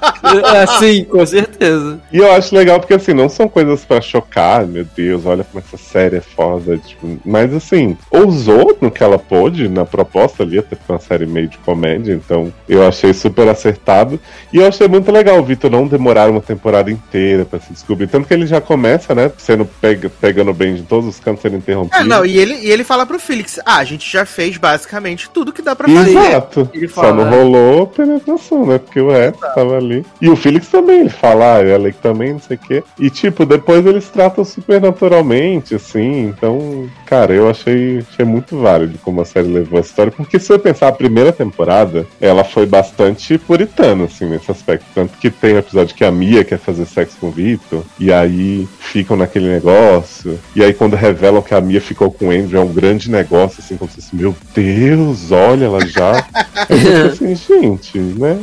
É, sim, com certeza. E eu acho legal porque, assim, não são coisas para chocar, meu Deus, olha como essa série é foda. Tipo, mas, assim, ousou no que ela pôde, na proposta ali, até foi uma série meio de comédia, então eu achei super acertado. E eu achei muito legal o Vitor não demorar uma temporada inteira para se descobrir. Tanto que ele já começa, né, sendo pega, pegando bem de todos os cantos sendo interrompido. É, não, e ele, e ele fala pro Felix: ah, a gente já fez basicamente tudo que dá pra fazer. Exato. Ele fala, Só não rolou penetração, né? Porque o resto tava ali. E o Felix também, ele fala, ah, ela também, não sei o quê. E, tipo, depois eles tratam super naturalmente, assim. Então, cara, eu achei, achei muito válido como a série levou a história. Porque se eu pensar, a primeira temporada, ela foi bastante puritana, assim, nesse aspecto. Tanto que tem um episódio que a Mia quer fazer sexo com o Vitor. E aí ficam naquele negócio. E aí, quando revelam que a Mia ficou com o Andrew, é um grande negócio, assim, como se fosse, meu Deus, olha, ela já. assim, gente, né?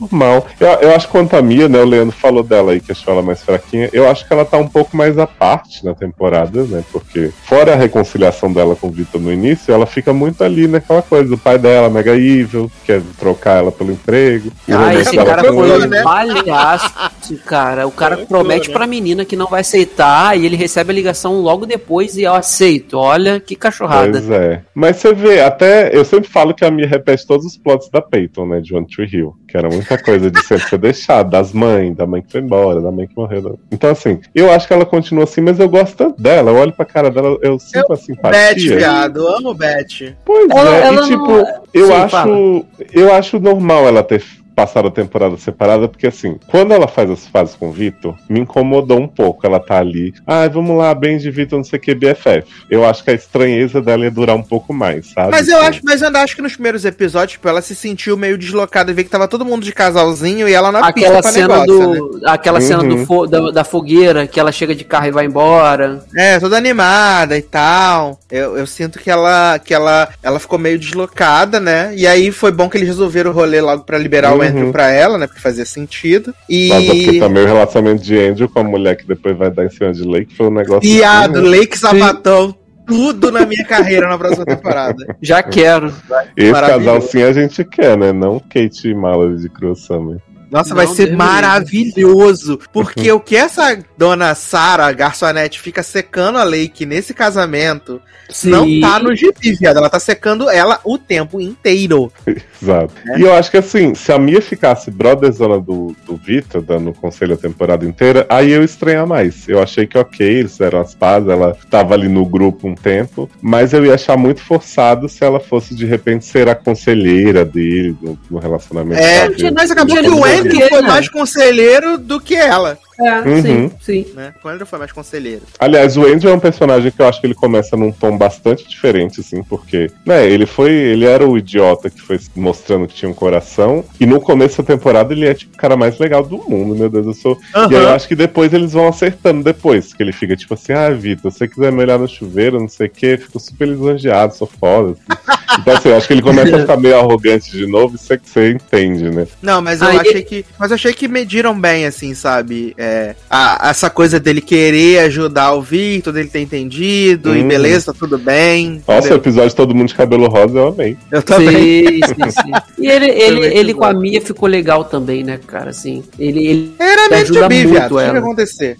Normal. Eu, eu acho que quanto a Mia, né? O Leandro falou dela aí, que achou ela mais fraquinha. Eu acho que ela tá um pouco mais à parte na temporada, né? Porque, fora a reconciliação dela com o Vitor no início, ela fica muito ali naquela coisa. O pai dela, mega evil, quer trocar ela pelo emprego. Ah, esse cara foi né? palhaço, cara. O cara promete né? pra menina que não vai aceitar e ele recebe a ligação logo depois e eu aceito. Olha que cachorrada. Pois é. Mas você vê, até eu sempre falo que a Mia repete todos os plots da Peyton, né, de One Tree Hill, que era muita coisa de sempre ser deixado, das mães, da mãe que foi embora, da mãe que morreu. Então, assim, eu acho que ela continua assim, mas eu gosto tanto dela, eu olho pra cara dela, eu sinto eu, a simpatia. Beth, viado, amo Beth. Pois ela, é, ela e tipo, não... eu Sim, acho, fala. eu acho normal ela ter passaram a temporada separada, porque assim, quando ela faz as fases com o Vitor, me incomodou um pouco. Ela tá ali, ah, vamos lá, bem de Vitor, não sei o que, BFF. Eu acho que a estranheza dela ia durar um pouco mais, sabe? Mas eu acho, mas eu ainda acho que nos primeiros episódios, tipo, ela se sentiu meio deslocada e vê que tava todo mundo de casalzinho e ela na aquela pista cena negócio, do, né? Aquela uhum. cena do uhum. fo da, da, fogueira, que ela chega de carro e vai embora. É, toda animada e tal. Eu, eu sinto que ela que ela, ela ficou meio deslocada, né? E aí foi bom que eles resolveram o rolê logo pra liberar uhum. o Andrew pra ela, né? Porque fazia sentido. E... Nossa, porque também o relacionamento de Andrew com a mulher que depois vai dar em cima de Lake foi um negócio. Viado, assim, né? Lake Sabatão. Tudo na minha carreira na próxima temporada. Já quero. Esse casal sim a gente quer, né? Não Kate e Mallory de Cruel Summer. Nossa, não vai ser maravilhoso. Porque o que essa dona Sara, garçonete, fica secando a Lake nesse casamento, Sim. não tá no gibi, viado. Ela tá secando ela o tempo inteiro. Exato. É. E eu acho que assim, se a Mia ficasse brotherzona do, do Vitor, dando conselho a temporada inteira, aí eu estranhar mais. Eu achei que ok, eles fizeram as pazes, ela tava ali no grupo um tempo, mas eu ia achar muito forçado se ela fosse de repente ser a conselheira dele no, no relacionamento. É, mas acabou que o Andy foi mais conselheiro do que ela. É, uhum. sim, sim. Né? O Andrew foi mais conselheiro. Aliás, o Andrew é um personagem que eu acho que ele começa num tom bastante diferente, assim, porque, né, ele foi. Ele era o idiota que foi mostrando que tinha um coração. E no começo da temporada ele é, tipo, o cara mais legal do mundo, meu Deus, eu sou. Uhum. E aí eu acho que depois eles vão acertando depois. Que ele fica tipo assim, ah, Vitor, se você quiser me olhar no chuveiro, não sei o quê, fico super lisonjeado, sou foda. Assim. Então, assim, eu acho que ele começa a ficar meio arrogante de novo, isso é que você entende, né? Não, mas eu achei que. Mas eu achei que mediram bem, assim, sabe? É, É, a, essa coisa dele querer ajudar o Victor, dele ter entendido, hum. e beleza, tá tudo bem. Nossa, o episódio todo mundo de cabelo rosa, eu amei. Eu também. Sim, sim, sim. E ele, ele, ele com a Mia ficou legal também, né, cara? Assim, ele, ele Era meio ajuda muito viado, ela. Tinha que acontecer.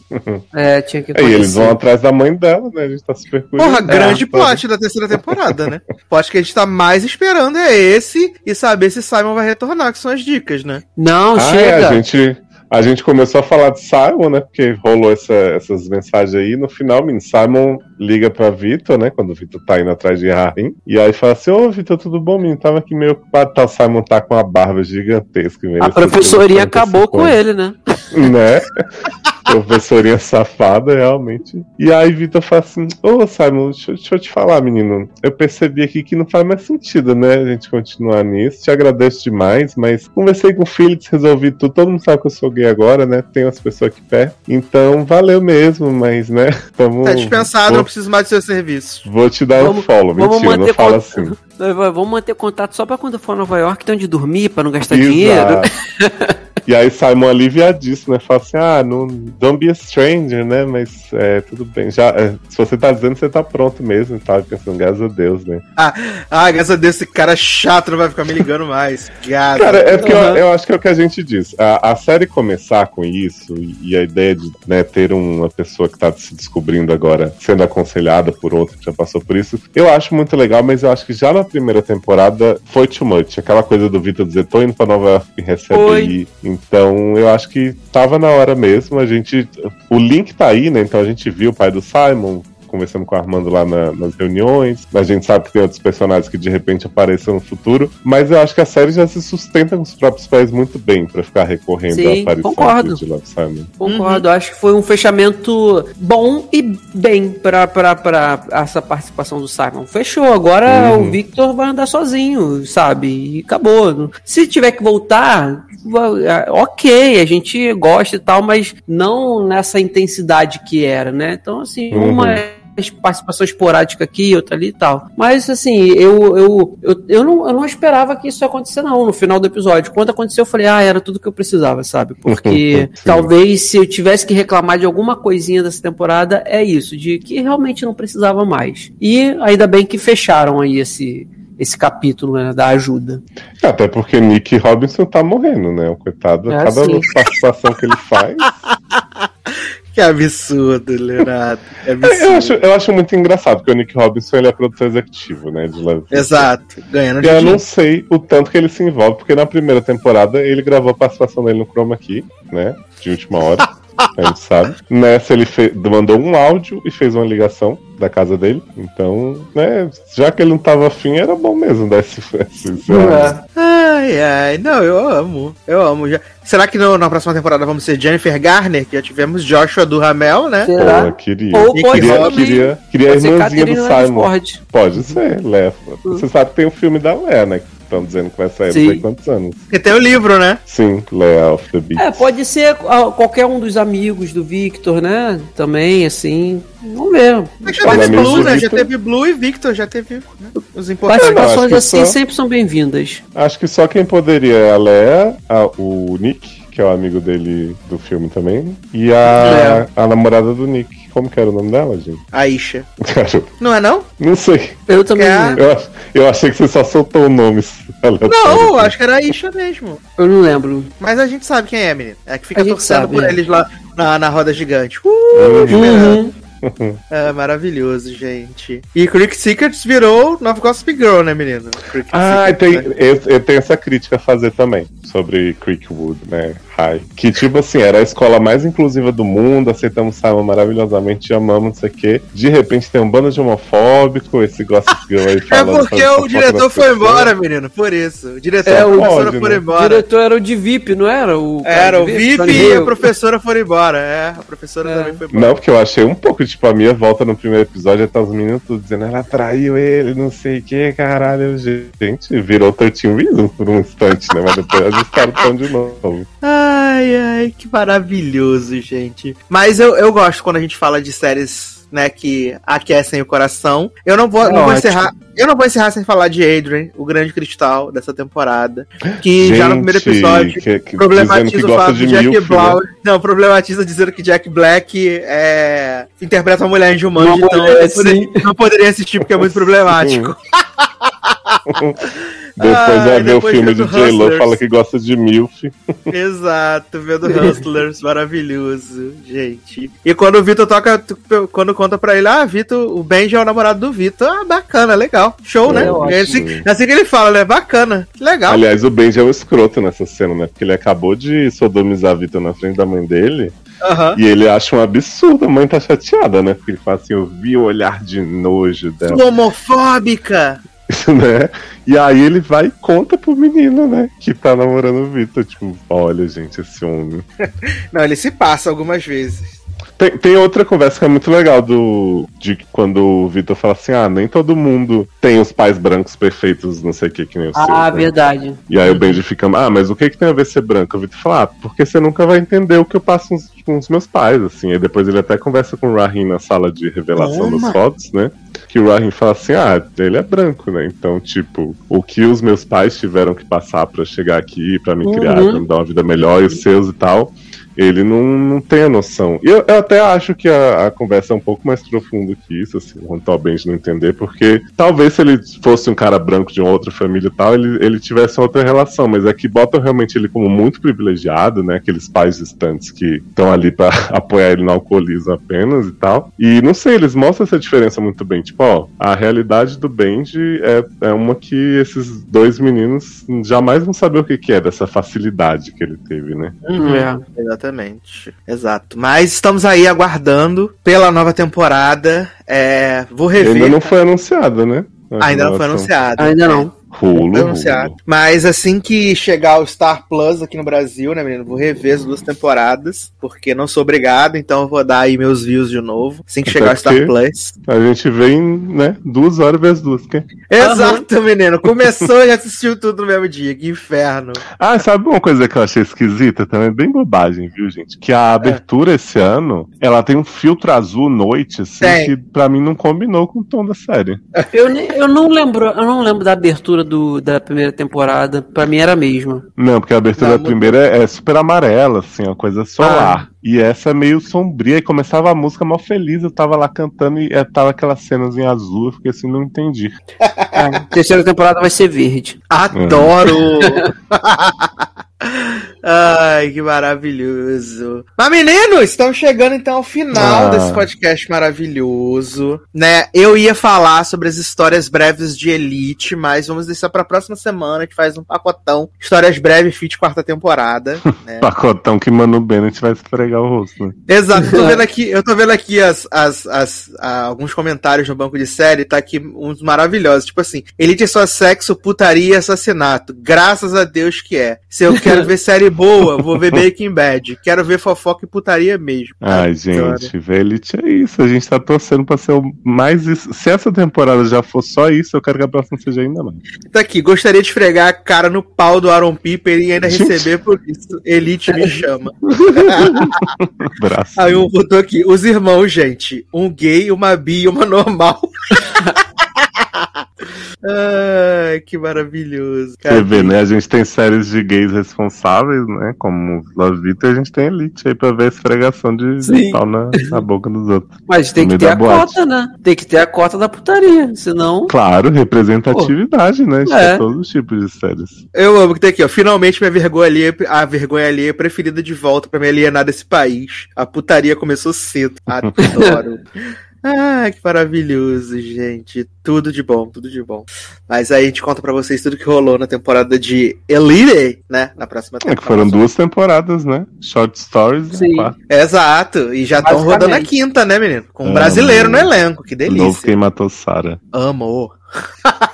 É, tinha que acontecer. E eles vão atrás da mãe dela, né? A gente tá super curioso. Porra, grande é, plot da terceira temporada, né? O plot que a gente tá mais esperando é esse e saber se Simon vai retornar, que são as dicas, né? Não, ah, chega. É, a gente a gente começou a falar de Simon, né? Porque rolou essa, essas mensagens aí. No final, menino, Simon liga pra Vitor, né? Quando o Vitor tá indo atrás de Harim. E aí fala assim: Ô, Vitor, tudo bom, menino? Tava aqui meio ocupado. Tá, o Simon tá com uma barba gigantesca. A professoria acabou com ele, né? Né? professorinha safada, realmente. E aí Vitor fala assim: Ô Simon, deixa, deixa, eu te falar, menino. Eu percebi aqui que não faz mais sentido, né? A gente continuar nisso. Te agradeço demais, mas conversei com o Felix, resolvi tudo. Todo mundo sabe que eu sou gay agora, né? Tem umas pessoas aqui perto. Então, valeu mesmo, mas, né? Tamo, tá dispensado, vou... não preciso mais do seu serviço. Vou te dar vamos, um follow. Mentira, não fala assim. Vamos manter contato só pra quando for a Nova York, tem onde dormir, pra não gastar Exato. dinheiro. E aí Simon aliviadíssimo, né? Fala assim, ah, não, don't be a stranger, né? Mas é, tudo bem. Já, é, se você tá dizendo, você tá pronto mesmo. Tava pensando, graças a Deus, né? Ah, ah, graças a Deus, esse cara chato não vai ficar me ligando mais. Gado. Cara, é porque uhum. eu, eu, acho que é o que a gente diz. A, a série começar com isso e, a ideia de né, ter uma pessoa que tá se descobrindo agora, sendo aconselhada por outra que já passou por isso, eu acho muito legal, mas eu acho que já na primeira temporada foi too much. Aquela coisa do Vitor dizer, tô indo pra Nova York e recebe aí. Então eu acho que tava na hora mesmo. A gente. O link tá aí, né? Então a gente viu o pai do Simon, conversando com o Armando lá na, nas reuniões. A gente sabe que tem outros personagens que de repente aparecem no futuro. Mas eu acho que a série já se sustenta com os próprios pés muito bem para ficar recorrendo Sim, à aparição concordo. de Love Simon. Concordo, uhum. acho que foi um fechamento bom e bem para essa participação do Simon. Fechou, agora uhum. o Victor vai andar sozinho, sabe? E acabou. Se tiver que voltar, ok, a gente gosta e tal, mas não nessa intensidade que era, né? Então, assim, uhum. uma participação esporádica aqui, outra ali e tal. Mas, assim, eu, eu, eu, eu, não, eu não esperava que isso ia acontecer, não, no final do episódio. Quando aconteceu, eu falei, ah, era tudo que eu precisava, sabe? Porque talvez se eu tivesse que reclamar de alguma coisinha dessa temporada, é isso, de que realmente não precisava mais. E ainda bem que fecharam aí esse, esse capítulo né, da ajuda. Até porque Nick Robinson tá morrendo, né? O coitado, é cada assim. participação que ele faz. Que absurdo, Leonardo. Absurdo. Eu, acho, eu acho muito engraçado, porque o Nick Robinson ele é produtor executivo, né? De Love Exato, ganhando E eu não sei o tanto que ele se envolve, porque na primeira temporada ele gravou a participação dele no Chroma Key, né? De última hora. a gente sabe. Nessa ele fez, mandou um áudio e fez uma ligação da casa dele. Então, né, já que ele não tava afim, era bom mesmo dar esse, esse, é. Ai, ai, não, eu amo. Eu amo. Já. Será que no, na próxima temporada vamos ser Jennifer Garner? Que já tivemos Joshua do Ramel, né? Será? Pô, queria. Ou pode queria, queria, queria a irmãzinha do Simon. Pode ser, Lé. Você sabe que tem o filme da Lé, né? Estão dizendo que vai sair Sim. não sei quantos anos. Porque tem o livro, né? Sim, Leia of the Beast. É, pode ser qualquer um dos amigos do Victor, né? Também, assim. Vamos ver. Mas já teve Blue, né? Já teve Blue e Victor, já teve né? os importantes. Participações assim só... sempre são bem-vindas. Acho que só quem poderia é a Leia, a, o Nick, que é o amigo dele do filme também, e a, a namorada do Nick. Como que era o nome dela, gente? Aisha. Não é não? Não sei. Eu também é não eu, eu achei que você só soltou nomes. Não, acho que era Aisha mesmo. Eu não lembro. Mas a gente sabe quem é, menino. É que fica torcendo sabe, por é. eles lá na, na roda gigante. Uh, uhum. é maravilhoso, gente. E Creek Secrets virou Nova Gossip Girl, né, menino? Creek ah, Secrets, tem, né? eu, eu tenho essa crítica a fazer também sobre Creekwood, né? High. Que, tipo assim, era a escola mais inclusiva do mundo, aceitamos Simon maravilhosamente, amamos, não sei o quê. De repente tem um bando de homofóbico, esse Gossip Girl aí é falando. É porque o diretor foi embora, menino, por isso. O diretor é, o professora foi né? embora. O diretor era o de VIP, não era? O era, o VIP, VIP e a professora foram embora. É, a professora é. também foi embora. Não, porque eu achei um pouco, tipo, a minha volta no primeiro episódio, até os meninos tudo dizendo, ela traiu ele, não sei o que, caralho. Gente, virou 13 Reasons por um instante, né? Mas depois eles ficaram de novo. Ai, ai, que maravilhoso, gente. Mas eu, eu gosto quando a gente fala de séries né, que aquecem o coração. Eu não vou, não vou encerrar. Eu não vou encerrar sem falar de Adrian, o grande cristal dessa temporada. Que Gente, já no primeiro episódio que, que, problematiza o fato de, Jack Milf, Black. Né? Não, problematiza dizendo que Jack Black é, interpreta uma mulher em Jumanji, então mulher, não, poderia, não poderia assistir porque é muito problemático. Depois vai ver o filme de J-Lo, fala que gosta de MILF. Exato, vendo Hustlers, maravilhoso, gente. E quando o Vitor toca, quando conta pra ele, ah, Vitor, o Benji é o namorado do Vitor, ah, bacana, legal, show, né? É assim, assim, que ele fala, né? Bacana, legal. Aliás, o Benji é um escroto nessa cena, né? Porque ele acabou de sodomizar Vitor na frente da mãe dele. Uhum. E ele acha um absurdo, a mãe tá chateada, né? Porque ele fala assim: eu vi o olhar de nojo dela. Homofóbica! né? E aí ele vai e conta pro menino, né? Que tá namorando o Vitor. Tipo, olha, gente, esse homem. Não, ele se passa algumas vezes. Tem, tem, outra conversa que é muito legal do de quando o Vitor fala assim: ah, nem todo mundo tem os pais brancos perfeitos, não sei o que, que nem o Ah, seu, né? verdade. E aí o Benji fica, ah, mas o que, que tem a ver ser branco? O Vitor fala, ah, porque você nunca vai entender o que eu passo com os meus pais, assim. E depois ele até conversa com o Rahim na sala de revelação das fotos, né? Que o Rahim fala assim: ah, ele é branco, né? Então, tipo, o que os meus pais tiveram que passar para chegar aqui, para me criar, uhum. pra me dar uma vida melhor, e os seus e tal ele não, não tem a noção. E eu, eu até acho que a, a, conversa é um pouco mais profunda que isso, assim, quanto ao Benji não entender, porque talvez se ele fosse um cara branco de uma outra família e tal, ele, ele tivesse outra relação, mas é que botam realmente ele como muito privilegiado, né? Aqueles pais distantes que estão ali para apoiar ele no alcoolismo apenas e tal. E não sei, eles mostram essa diferença muito bem. Tipo, ó, a realidade do Benji é, é uma que esses dois meninos jamais vão saber o que, que é dessa facilidade que ele teve, né? Uhum. É, exatamente. Exatamente. Exato. Mas estamos aí aguardando pela nova temporada. É, vou rever. Ainda não foi anunciada, né? Ainda não foi anunciada. Ainda não. Rulo, anunciado. Mas assim que chegar o Star Plus aqui no Brasil, né, menino? Vou rever as duas temporadas, porque não sou obrigado, então eu vou dar aí meus views de novo. Assim que Até chegar o Star Plus. A gente vem, né, duas horas vezes duas, que? Exato, uhum. menino. Começou e assistiu tudo no mesmo dia. Que inferno. Ah, sabe uma coisa que eu achei esquisita também? Bem bobagem, viu, gente? Que a abertura é. esse ano, ela tem um filtro azul noite, assim, tem. que pra mim não combinou com o tom da série. Eu, eu não lembro, eu não lembro da abertura do, da primeira temporada, pra mim era a mesma. Não, porque a abertura não, da primeira é, é, super amarela, assim, uma coisa solar. Ah. E essa é meio sombria, e começava a música mal feliz, eu tava lá cantando e é, tava aquelas cenas em azul, eu fiquei assim, não entendi. É, terceira temporada vai ser verde. Adoro! Ai, que maravilhoso. Mas, meninos, estamos chegando então ao final ah. desse podcast maravilhoso, né? Eu ia falar sobre as histórias breves de Elite, mas vamos deixar pra próxima semana, a gente faz um pacotão. Histórias breves, fit quarta temporada. Né? pacotão que Mano Bennett vai esfregar o rosto, né? Exato, tô vendo aqui, eu tô vendo aqui as, as, as, alguns comentários no banco de série, tá aqui uns maravilhosos. Tipo assim, Elite é só sexo, putaria e assassinato. Graças a Deus que é. Se eu quero ver série boa, vou ver Breaking Bad. Quero ver fofoca e putaria mesmo. Ai, gente, Velite é isso. A gente tá torcendo pra ser o mais isso. Se essa temporada já for só isso, eu quero que a próxima seja ainda mais. Tá aqui, gostaria de esfregar a cara no pau do Aaron Piper e ainda gente. receber por isso. Elite me chama. Aí eu botou aqui, os irmãos, gente. Um gay, uma bi e uma normal. Ai, que maravilhoso. Cara. Você vê, né? A gente tem séries de gays responsáveis, né? Como Love Vita, e a gente tem Elite aí pra ver a esfregação de, de pau na, na, boca dos outros. Mas tem que ter a boate. cota, né? Tem que ter a cota da putaria, senão. Claro, representatividade, Pô. né? De é. todos os tipos de séries. Eu amo que tem aqui, ó. Finalmente minha vergonha ali, a vergonha ali é preferida de volta pra me alienar desse país. A putaria começou cedo. Adoro. Ah, que maravilhoso, gente. Tudo de bom, tudo de bom. Mas aí a gente conta para vocês tudo que rolou na temporada de Elite, né? Na próxima temporada. É que foram duas temporadas, né? Short Stories Sim. e Exato. E já estão rodando a quinta, né, menino? Com um brasileiro no elenco. Que delícia. Novo quem matou Sarah. Amor.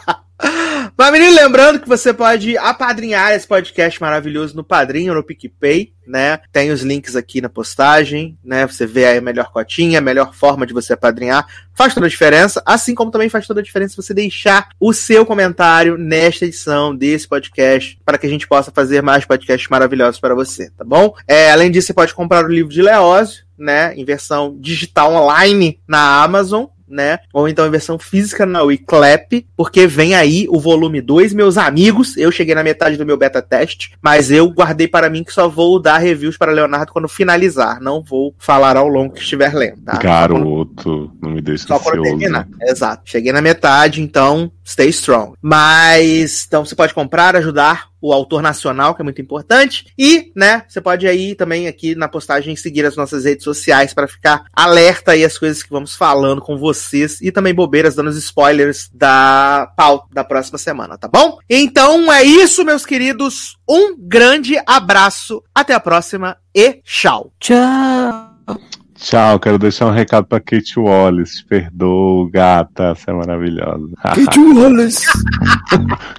menino, lembrando que você pode apadrinhar esse podcast maravilhoso no Padrinho, no PicPay, né? Tem os links aqui na postagem, né? Você vê aí a melhor cotinha, a melhor forma de você apadrinhar. Faz toda a diferença, assim como também faz toda a diferença você deixar o seu comentário nesta edição desse podcast, para que a gente possa fazer mais podcasts maravilhosos para você, tá bom? É, além disso, você pode comprar o livro de Leózio, né? Em versão digital online na Amazon né? Ou então em versão física na Wiclap, porque vem aí o volume 2, meus amigos. Eu cheguei na metade do meu beta teste, mas eu guardei para mim que só vou dar reviews para Leonardo quando finalizar. Não vou falar ao longo que estiver lendo, tá? Garoto, não me deixe Só quando terminar. Exato. Cheguei na metade, então stay strong. Mas, então você pode comprar, ajudar o autor nacional, que é muito importante. E, né, você pode aí também aqui na postagem seguir as nossas redes sociais para ficar alerta aí as coisas que vamos falando com vocês e também bobeiras dando os spoilers da pauta da próxima semana, tá bom? Então é isso, meus queridos. Um grande abraço, até a próxima e tchau. Tchau. Tchau, quero deixar um recado pra Kate Wallace. Perdoa, gata, você é maravilhosa. Kate Wallace.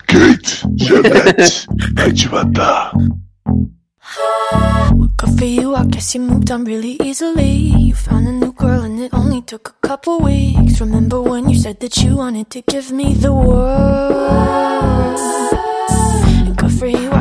Kate, Jeanette, vai te matar. Good for you, I guess you moved on really easily. You found a new girl and it only took a couple weeks. Remember when you said that you wanted to give me the world?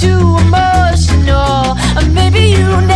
too emotional, or maybe you never